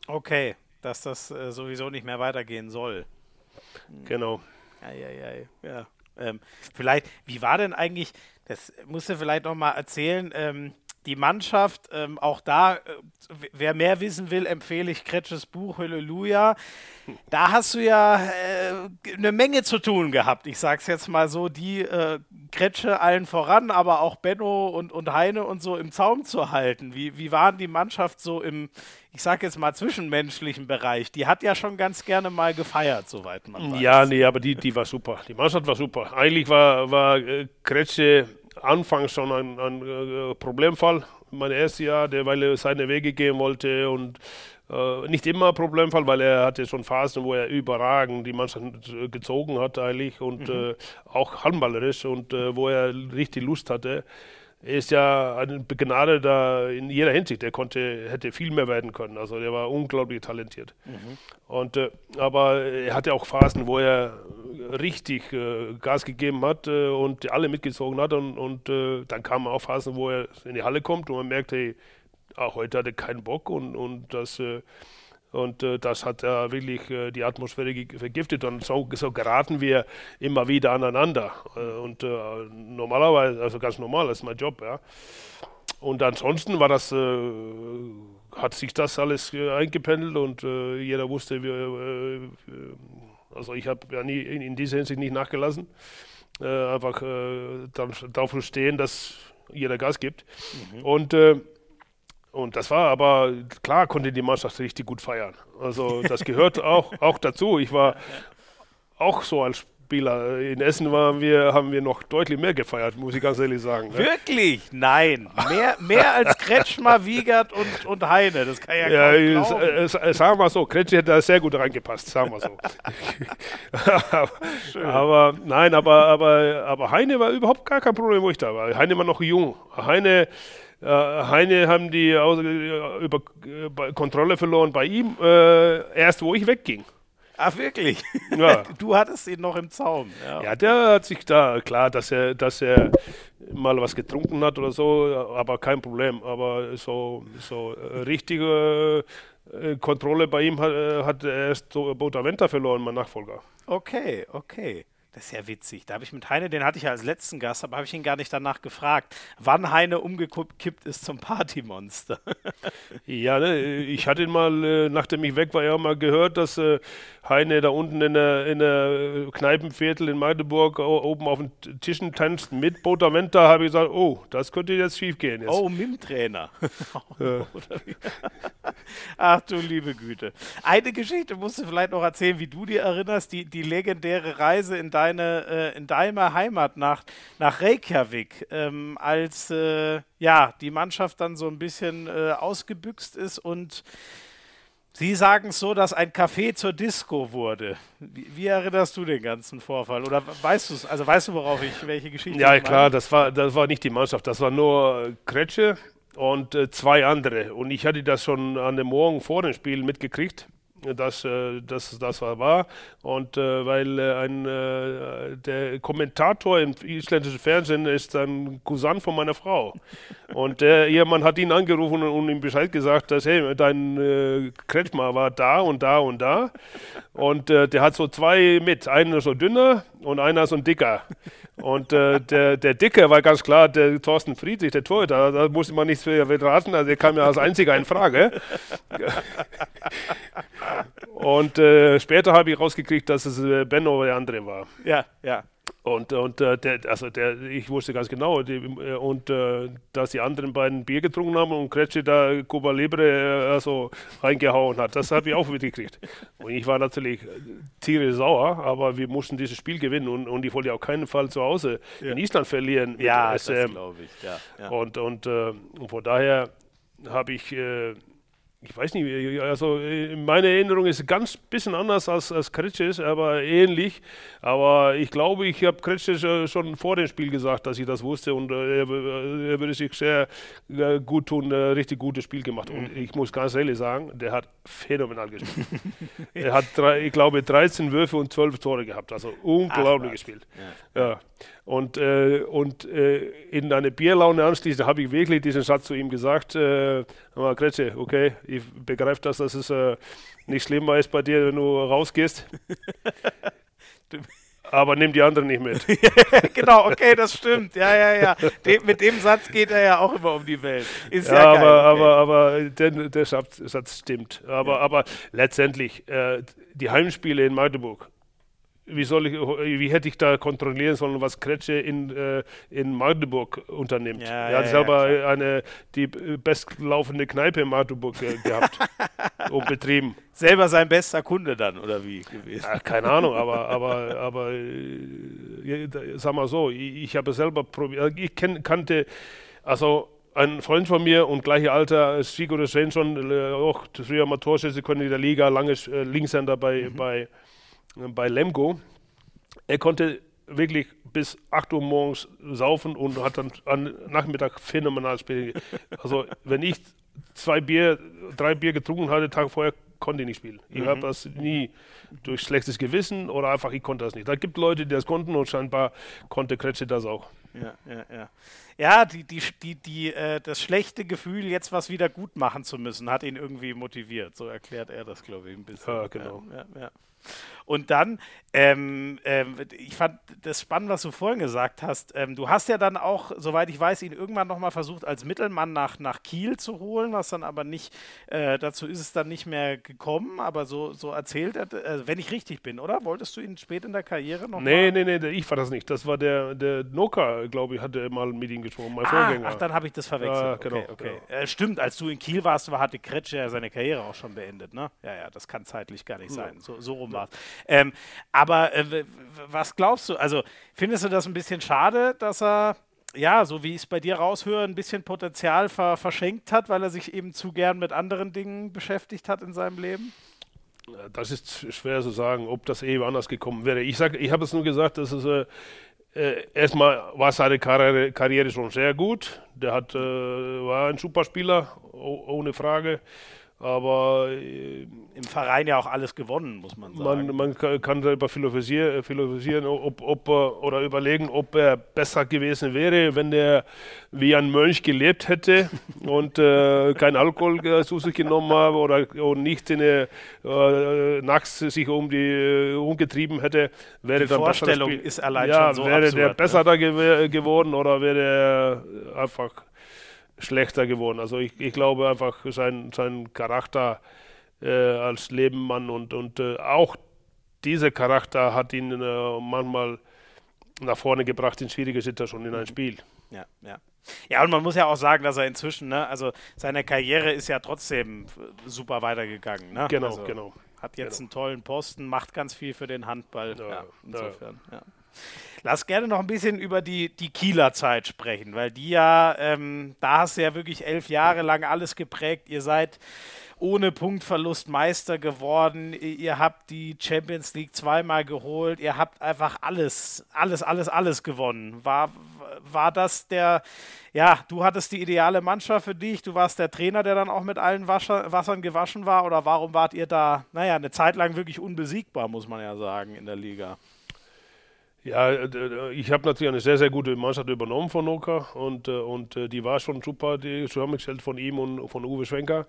Okay, dass das sowieso nicht mehr weitergehen soll.
Genau.
Eieiei, ja. Ähm, vielleicht, wie war denn eigentlich, das musst du vielleicht nochmal erzählen, ähm, die Mannschaft, ähm, auch da, äh, wer mehr wissen will, empfehle ich Kretsches Buch Halleluja. Da hast du ja äh, eine Menge zu tun gehabt. Ich sage es jetzt mal so, die äh, Kretsche allen voran, aber auch Benno und, und Heine und so im Zaum zu halten. Wie, wie waren die Mannschaft so im, ich sage jetzt mal, zwischenmenschlichen Bereich? Die hat ja schon ganz gerne mal gefeiert, soweit man weiß.
Ja, nee, aber die, die war super. Die Mannschaft war super. Eigentlich war, war äh, Kretsche anfangs schon ein, ein äh, Problemfall. Mein erstes Jahr, der, weil er seine Wege gehen wollte und äh, nicht immer Problemfall, weil er hatte schon Phasen, wo er überragend die Mannschaft gezogen hat eigentlich und mhm. äh, auch handballerisch und äh, wo er richtig Lust hatte. Er ist ja ein Begnadeter in jeder Hinsicht. Er konnte, hätte viel mehr werden können. Also er war unglaublich talentiert. Mhm. Und, äh, aber er hatte auch Phasen, wo er richtig äh, Gas gegeben hat äh, und alle mitgezogen hat. Und, und äh, dann kamen auch Phasen, wo er in die Halle kommt und man merkt, hey, auch heute hat er keinen Bock und, und das äh, und äh, das hat ja wirklich äh, die Atmosphäre vergiftet und so, so, geraten wir immer wieder aneinander. Äh, und äh, normalerweise, also ganz normal, das ist mein Job, ja. Und ansonsten war das, äh, hat sich das alles äh, eingependelt und jeder wusste, wir, also ich habe ja nie in, in, dieser Hinsicht nicht nachgelassen. einfach dafür stehen, dass jeder Gas gibt. Mhm. Und und das war aber, klar konnte die Mannschaft richtig gut feiern. Also das gehört auch, auch dazu. Ich war auch so als Spieler. In Essen waren wir, haben wir noch deutlich mehr gefeiert, muss ich ganz ehrlich sagen.
Ne? Wirklich? Nein. Mehr, mehr als Kretschmer, Wiegert und, und Heine. Das kann ja, ja
äh, äh, Sagen wir so, Kretsch hätte da sehr gut reingepasst, sagen wir so. aber nein, aber, aber, aber Heine war überhaupt gar kein Problem, wo ich da war. Heine war noch jung. Heine äh, Heine haben die äh, über äh, Kontrolle verloren bei ihm, erst wo ich wegging.
Ach wirklich? Ja. Du hattest ihn noch im Zaum.
Ja. ja, der hat sich da, klar, dass er, dass er mal was getrunken hat oder so, aber kein Problem. Aber so, so richtige Kontrolle bei ihm hat, hat erst so Botaventa verloren, mein Nachfolger.
Okay, okay. Das ist ja witzig. Da habe ich mit Heine, den hatte ich ja als letzten Gast, aber habe ich ihn gar nicht danach gefragt, wann Heine umgekippt ist zum Partymonster.
ja, ne, ich hatte ihn mal, äh, nachdem ich weg war, ja mal gehört, dass äh, Heine da unten in der, in der Kneipenviertel in Magdeburg oben auf den Tischen tanzt mit Botaventa, habe ich gesagt, oh, das könnte jetzt schief gehen. Jetzt.
Oh, mit dem Trainer. Ach du liebe Güte. Eine Geschichte musst du vielleicht noch erzählen, wie du dir erinnerst, die, die legendäre Reise in dein deine, äh, in deiner Heimat nach, nach Reykjavik, ähm, als äh, ja, die Mannschaft dann so ein bisschen äh, ausgebüxt ist und Sie sagen es so, dass ein Café zur Disco wurde. Wie, wie erinnerst du den ganzen Vorfall? Oder weißt du es? Also weißt du, worauf ich, welche Geschichte?
Ja, klar, das war, das war nicht die Mannschaft, das war nur Kretsche und äh, zwei andere. Und ich hatte das schon an dem Morgen vor dem Spiel mitgekriegt dass äh, das, das war. Und äh, weil äh, ein, äh, der Kommentator im isländischen Fernsehen ist ein Cousin von meiner Frau. Und der Ehemann hat ihn angerufen und ihm Bescheid gesagt, dass hey, dein äh, Kretschmer war da und da und da. Und äh, der hat so zwei mit, einer so dünner und einer so ein dicker. Und äh, der, der Dicke war ganz klar der Thorsten Friedrich, der Torhüter. Da musste man nichts für raten, also der kam ja als einziger in Frage. Und äh, später habe ich rausgekriegt, dass es äh, Benno der andere war.
Ja, ja.
Und, und äh, der, also der, ich wusste ganz genau, die, äh, und äh, dass die anderen beiden Bier getrunken haben und Kretsche da Cuba Libre äh, also reingehauen hat, das habe ich auch mitgekriegt. Und ich war natürlich tierisch sauer, aber wir mussten dieses Spiel gewinnen und, und ich wollte ja auf keinen Fall zu Hause ja. in Island verlieren.
Ja, das glaube ich. Ja,
ja. Und, und, und von daher habe ich ich weiß nicht, also meine Erinnerung ist ganz bisschen anders als, als Kretsches, aber ähnlich. Aber ich glaube, ich habe Kretsches schon vor dem Spiel gesagt, dass ich das wusste und er, er würde sich sehr gut tun, richtig gutes Spiel gemacht. Und mhm. ich muss ganz ehrlich sagen, der hat phänomenal gespielt. er hat, drei, ich glaube, 13 Würfe und 12 Tore gehabt, also unglaublich Ach, gespielt. Ja. ja. Und, äh, und äh, in eine Bierlaune anschließend habe ich wirklich diesen Satz zu ihm gesagt, äh, Kretsche, okay, ich begreife das, dass es äh, nicht schlimmer ist bei dir, wenn du rausgehst. aber nimm die anderen nicht mit.
genau, okay, das stimmt. Ja, ja, ja. De mit dem Satz geht er ja auch immer um die Welt.
Ist ja, ja aber, geil, okay. aber, aber der, der Satz, Satz, stimmt. Aber, ja. aber letztendlich, äh, die Heimspiele in Magdeburg, wie soll ich, wie hätte ich da kontrollieren sollen, was Kretsche in, äh, in Magdeburg unternimmt. Ja, er hat ja, selber ja, eine, die bestlaufende Kneipe in Magdeburg gehabt und betrieben.
Selber sein bester Kunde dann, oder wie gewesen?
Ja, keine Ahnung, aber, aber, aber äh, sag mal so, ich, ich habe selber probiert, ich kenn, kannte, also ein Freund von mir und gleiche Alter als Sigurd Svensson, äh, auch früher mal Torschütze in der Liga, lange äh, Linkshänder bei, mhm. bei bei Lemgo. Er konnte wirklich bis 8 Uhr morgens saufen und hat dann am Nachmittag phänomenal spielen. Also wenn ich zwei Bier, drei Bier getrunken hatte, Tag vorher, konnte ich nicht spielen. Ich mhm. habe das nie durch schlechtes Gewissen oder einfach, ich konnte das nicht. Da gibt Leute, die das konnten und scheinbar konnte Kretsche das auch.
Ja, ja, ja. Ja, die, die, die, die, äh, das schlechte Gefühl, jetzt was wieder gut machen zu müssen, hat ihn irgendwie motiviert. So erklärt er das, glaube ich, ein bisschen.
Ja, genau.
Ja, ja, ja. Und dann, ähm, ähm, ich fand das spannend, was du vorhin gesagt hast. Ähm, du hast ja dann auch, soweit ich weiß, ihn irgendwann nochmal versucht, als Mittelmann nach, nach Kiel zu holen, was dann aber nicht, äh, dazu ist es dann nicht mehr gekommen, aber so, so erzählt er, äh, wenn ich richtig bin, oder? Wolltest du ihn spät in der Karriere noch
Nee, mal? nee, nee, ich war das nicht. Das war der, der Noka, glaube ich, hatte mal mit ihm gesprochen, mein
ah,
Vorgänger.
Ach, dann habe ich das verwechselt. Ja, genau. Okay, okay. Ja. Äh, stimmt, als du in Kiel warst, war, hatte Kretsche ja seine Karriere auch schon beendet, ne? Ja, ja, das kann zeitlich gar nicht ja. sein. So, so rum war es. Ähm, aber äh, was glaubst du? Also findest du das ein bisschen schade, dass er, ja, so wie ich es bei dir raushöre, ein bisschen Potenzial ver verschenkt hat, weil er sich eben zu gern mit anderen Dingen beschäftigt hat in seinem Leben?
Das ist schwer zu sagen, ob das eben anders gekommen wäre. Ich, ich habe es nur gesagt, dass es äh, äh, erstmal war seine Karriere, Karriere, schon sehr gut. Der hat, äh, war ein Superspieler, ohne Frage. Aber
äh, im Verein ja auch alles gewonnen, muss man sagen.
Man, man kann darüber philosophieren, philosophieren ob, ob oder überlegen, ob er besser gewesen wäre, wenn er wie ein Mönch gelebt hätte und äh, kein Alkohol zu sich genommen habe oder und nicht in äh, nachts sich um die äh, umgetrieben hätte, wäre
die dann Vorstellung besser. ist allein
ja,
schon so
wäre
absurd,
der besser ne? da gew geworden oder wäre er einfach schlechter geworden. Also ich, ich glaube einfach, sein, sein Charakter äh, als Lebenmann und, und äh, auch dieser Charakter hat ihn äh, manchmal nach vorne gebracht in schwierige Situationen in ein Spiel.
Ja, ja. Ja, und man muss ja auch sagen, dass er inzwischen, ne, also seine Karriere ist ja trotzdem super weitergegangen. Ne?
Genau,
also
genau.
Hat jetzt genau. einen tollen Posten, macht ganz viel für den Handball. Ja, ja insofern, ja. ja. Lass gerne noch ein bisschen über die, die Kieler Zeit sprechen, weil die ja, ähm, da hast du ja wirklich elf Jahre lang alles geprägt. Ihr seid ohne Punktverlust Meister geworden. Ihr habt die Champions League zweimal geholt. Ihr habt einfach alles, alles, alles, alles gewonnen. War, war das der, ja, du hattest die ideale Mannschaft für dich. Du warst der Trainer, der dann auch mit allen Wascher, Wassern gewaschen war. Oder warum wart ihr da, naja, eine Zeit lang wirklich unbesiegbar, muss man ja sagen, in der Liga?
Ja, ich habe natürlich eine sehr, sehr gute Mannschaft übernommen von Noka und, äh, und äh, die war schon super, die zusammengestellt von ihm und von Uwe Schwenker.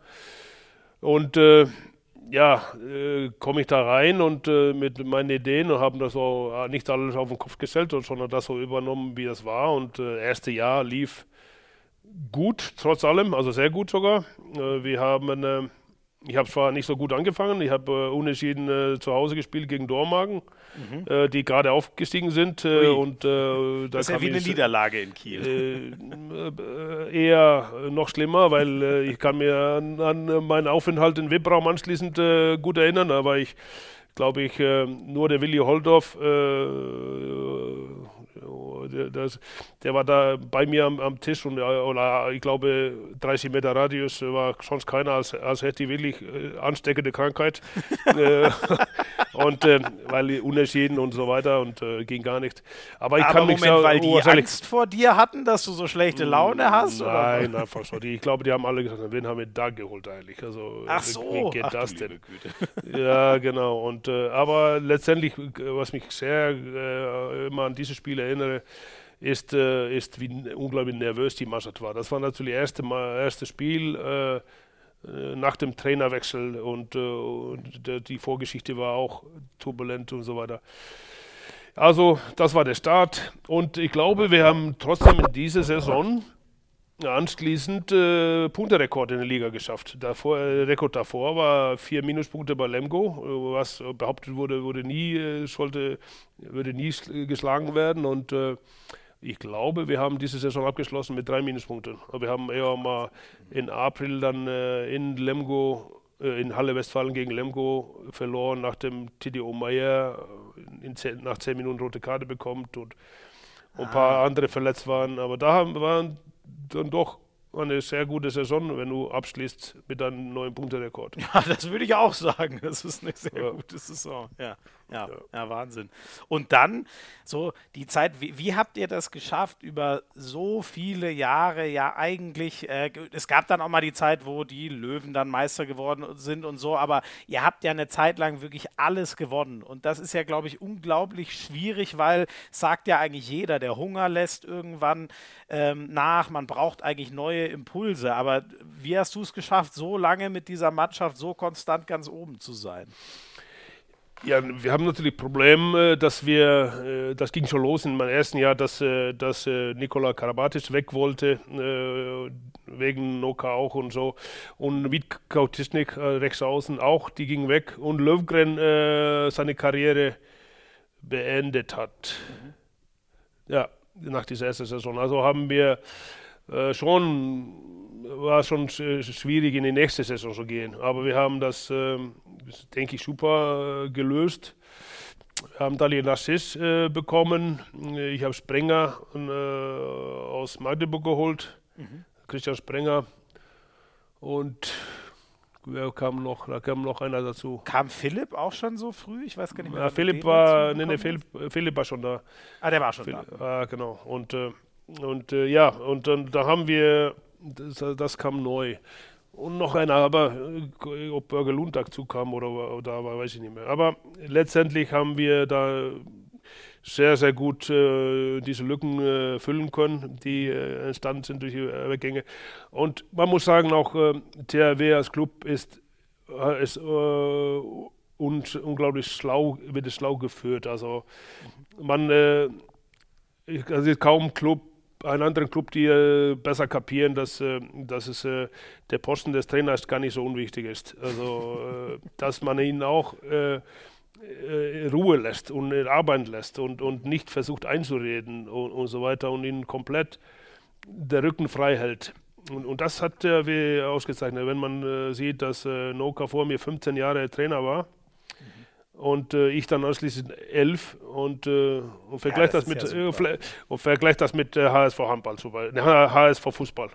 Und äh, ja, äh, komme ich da rein und äh, mit meinen Ideen und haben das äh, nicht alles auf den Kopf gestellt, sondern das so übernommen, wie das war. Und das erste Jahr lief gut, trotz allem, also sehr gut sogar. wir haben ich habe zwar nicht so gut angefangen, ich habe äh, unentschieden äh, zu Hause gespielt gegen Dormagen, mhm. äh, die gerade aufgestiegen sind. Äh, und,
äh, da das ist ja wie eine Niederlage in
Kiel. Äh, eher noch schlimmer, weil ich kann mir an, an, meinen Aufenthalt in Webraum anschließend gut erinnern, aber ich glaube ich, nur der Willi Holdorf der, das, der war da bei mir am, am Tisch und oder ich glaube 30 Meter Radius war sonst keiner, als, als hätte ich wirklich äh, ansteckende Krankheit. äh, und äh, weil Unentschieden und so weiter und äh, ging gar nicht. Aber ich
Aber
kann mich
Moment,
sehr
weil die
urteilig-
Angst vor dir hatten, dass du so schlechte Laune hast?
Nein,
Oder?
einfach so. Die, ich glaube, die haben alle gesagt, wen haben wir da geholt eigentlich? Also,
Ach
wie-
so.
wie geht
Ach,
das denn? Ja, genau. Und äh, aber letztendlich, äh, was mich sehr äh, immer an dieses Spiel erinnere, ist, äh, ist wie unglaublich nervös die Mannschaft war. Das war natürlich das erste, erste Spiel äh, äh, nach dem Trainerwechsel und, äh, und die Vorgeschichte war auch turbulent und so weiter. Also, das war der Start. Und ich glaube, wir haben trotzdem in dieser Saison anschließend äh, Punkterekord in der Liga geschafft. Davor, äh, Rekord davor war vier Minuspunkte bei Lemgo, äh, was behauptet wurde, wurde nie, äh, sollte, würde nie sch- geschlagen werden. Und äh, ich glaube, wir haben diese Saison abgeschlossen mit drei Minuspunkten. Wir haben eher mal in April dann äh, in Lemgo, in Halle Westfalen gegen Lemgo verloren, nachdem TDO Meyer nach zehn Minuten rote Karte bekommt und ein paar andere verletzt waren. Aber da haben, waren dann doch eine sehr gute Saison, wenn du abschließt mit einem neuen Punkterekord.
Ja, das würde ich auch sagen. Das ist eine sehr
Ja.
gute Saison. Ja, ja, ja, Wahnsinn. Und dann so die Zeit, wie, wie habt ihr das geschafft, über so viele Jahre ja eigentlich, äh, es gab dann auch mal die Zeit, wo die Löwen dann Meister geworden sind und so, aber ihr habt ja eine Zeit lang wirklich alles gewonnen. Und das ist ja, glaube ich, unglaublich schwierig, weil sagt ja eigentlich jeder, der Hunger lässt irgendwann ähm, nach, man braucht eigentlich neue Impulse. Aber wie hast du es geschafft, so lange mit dieser Mannschaft so konstant ganz oben zu sein?
Ja, wir haben natürlich Problem, äh, dass wir, äh, das ging schon los in meinem ersten Jahr, dass, äh, dass Nikola Karabatic weg wollte, wegen Noka auch und so. Und Witkau Tischnik, äh, rechts außen auch, die ging weg. Und Löwgren seine Karriere beendet hat. Ja, nach dieser ersten Saison. Also haben wir schon, war schon sch- schwierig in die nächste Saison zu gehen. Aber wir haben das, ähm, denke ich, super äh, gelöst. Wir haben Dali Narciss äh, bekommen. Ich habe Sprenger äh, aus Magdeburg geholt. Christian Sprenger. Und wer kam noch? Da kam noch einer dazu.
Kam Philipp auch schon so früh? Ich weiß gar nicht mehr.
Ja, Philipp war, nee, nee, Philipp, Philipp war schon da.
Ah, der war schon
Philipp,
da.
ah, genau. Und, äh, und äh, ja, und dann da haben wir, das, das kam neu. Und noch einer, aber äh, ob Bürger Lund dazu kam oder, oder war, weiß ich nicht mehr. Aber letztendlich haben wir da sehr, sehr gut äh, diese Lücken äh, füllen können, die äh, entstanden sind durch die Weggänge. Und man muss sagen, auch äh, THW als Club ist, äh, ist äh, und unglaublich schlau, wird es schlau geführt. Also man, äh, also kaum Club, einen anderen Club, die äh, besser kapieren, dass, äh, dass es, äh, der Posten des Trainers gar nicht so unwichtig ist. Also, äh, dass man ihn auch äh, äh, Ruhe lässt und äh, arbeiten lässt und, und nicht versucht einzureden und, und so weiter und ihn komplett der Rücken frei hält. Und, und das hat der W ausgezeichnet. Wenn man äh, sieht, dass äh, Noka vor mir 15 Jahre Trainer war und äh, ich dann anschließend 11 und, äh, und vergleicht
das
das,
ist
mit
ja
äh, und vergleicht das mit äh, HSV Handball zum Beispiel, ne, HSV Fußball.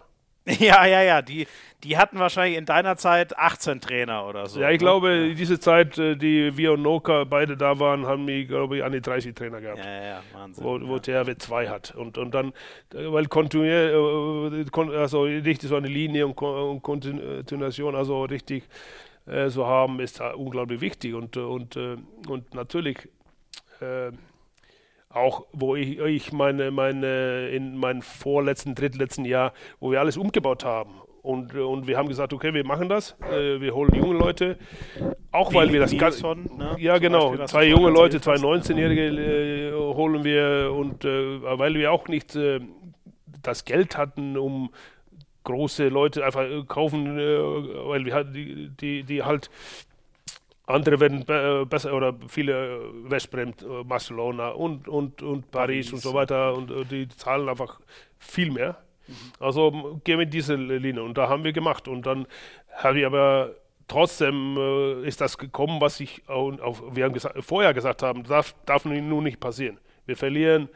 Ja, ja, ja. Die, die hatten wahrscheinlich in deiner Zeit 18 Trainer oder so.
ja, ich
ne?
glaube, diese Zeit, äh, die wir und Noka beide da waren, haben wir, glaube ich, an die 30 Trainer gehabt.
Ja, ja, ja, Wahnsinn.
wo, wo
ja.
THW 2 hat. Und, und dann, äh, weil kontinuier, äh, kon, also richtig so eine Linie und Kontinuation, also richtig äh, so haben, ist da unglaublich wichtig. Und, äh, und, äh, und natürlich äh, auch, wo ich, ich meine, meine, in meinem vorletzten, drittletzten Jahr, wo wir alles umgebaut haben. Und, und wir haben gesagt, okay, wir machen das, äh, wir holen junge Leute, auch weil wir das ganz,
Nilsson, ne,
ja, genau.
Beispiel,
zwei junge Leute, zwei
hast.
19-Jährige äh, holen wir und äh, weil wir auch nicht das Geld hatten, um große Leute einfach äh, kaufen, äh, weil hatten die, die, die halt andere werden be äh, besser oder viele Westbrem, äh, Barcelona und, und, und Paris,
Paris,
und so weiter und die zahlen einfach viel mehr. Also m- gehen wir diese Linie und da haben wir gemacht und dann habe ich aber trotzdem äh, ist das gekommen, was ich auch, auch wir haben gesa vorher gesagt haben, darf, darf nun nicht passieren. Wir verlieren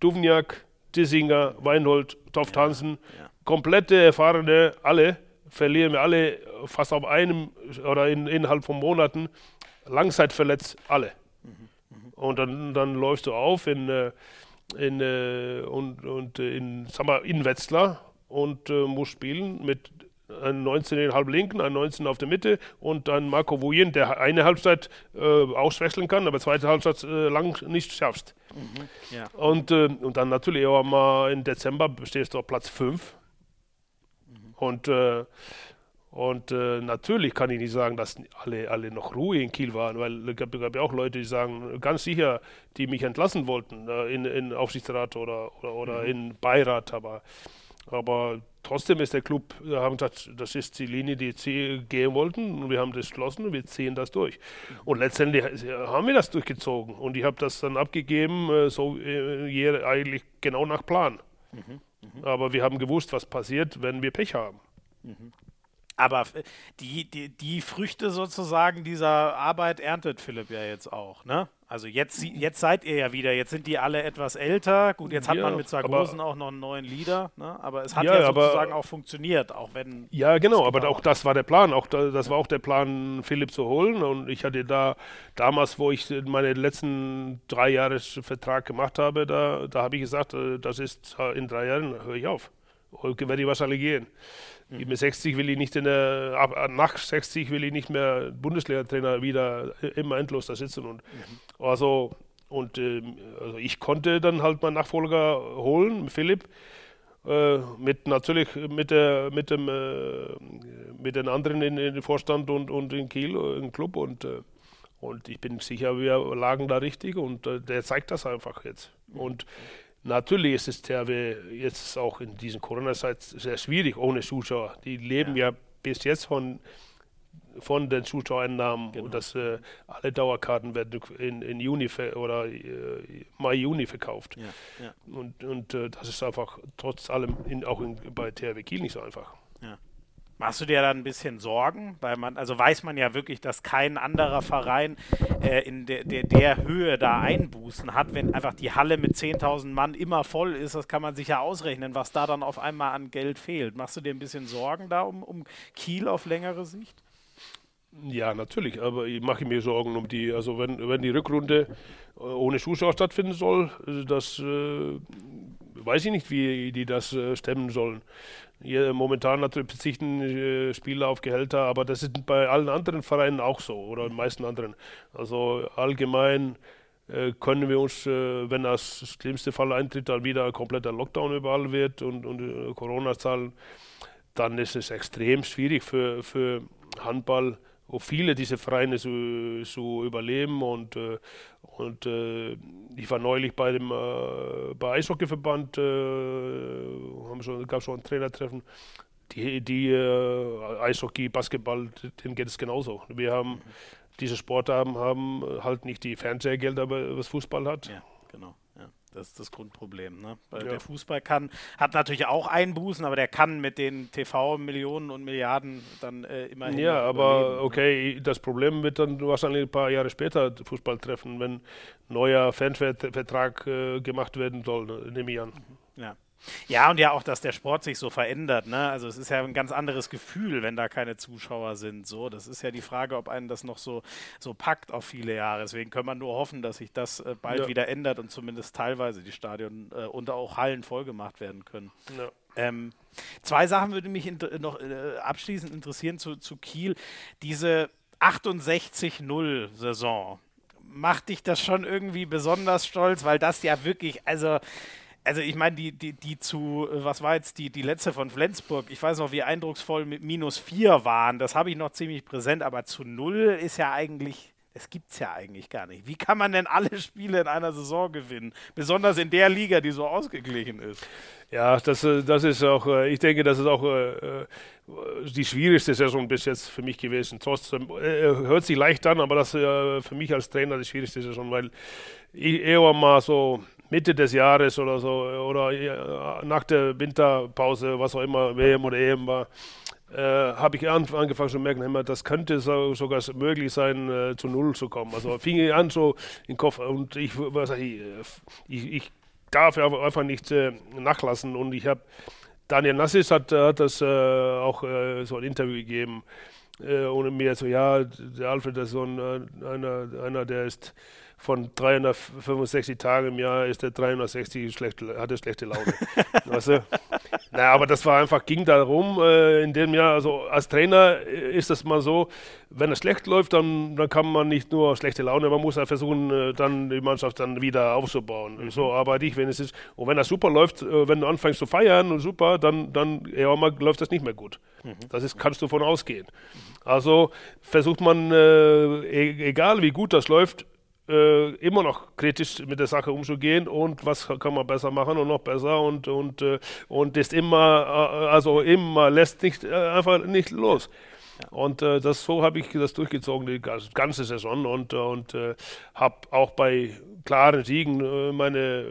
Duvniak, Dissinger, Weinhold, Toft Hansen, ja. Komplette erfahrene, alle verlieren wir alle fast auf einem oder in, innerhalb von Monaten langzeitverletzt alle. Mhm. Mhm. Und dann, dann läufst du auf in, äh, in, äh, und, und in, sag mal, in Wetzlar und äh, musst spielen mit einem 19,5 linken, einem 19 auf der Mitte und dann Marco Wujen, der eine Halbzeit äh, auswechseln kann, aber zweite Halbzeit äh, lang nicht schaffst. Mhm, ja. und, äh, und dann natürlich auch mal im Dezember stehst du auf Platz 5. Und, äh, und äh, natürlich kann ich nicht sagen, dass alle, alle noch Ruhe in Kiel waren, weil es gab, gab ja auch Leute, die sagen, ganz sicher, die mich entlassen wollten äh, in, in Aufsichtsrat oder, oder, oder mhm. in Beirat, aber aber trotzdem ist der Club, wir haben gesagt, das ist die Linie, die sie gehen wollten und wir haben das geschlossen und wir ziehen das durch. Und letztendlich haben wir das durchgezogen und ich habe das dann abgegeben, äh, so äh, eigentlich genau nach Plan. Mhm, mh. Aber wir haben gewusst, was passiert, wenn wir Pech haben.
Mhm. Aber die, die, die Früchte sozusagen dieser Arbeit erntet Philipp ja jetzt auch, ne? Also jetzt, jetzt seid ihr ja wieder, jetzt sind die alle etwas älter. Gut, jetzt hat ja, man mit Sargosen auch noch einen neuen Leader, ne? aber es hat ja, ja sozusagen aber, auch funktioniert, auch wenn.
Ja, genau, aber auch das war der Plan. Auch da, das war auch der Plan, Philipp zu holen. Und ich hatte da damals, wo ich meine letzten drei Jahre Vertrag gemacht habe, da, da habe ich gesagt, äh, das ist in drei Jahren höre ich auf. Werde ich wahrscheinlich gehen. Mhm. Mit 60 will ich nicht in der, nach 60 will ich nicht mehr Bundesliga-Trainer wieder immer endlos da sitzen. Und mhm. also, und äh, also ich konnte dann halt meinen Nachfolger holen, Philipp. Äh, mit natürlich mit der mit dem äh, mit den anderen in, in Vorstand und, und in Kiel äh, im Club und und ich bin sicher, wir lagen da richtig und äh, der zeigt das einfach jetzt. Mhm. Und Natürlich ist es Terwe jetzt auch in diesen Corona-Zeit sehr schwierig ohne Zuschauer. Die leben ja, ja bis jetzt von, von den Zuschauereinnahmen genau. und dass äh, alle Dauerkarten werden in, in Juni oder äh, Mai, Juni verkauft. Ja, ja. Und, und äh, das ist einfach trotz allem in, auch in, bei THW Kiel nicht so einfach.
Machst du dir da ein bisschen Sorgen? Weil man, also weiß man ja wirklich, dass kein anderer Verein äh, in der, der, der, Höhe da Einbußen hat, wenn einfach die Halle mit 10.000 Mann immer voll ist. Das kann man sich ja ausrechnen, was da dann auf einmal an Geld fehlt. Machst du dir ein bisschen Sorgen da um, um Kiel auf längere Sicht?
Ja, natürlich, aber ich mache mir Sorgen um die, also wenn, wenn die Rückrunde äh, ohne Zuschauer stattfinden soll, das äh, weiß ich nicht, wie die das äh, stemmen sollen. Hier, momentan natürlich verzichten äh, Spieler auf Gehälter, aber das ist bei allen anderen Vereinen auch so oder den meisten anderen. Also allgemein äh, können wir uns, äh, wenn das schlimmste Fall eintritt, dann wieder ein kompletter Lockdown überall wird und, und äh, Corona-Zahlen, dann ist es extrem schwierig für, für Handball wo viele dieser Vereine so, so überleben und, äh, und äh, ich war neulich bei dem äh, bei Eishockeyverband, äh, haben schon, gab schon ein Trainertreffen. Die, die äh, Eishockey, Basketball, denen geht es genauso. Wir haben mhm. diese Sportarten haben halt nicht die Fernsehgelder, was Fußball hat.
Ja, genau. Das ist das Grundproblem. Ne? Weil ja. der Fußball kann, hat natürlich auch Einbußen, aber der kann mit den TV-Millionen und Milliarden dann äh, immerhin.
Ja, aber ne? okay, das Problem wird dann wahrscheinlich ein paar Jahre später Fußball treffen, wenn neuer Fanvertrag äh, gemacht werden soll, ne, nehme ich an.
Ja. Ja, und ja auch, dass der Sport sich so verändert. Ne? Also es ist ja ein ganz anderes Gefühl, wenn da keine Zuschauer sind. So, das ist ja die Frage, ob einen das noch so, so packt auf viele Jahre. Deswegen können wir nur hoffen, dass sich das äh, bald ja. wieder ändert und zumindest teilweise die Stadion äh, und auch Hallen vollgemacht werden können. Ja. Ähm, zwei Sachen würde mich noch äh, abschließend interessieren zu, zu Kiel. Diese 68-0-Saison. Macht dich das schon irgendwie besonders stolz, weil das ja wirklich, also also ich meine, die, die, die zu, äh, was war jetzt die, die letzte von Flensburg? Ich weiß noch, wie eindrucksvoll mit minus vier waren. Das habe ich noch ziemlich präsent, aber zu null ist ja eigentlich, das gibt es ja eigentlich gar nicht. Wie kann man denn alle Spiele in einer Saison gewinnen? Besonders in der Liga, die so ausgeglichen ist.
Ja, das, äh, das ist auch, äh, ich denke, das ist auch die schwierigste Saison bis jetzt für mich gewesen. Trotzdem hört sich leicht an, aber das ist für mich als Trainer die schwierigste Saison, weil ich eher mal so Mitte des Jahres oder so oder nach der Winterpause, was auch immer, WM oder EM war, äh, habe ich an, angefangen zu merken, das könnte so, sogar möglich sein, äh, zu Null zu kommen. Also fing ich an so im Kopf und ich, was, ich, ich, ich darf einfach nicht äh, nachlassen und ich habe Daniel Nassis hat, hat das äh, auch äh, so ein Interview gegeben äh, ohne mir so, ja, der Alfred ist so ein, einer, einer, der ist von 365 Tagen im Jahr ist der 360 schlecht, hatte schlechte Laune. weißt du? Naja, aber das war einfach, ging darum, äh, in dem Jahr, also als Trainer ist das mal so, wenn es schlecht läuft, dann, dann kann man nicht nur schlechte Laune, man muss ja versuchen, äh, dann die Mannschaft dann wieder aufzubauen. Mhm. So arbeite ich, wenn es ist. Und wenn das super läuft, äh, wenn du anfängst zu feiern und super, dann, dann ja, mal läuft das nicht mehr gut. Mhm. Das ist, kannst du von ausgehen. Also versucht man, äh, e-, egal wie gut das läuft, äh, immer noch kritisch mit der Sache umzugehen und was kann man besser machen und noch besser und und äh, und ist immer äh, also immer lässt nicht äh, einfach nicht los. Und äh, das so habe ich das durchgezogen die ganze Saison und und äh, habe auch bei klaren Siegen meine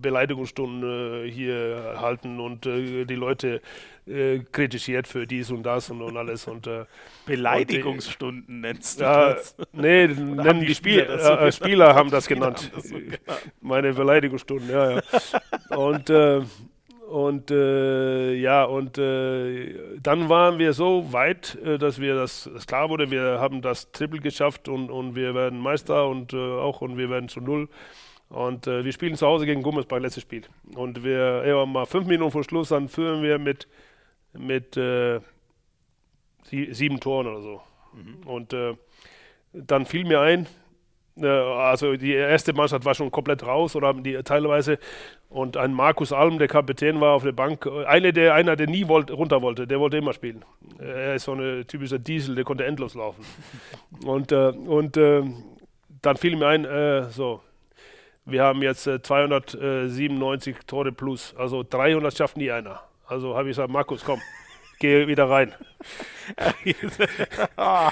Beleidigungsstunden hier erhalten und die Leute äh, kritisiert für dies und das und, und alles. Und, äh,
Beleidigungsstunden und, nennst du
ja, das? Nee, nennen die, die Spieler, Spieler, äh, Spieler haben das genannt. Haben das so Meine Beleidigungsstunden, ja, ja. und äh, und äh, ja, und äh, dann waren wir so weit, äh, dass wir das, das klar wurde, wir haben das Triple geschafft und, und wir werden Meister und äh, auch und wir werden zu null. Und äh, wir spielen zu Hause gegen Gummersbach, letztes Spiel. Und wir, ja, mal fünf Minuten vor Schluss, dann führen wir mit mit äh, sie, sieben Toren oder so. Mhm. Und dann fiel mir ein, also die erste Mannschaft war schon komplett raus oder haben die teilweise und ein Markus Alm, der Kapitän, war auf der Bank. Einer, der, einer, der nie wollt, runter wollte, der wollte immer spielen. Er ist so ein typischer Diesel, der konnte endlos laufen. und äh, und äh, dann fiel mir ein, äh, so, wir haben jetzt 297 Tore plus, also 300 schafft nie einer. Also habe ich gesagt, Markus, komm, geh wieder rein. oh,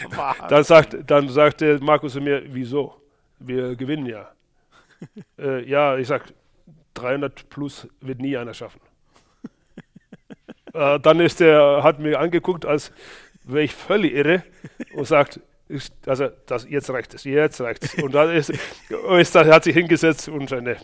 dann, sagt, dann sagte Markus zu mir, wieso? Wir gewinnen ja. äh, ja, ich sag, 300 plus wird nie einer schaffen. äh, dann ist er, hat mir angeguckt, als wäre ich völlig irre und sagt, ist, also das, jetzt reicht es, jetzt reicht es. Und dann ist, ist, hat sich hingesetzt und seine.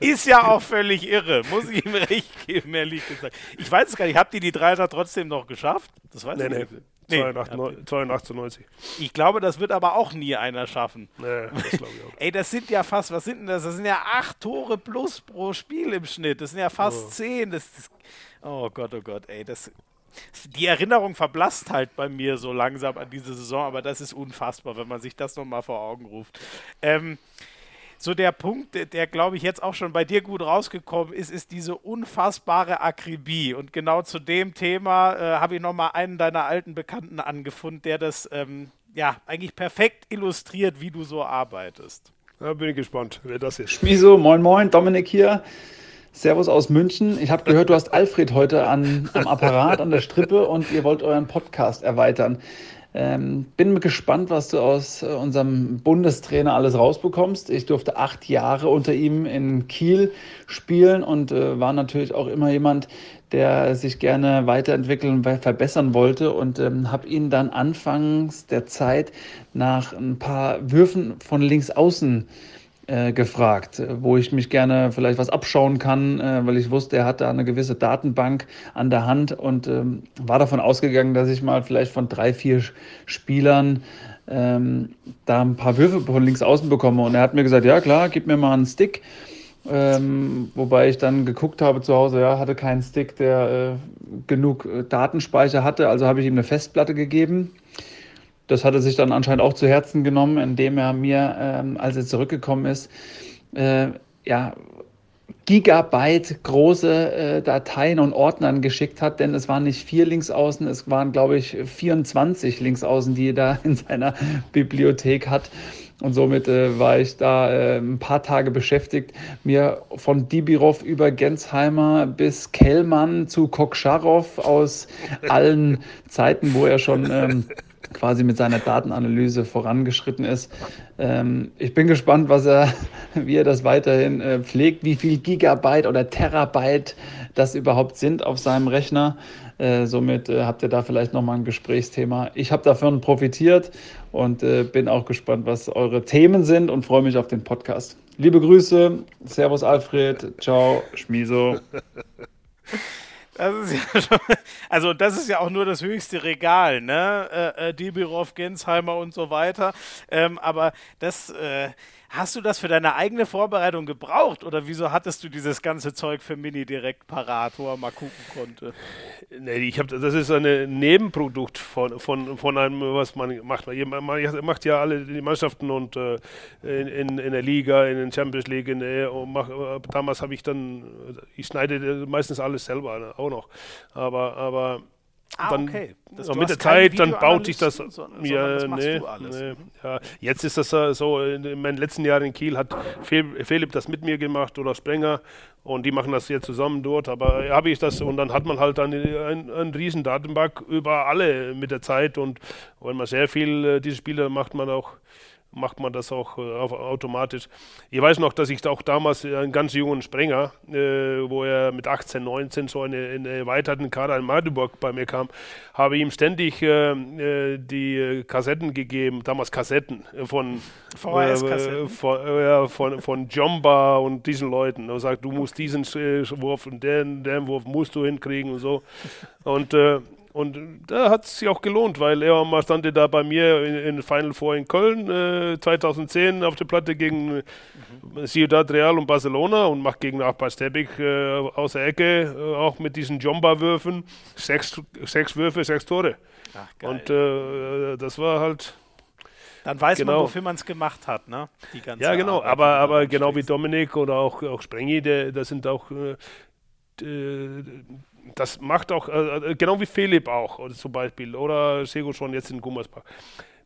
ist ja auch völlig irre, muss ich ihm recht geben, ehrlich gesagt. Ich weiß es gar nicht, habt ihr die 300 trotzdem noch geschafft?
Das weiß nee, ich nicht. Nee, 82, 90.
Ich glaube, das wird aber auch nie einer schaffen.
Nee, das glaube ich auch.
Ey, das sind ja fast, was sind denn das? Das sind ja acht Tore plus pro Spiel im Schnitt. Das sind ja fast oh. zehn. Das, das, oh Gott, oh Gott, ey, das die Erinnerung verblasst halt bei mir so langsam an diese Saison, aber das ist unfassbar, wenn man sich das nochmal vor Augen ruft. Ähm, so der Punkt, der, glaube ich jetzt auch schon bei dir gut rausgekommen ist, ist diese unfassbare Akribie. Und genau zu dem Thema äh, habe ich nochmal einen deiner alten Bekannten angefunden, der das ähm, ja eigentlich perfekt illustriert, wie du so arbeitest.
Da bin ich gespannt, wer das ist.
Schmiso, moin moin, Dominik hier. Servus aus München. Ich habe gehört, du hast Alfred heute an, am Apparat, an der Strippe und ihr wollt euren Podcast erweitern. Ähm, bin gespannt, was du aus äh, unserem Bundestrainer alles rausbekommst. Ich durfte acht Jahre unter ihm in Kiel spielen und äh, war natürlich auch immer jemand, der sich gerne weiterentwickeln, verbessern wollte und ähm, habe ihn dann anfangs der Zeit nach ein paar Würfen von links außen äh, gefragt, wo ich mich gerne vielleicht was abschauen kann, äh, weil ich wusste, er hat da eine gewisse Datenbank an der Hand und ähm, war davon ausgegangen, dass ich mal vielleicht von drei, vier Spielern ähm, da ein paar Würfe von links außen bekomme. Und er hat mir gesagt, ja klar, gib mir mal einen Stick. Ähm, wobei ich dann geguckt habe zu Hause, ja, hatte keinen Stick, der äh, genug äh, Datenspeicher hatte, also habe ich ihm eine Festplatte gegeben das hat er sich dann anscheinend auch zu Herzen genommen, indem er mir, ähm, als er zurückgekommen ist, äh, ja, Gigabyte große äh, Dateien und Ordnern geschickt hat, denn es waren nicht vier Linksaußen, es waren, glaube ich, 24 Linksaußen, die er da in seiner Bibliothek hat. Und somit äh, war ich da äh, ein paar Tage beschäftigt, mir von Dibirov über Gensheimer bis Kellmann zu Kokscharow aus allen Zeiten, wo er schon ähm, quasi mit seiner Datenanalyse vorangeschritten ist. Ähm, ich bin gespannt, was er, wie er das weiterhin äh, pflegt, wie viel Gigabyte oder Terabyte das überhaupt sind auf seinem Rechner. Äh, somit äh, habt ihr da vielleicht nochmal ein Gesprächsthema. Ich habe davon profitiert und äh, bin auch gespannt, was eure Themen sind und freue mich auf den Podcast. Liebe Grüße, Servus Alfred, ciao, Schmiso.
Das ist ja schon, also das ist ja auch nur das höchste Regal, ne? Äh, äh, Debirov, Gensheimer und so weiter. Ähm, aber das, äh, Hast du das für deine eigene Vorbereitung gebraucht oder wieso hattest du dieses ganze Zeug für Mini direkt parat, wo er mal gucken konnte?
Nee, ich habe das ist ein Nebenprodukt von, von, von einem, was man macht. Man macht ja alle die Mannschaften und äh, in, in, der Liga, in der Champions League, in der, mach, damals habe ich dann, ich schneide meistens alles selber ne, auch noch. Aber, aber
Ah,
dann,
okay.
Das, mit der Zeit, dann baut sich das. Ja, das nee, nee, ja. Jetzt ist das so, in meinen letzten Jahren in Kiel hat Philipp das mit mir gemacht oder Sprenger und die machen das jetzt zusammen dort. Aber habe ich das und dann hat man halt eine, ein, einen riesen Datenbank über alle mit der Zeit und wenn man sehr viel äh, diese Spiele macht man auch macht man das auch äh, automatisch. Ich weiß noch, dass ich auch damals einen ganz jungen Sprenger, äh, wo er mit 18, 19 so eine, eine erweiterten Kader in Magdeburg bei mir kam, habe ihm ständig äh, äh die Kassetten gegeben, damals Kassetten von
VHS-Kassetten.
Äh, von, äh, von, von Jomba und diesen Leuten. Und sagt, du musst diesen Wurf und den, den Wurf musst du hinkriegen und so. Und und da hat es sich auch gelohnt, weil er mal stand da bei mir in, in Final Four in Köln äh, 2010 auf der Platte gegen mhm. Ciudad Real und Barcelona und macht gegen Abbas Tebik äh, aus der Ecke, äh, auch mit diesen Jomba-Würfen, sechs, sechs Würfe, sechs Tore. Ach, und äh, das war halt.
Dann weiß genau. man, wofür man es gemacht hat, ne?
ja, genau. Arbeit, aber aber genau wie Dominik oder auch, auch Sprengi, das sind auch äh, das macht auch, äh, äh, genau wie Philipp auch, zum Beispiel, oder Sego schon jetzt in Gummersbach.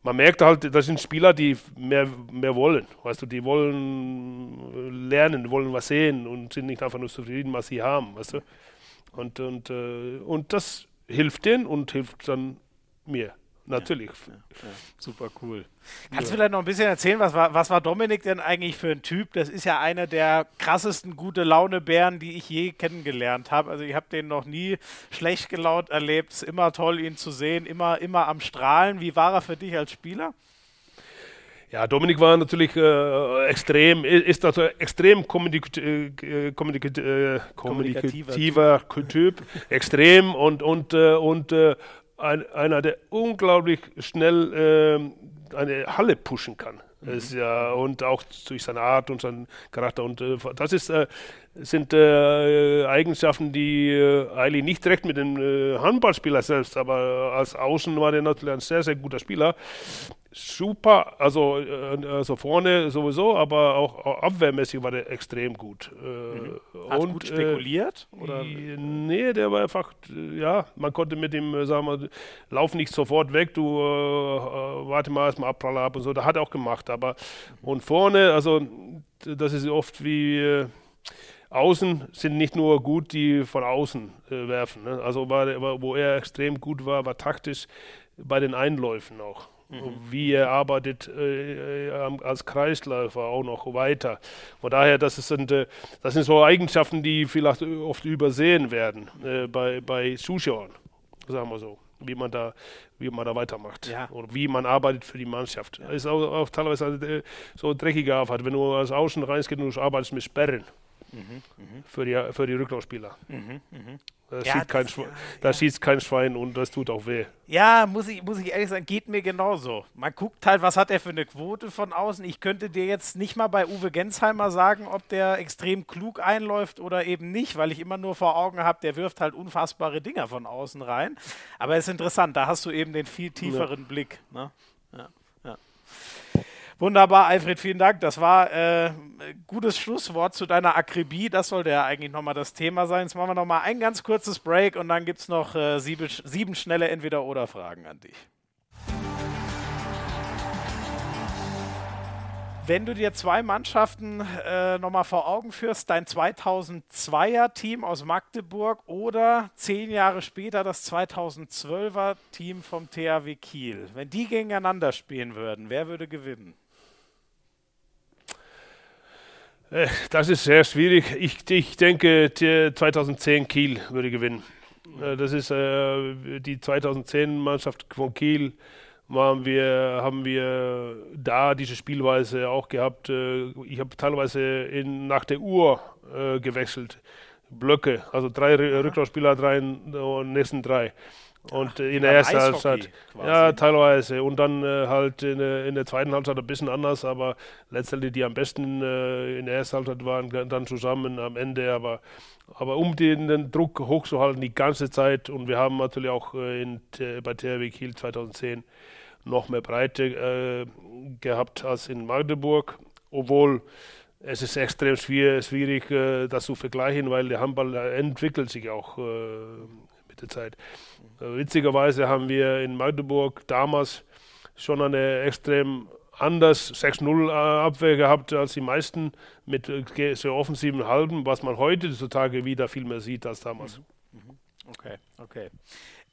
Man merkt halt, das sind Spieler, die mehr, mehr wollen. Weißt du, die wollen lernen, wollen was sehen und sind nicht einfach nur zufrieden, was sie haben. Weißt du? Und, und, äh, und das hilft denen und hilft dann mir. Natürlich. Ja,
ja, super cool. Kannst du vielleicht noch ein bisschen erzählen, was war, was war Dominik denn eigentlich für ein Typ? Das ist ja einer der krassesten gute Laune-Bären, die ich je kennengelernt habe. Also ich habe den noch nie schlecht gelaunt erlebt. Es ist immer toll, ihn zu sehen, immer, immer am Strahlen. Wie war er für dich als Spieler?
Ja, Dominik war natürlich äh, extrem, ist also extrem kommunik äh, kommunik äh, kommunikativer Typ, extrem und, und, äh, und äh, ein, einer, der unglaublich schnell äh, eine Halle pushen kann. Mhm. Ist ja, und auch durch seine Art und seinen Charakter. Und äh, das ist, äh, sind äh, Eigenschaften, die äh, eigentlich nicht direkt mit dem äh, Handballspieler selbst, aber als Außen war der natürlich ein sehr, sehr guter Spieler super, also, äh, also vorne sowieso, aber auch abwehrmäßig war der extrem gut. Äh,
mhm. Hat und, gut spekuliert?
Äh, oder? Nee, der war einfach, ja, man konnte mit ihm, sagen wir, lauf nicht sofort weg, du äh, äh warte mal erstmal Abprall ab und so, da hat er auch gemacht, aber mhm. und vorne, also das ist oft wie äh, Außen sind nicht nur gut, die von außen äh, werfen. Ne? Also war, wo er extrem gut war, war taktisch bei den Einläufen auch mhm. wie er arbeitet äh, als Kreisläufer auch noch weiter. Von daher, das sind, äh, das sind so Eigenschaften, die vielleicht oft übersehen werden äh, bei, bei Zuschauern, sagen wir so wie man da, wie man da weitermacht ja. oder wie man arbeitet für die Mannschaft. Ja. Ist auch, auch teilweise äh, so dreckige Arbeit, wenn du als Außen reingehst und du arbeitest mit Sperren. Mhm, mh. für, die, für die Rücklaufspieler. Mhm, mh. Da, ja, schießt, kein, ja, da ja. schießt kein Schwein und das tut auch weh.
Ja, muss ich, muss ich ehrlich sagen, geht mir genauso. Man guckt halt, was hat er für eine Quote von außen. Ich könnte dir jetzt nicht mal bei Uwe Gensheimer sagen, ob der extrem klug einläuft oder eben nicht, weil ich immer nur vor Augen habe, der wirft halt unfassbare Dinger von außen rein. Aber es ist interessant, da hast du eben den viel tieferen Blick. Ne? Ja. Wunderbar, Alfred, vielen Dank. Das war äh, gutes Schlusswort zu deiner Akribie. Das sollte ja eigentlich nochmal das Thema sein. Jetzt machen wir nochmal ein ganz kurzes Break und dann gibt es noch äh, sieben, sieben schnelle Entweder-Oder-Fragen an dich. Wenn du dir zwei Mannschaften äh, nochmal vor Augen führst, dein 2002er Team aus Magdeburg oder zehn Jahre später das 2012er Team vom THW Kiel, wenn die gegeneinander spielen würden, wer würde gewinnen?
Äh, das ist sehr schwierig. Ich, ich denke, 2010 Kiel würde gewinnen. Äh, das ist äh, die 2010-Mannschaft von Kiel waren wir, haben wir da diese Spielweise auch gehabt. Äh, ich habe teilweise in, nach der Uhr äh, gewechselt. Blöcke, also drei Rücklaufspieler, drei und nächsten drei. Und Ach, in der ersten Halbzeit, ja, teilweise. Und dann äh, halt in, in, der zweiten Halbzeit ein bisschen anders, aber letztendlich die am besten äh, in der ersten Halbzeit waren dann zusammen am Ende. Aber, aber um den, den Druck hochzuhalten die ganze Zeit und wir haben natürlich auch äh, in, bei THW Kiel 2010 noch mehr Breite äh, gehabt als in Magdeburg, obwohl es ist extrem schwierig, schwierig äh, das zu vergleichen, weil der Handball entwickelt sich auch äh, mit der Zeit. Witzigerweise haben wir in Magdeburg damals schon eine extrem anders 6-0 äh, Abwehr gehabt als die meisten mit äh, sehr offensiven Halben, was man heutzutage wieder viel mehr sieht als damals.
Mhm. Okay, okay.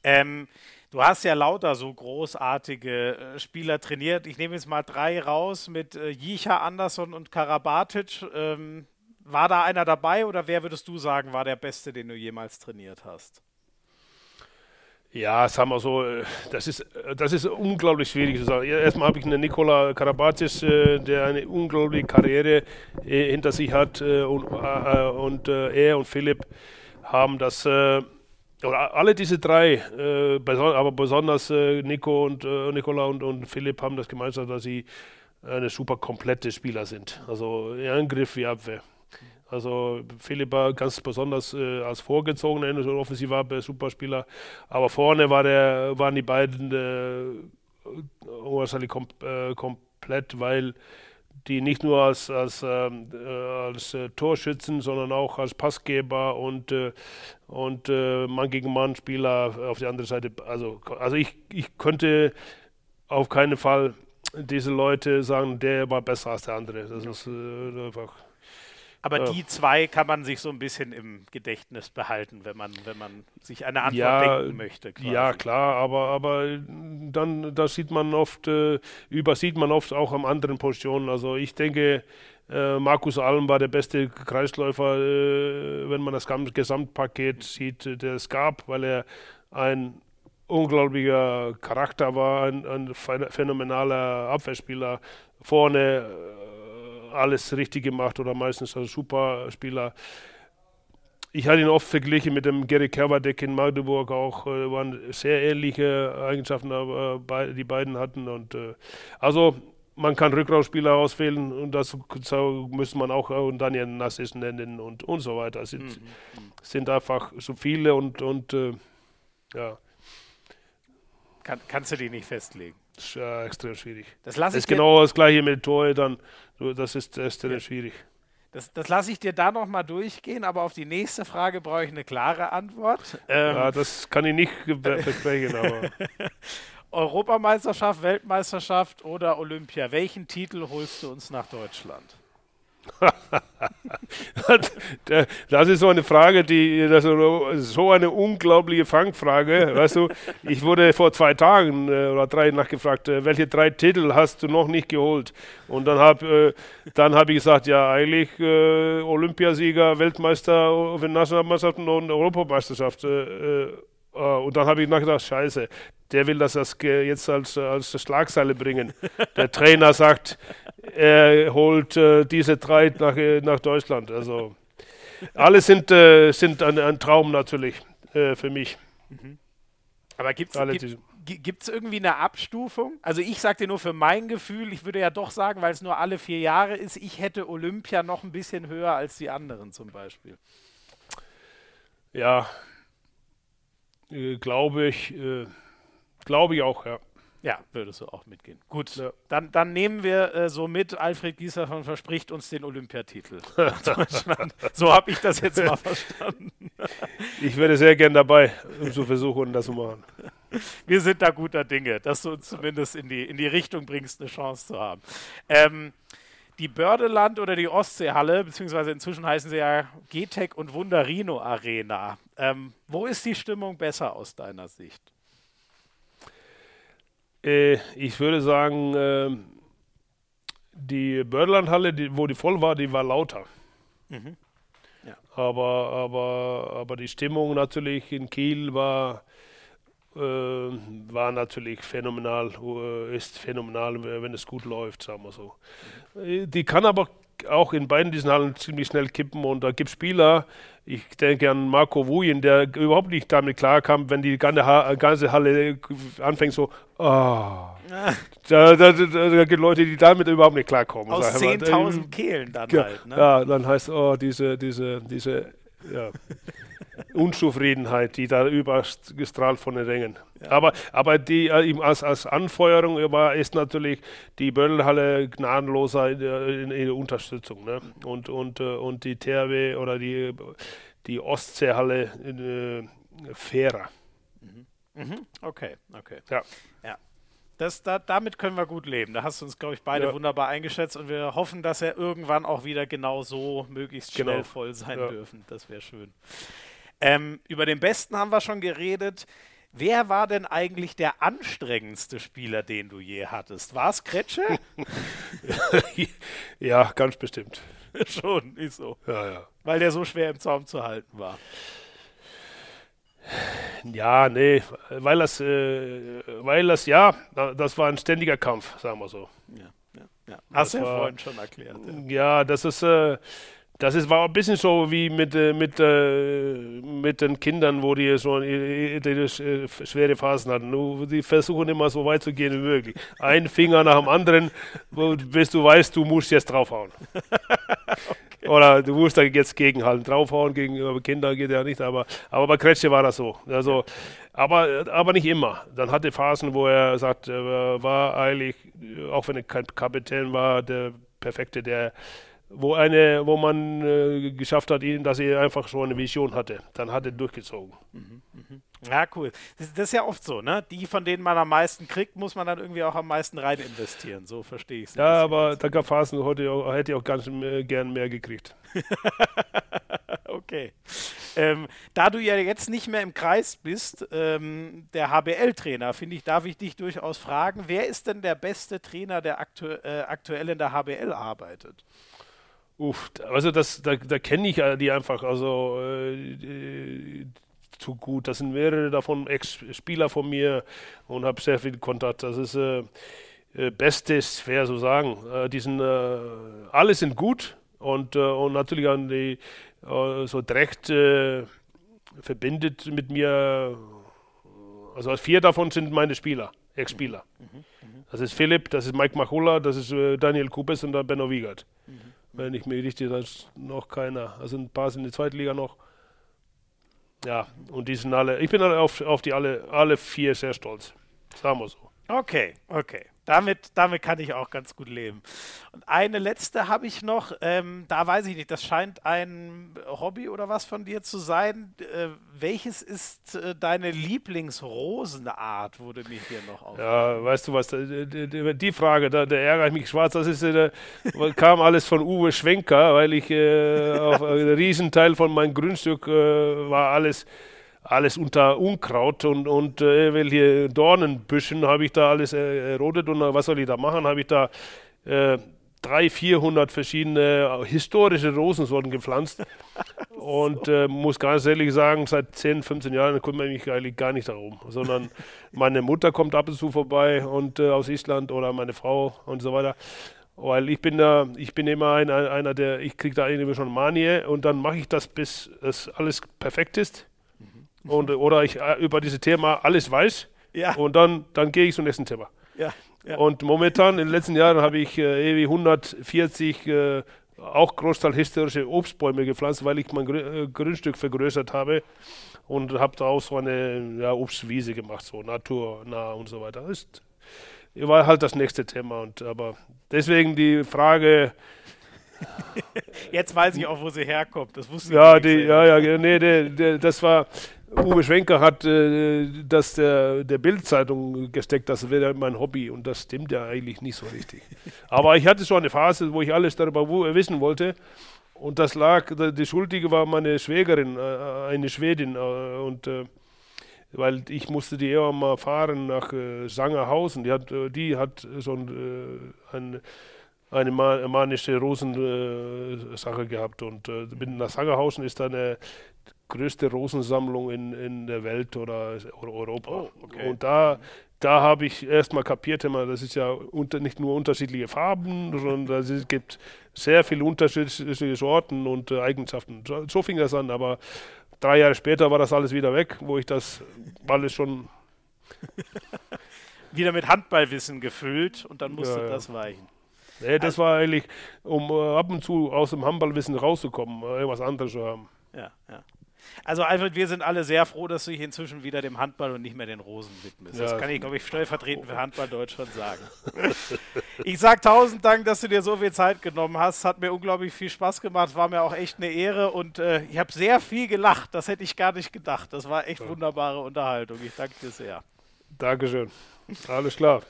Ähm, Du hast ja lauter so großartige äh, Spieler trainiert. Ich nehme jetzt mal drei raus mit Jicha, Andersson und Karabatic. Ähm, war da einer dabei oder wer würdest du sagen, war der Beste, den du jemals trainiert hast?
Ja, sagen wir so, äh, das ist, äh, das ist unglaublich schwierig zu sagen. Erstmal habe ich einen Nikola Karabatic, der eine unglaubliche Karriere hinter sich hat und, und er und Philipp haben das oder alle diese drei, äh, aber besonders äh, Nico und äh, Nicola und, und Philipp haben das gemeinsam, dass sie eine super komplette Spieler sind. Also Angriff wie Abwehr. Also Philipp war ganz besonders äh, als vorgezogener der Offensivabwehr Superspieler, aber vorne war der, waren die beiden äh, kom äh, komplett, weil die nicht nur als, als, ähm, äh, als äh, Torschützen, sondern auch als Passgeber und, äh, und äh, Mann gegen Mann Spieler auf der anderen Seite. Also, also ich, ich könnte auf keinen Fall diese Leute sagen, der war besser als der andere. Das ist äh, einfach.
Aber ja. die zwei kann man sich so ein bisschen im Gedächtnis behalten, wenn man, wenn man sich eine Antwort ja, denken möchte.
Quasi. Ja, klar, aber, aber dann das sieht man oft, äh, übersieht man oft auch an anderen Positionen. Also ich denke, äh, Markus Alm war der beste Kreisläufer, äh, wenn man das Gesamtpaket sieht, der es gab, weil er ein unglaublicher Charakter war, ein, ein phänomenaler Abwehrspieler. Vorne äh, alles richtig gemacht oder meistens als Superspieler. Ich hatte ihn oft verglichen mit dem Gary Kerwadek in Magdeburg auch, äh, waren sehr ähnliche Eigenschaften, äh, die beiden hatten. Und äh, also man kann Rückraumspieler auswählen und das müsste man auch äh, Daniel Nassis nennen und, und so weiter. Es sind, mhm. sind einfach so viele und, und äh, ja.
Kann, kannst du die nicht festlegen?
Das ist ja extrem schwierig.
Das, das
ist genau das gleiche mit Torhütern. Das ist, das ist ja. schwierig.
Das, das lasse ich dir da nochmal durchgehen, aber auf die nächste Frage brauche ich eine klare Antwort.
Ähm, ja, das kann ich nicht versprechen, aber.
Europameisterschaft, Weltmeisterschaft oder Olympia? Welchen Titel holst du uns nach Deutschland?
Das ist so eine Frage, die das ist so eine unglaubliche Fangfrage. Weißt du, ich wurde vor zwei Tagen äh, oder drei nachgefragt, äh, welche drei Titel hast du noch nicht geholt? Und dann habe äh, dann hab ich gesagt, ja eigentlich äh, Olympiasieger, Weltmeister, Nationalmeisterschaften und Europameisterschaft. Äh, äh, und dann habe ich nachgedacht, scheiße, der will das jetzt als, als Schlagseile bringen. Der Trainer sagt, er holt äh, diese drei nach, äh, nach Deutschland. Also alle sind, äh, sind ein, ein, Traum natürlich äh, für mich. Mhm.
Aber gibt's, gibt es irgendwie eine Abstufung? Also ich sage dir nur für mein Gefühl, ich würde ja doch sagen, weil es nur alle vier Jahre ist, ich hätte Olympia noch ein bisschen höher als die anderen zum Beispiel.
Ja, äh, glaube ich, äh, glaube ich auch, ja.
Ja, würdest du auch mitgehen. Gut, ja. dann, dann nehmen wir äh, so mit, Alfred Gieserson verspricht uns den Olympiatitel. so habe ich das jetzt mal verstanden.
ich wäre sehr gern dabei, um zu versuchen, das zu machen.
Wir sind da guter Dinge, dass du uns zumindest in die, in die Richtung bringst, eine Chance zu haben. Ähm, die Bördeland oder die Ostseehalle, beziehungsweise inzwischen heißen sie ja GTEC und Wunderino Arena. Ähm, wo ist die Stimmung besser aus deiner Sicht?
Äh, ich würde sagen, äh, die Bördelandhalle, die, wo die voll war, die war lauter. Mhm. Ja. Aber, aber, aber die Stimmung natürlich in Kiel war, äh, war natürlich phänomenal, äh, ist phänomenal, wenn es gut läuft, sagen wir so. Mhm. Die kann aber auch in beiden diesen Hallen ziemlich schnell kippen und da gibt es Spieler, ich denke an Marco Wujen, der überhaupt nicht damit klarkam, wenn die ganze, Halle anfängt so, oh. da, da, da, da, gibt Leute, die damit überhaupt nicht klarkommen.
Aus 10.000 Kehlen dann
ja,
halt. Ne?
Ja, dann heißt oh, diese, diese, diese, ja. Unzufriedenheit, die da übergestrahlt von den Rängen. Ja. Aber, aber die, äh, als, als Anfeuerung war, ist natürlich die Böllenhalle gnadenloser in, in, der Unterstützung. Ne? Und, und, äh, und die THW oder die, die Ostseehalle äh, fairer.
Mhm. Mhm. Okay, okay.
Ja.
ja. Das, da, damit können wir gut leben. Da hast du uns, glaube ich, beide ja. wunderbar eingeschätzt und wir hoffen, dass er irgendwann auch wieder genau so möglichst schnell genau. voll sein ja. dürfen. Das wäre schön. Ähm, über den Besten haben wir schon geredet. Wer war denn eigentlich der anstrengendste Spieler, den du je hattest? War es Kretsche?
ja, ganz bestimmt.
schon, ist so.
Ja, ja.
Weil der so schwer im Zaum zu halten war.
Ja, nee, weil das, äh, weil das, ja, das war ein ständiger Kampf, sagen wir so.
Ja, ja, ja. Hast du ja vorhin schon erklärt.
Ja, das ist, äh, das ist, war ein bisschen so wie mit, äh, mit, äh, mit den Kindern, wo die so die, die schwere Phasen hatten. Die versuchen immer so weit zu gehen wie möglich. Ein Finger nach dem anderen, bis du weißt, du musst jetzt draufhauen. okay. Oder du musst da jetzt gegenhalten. Draufhauen gegen Kinder geht ja nicht, aber, aber bei Kretsche war das so. Also, aber, aber nicht immer. Dann hatte Phasen, wo er sagt, war eigentlich, auch wenn er kein Kapitän war, der Perfekte, der wo eine, wo man äh, geschafft hat, dass er einfach so eine Vision hatte. Dann hat er durchgezogen. Mhm,
mh. Ja, cool. Das, das, ist ja oft so, ne? Die, von denen man am meisten kriegt, muss man dann irgendwie auch am meisten rein investieren. So verstehe ich es.
Ja, aber da gab Phasen, heute auch, hätte ich auch ganz mehr, gern mehr gekriegt.
okay. Ähm, da du ja jetzt nicht mehr im Kreis bist, ähm, der HBL-Trainer, finde ich, darf ich dich durchaus fragen, wer ist denn der beste Trainer, der aktu äh, aktuell in der HBL arbeitet?
Uff, also das, da, da kenne ich die einfach also äh, zu gut. Das sind mehrere davon Ex-Spieler von mir und habe sehr viel Kontakt. Das ist äh, äh Bestes, fair so sagen. Äh, die sind, äh, alle sind gut und, äh, und natürlich an die äh, so direkt verbindet mit mir. Also vier davon sind meine Spieler, Ex-Spieler. Mhm, mhm. Das ist Philipp, das ist Mike Machulla, das ist Daniel Kupes und dann Benno Wiegert. Mhm wenn ich mir richtig, da ist noch keiner. Also ein paar sind in der zweiten Liga noch. Ja, und die sind alle, ich bin auf, auf die alle, alle vier sehr stolz. Sagen wir so.
Okay, okay. Damit, damit kann ich auch ganz gut leben. Und eine letzte habe ich noch, ähm, da weiß ich nicht, das scheint ein Hobby oder was von dir zu sein. Äh, welches ist äh, deine Lieblingsrosenart, wurde mich hier noch auf.
Ja, weißt du was, die, die Frage, da, da ärgere ich mich schwarz, das ist, äh, kam alles von Uwe Schwenker, weil ich äh, auf einen Riesenteil von meinem Grundstück äh, war alles alles unter Unkraut und, und äh, welche Dornenbüschen habe ich da alles äh, erodet und was soll ich da machen? Habe ich da äh, 300, 400 verschiedene äh, historische Rosensorten gepflanzt und äh, muss ganz ehrlich sagen, seit 10, 15 Jahren kümmere ich mich eigentlich gar nicht darum, sondern meine Mutter kommt ab und zu vorbei und äh, aus Island oder meine Frau und so weiter. Weil ich bin da, ich bin immer ein, einer, der, ich kriege da irgendwie schon Manie und dann mache ich das, bis es alles perfekt ist und, oder ich äh, über dieses Thema alles weiß ja. und dann, dann gehe ich zum nächsten Thema.
Ja,
ja. Und momentan, in den letzten Jahren, habe ich äh, ewig 140 äh, auch Großteil historische Obstbäume gepflanzt, weil ich mein Grün, äh, Grundstück vergrößert habe und habe da auch so eine ja, Obstwiese gemacht, so naturnah und so weiter. Das ist, war halt das nächste Thema. Und, aber deswegen die Frage,
Jetzt weiß ich auch, wo sie herkommt. Das wusste
ja, ich nicht. Die, ja, ja, nee, die, die, das war Uwe Schwenker hat äh, das der, der Bildzeitung gesteckt, das wäre mein Hobby und das stimmt ja eigentlich nicht so richtig. Aber ich hatte schon eine Phase, wo ich alles darüber wissen wollte und das lag, die Schuldige war meine Schwägerin, äh, eine Schwedin äh, und äh, weil ich musste die eher mal fahren nach äh, Sangerhausen. Die hat, äh, die hat so ein, äh, ein, eine manische Rosensache gehabt und äh, nach Sangerhausen ist da eine größte Rosensammlung in, in der Welt oder, oder Europa. Oh, okay. Und da, da habe ich erstmal kapiert, immer, das ist ja unter, nicht nur unterschiedliche Farben, sondern es gibt sehr viele unterschiedliche Sorten und äh, Eigenschaften. So, so, fing das an, aber drei Jahre später war das alles wieder weg, wo ich das alles schon.
wieder mit Handballwissen gefüllt und dann musste ja, das weichen.
Nee, das also, war eigentlich, um äh, ab und zu aus dem Handballwissen rauszukommen, äh, irgendwas anderes zu haben.
Ja, ja. Also Alfred, wir sind alle sehr froh, dass du dich inzwischen wieder dem Handball und nicht mehr den Rosen widmest. Ja, das kann ich, glaube ich, stellvertretend für Handball Deutschland sagen. ich sage tausend Dank, dass du dir so viel Zeit genommen hast. Hat mir unglaublich viel Spaß gemacht, war mir auch echt eine Ehre und äh, ich habe sehr viel gelacht. Das hätte ich gar nicht gedacht. Das war echt wunderbare Unterhaltung. Ich danke dir sehr.
Dankeschön. Alles klar.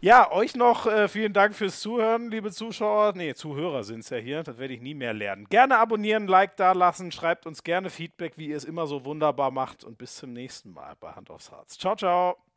Ja, euch noch äh, vielen Dank fürs Zuhören, liebe Zuschauer. Nee, Zuhörer sind es ja hier. Das werde ich nie mehr lernen. Gerne abonnieren, Like da lassen, schreibt uns gerne Feedback, wie ihr es immer so wunderbar macht. Und bis zum nächsten Mal bei Hand aufs Herz. Ciao, ciao.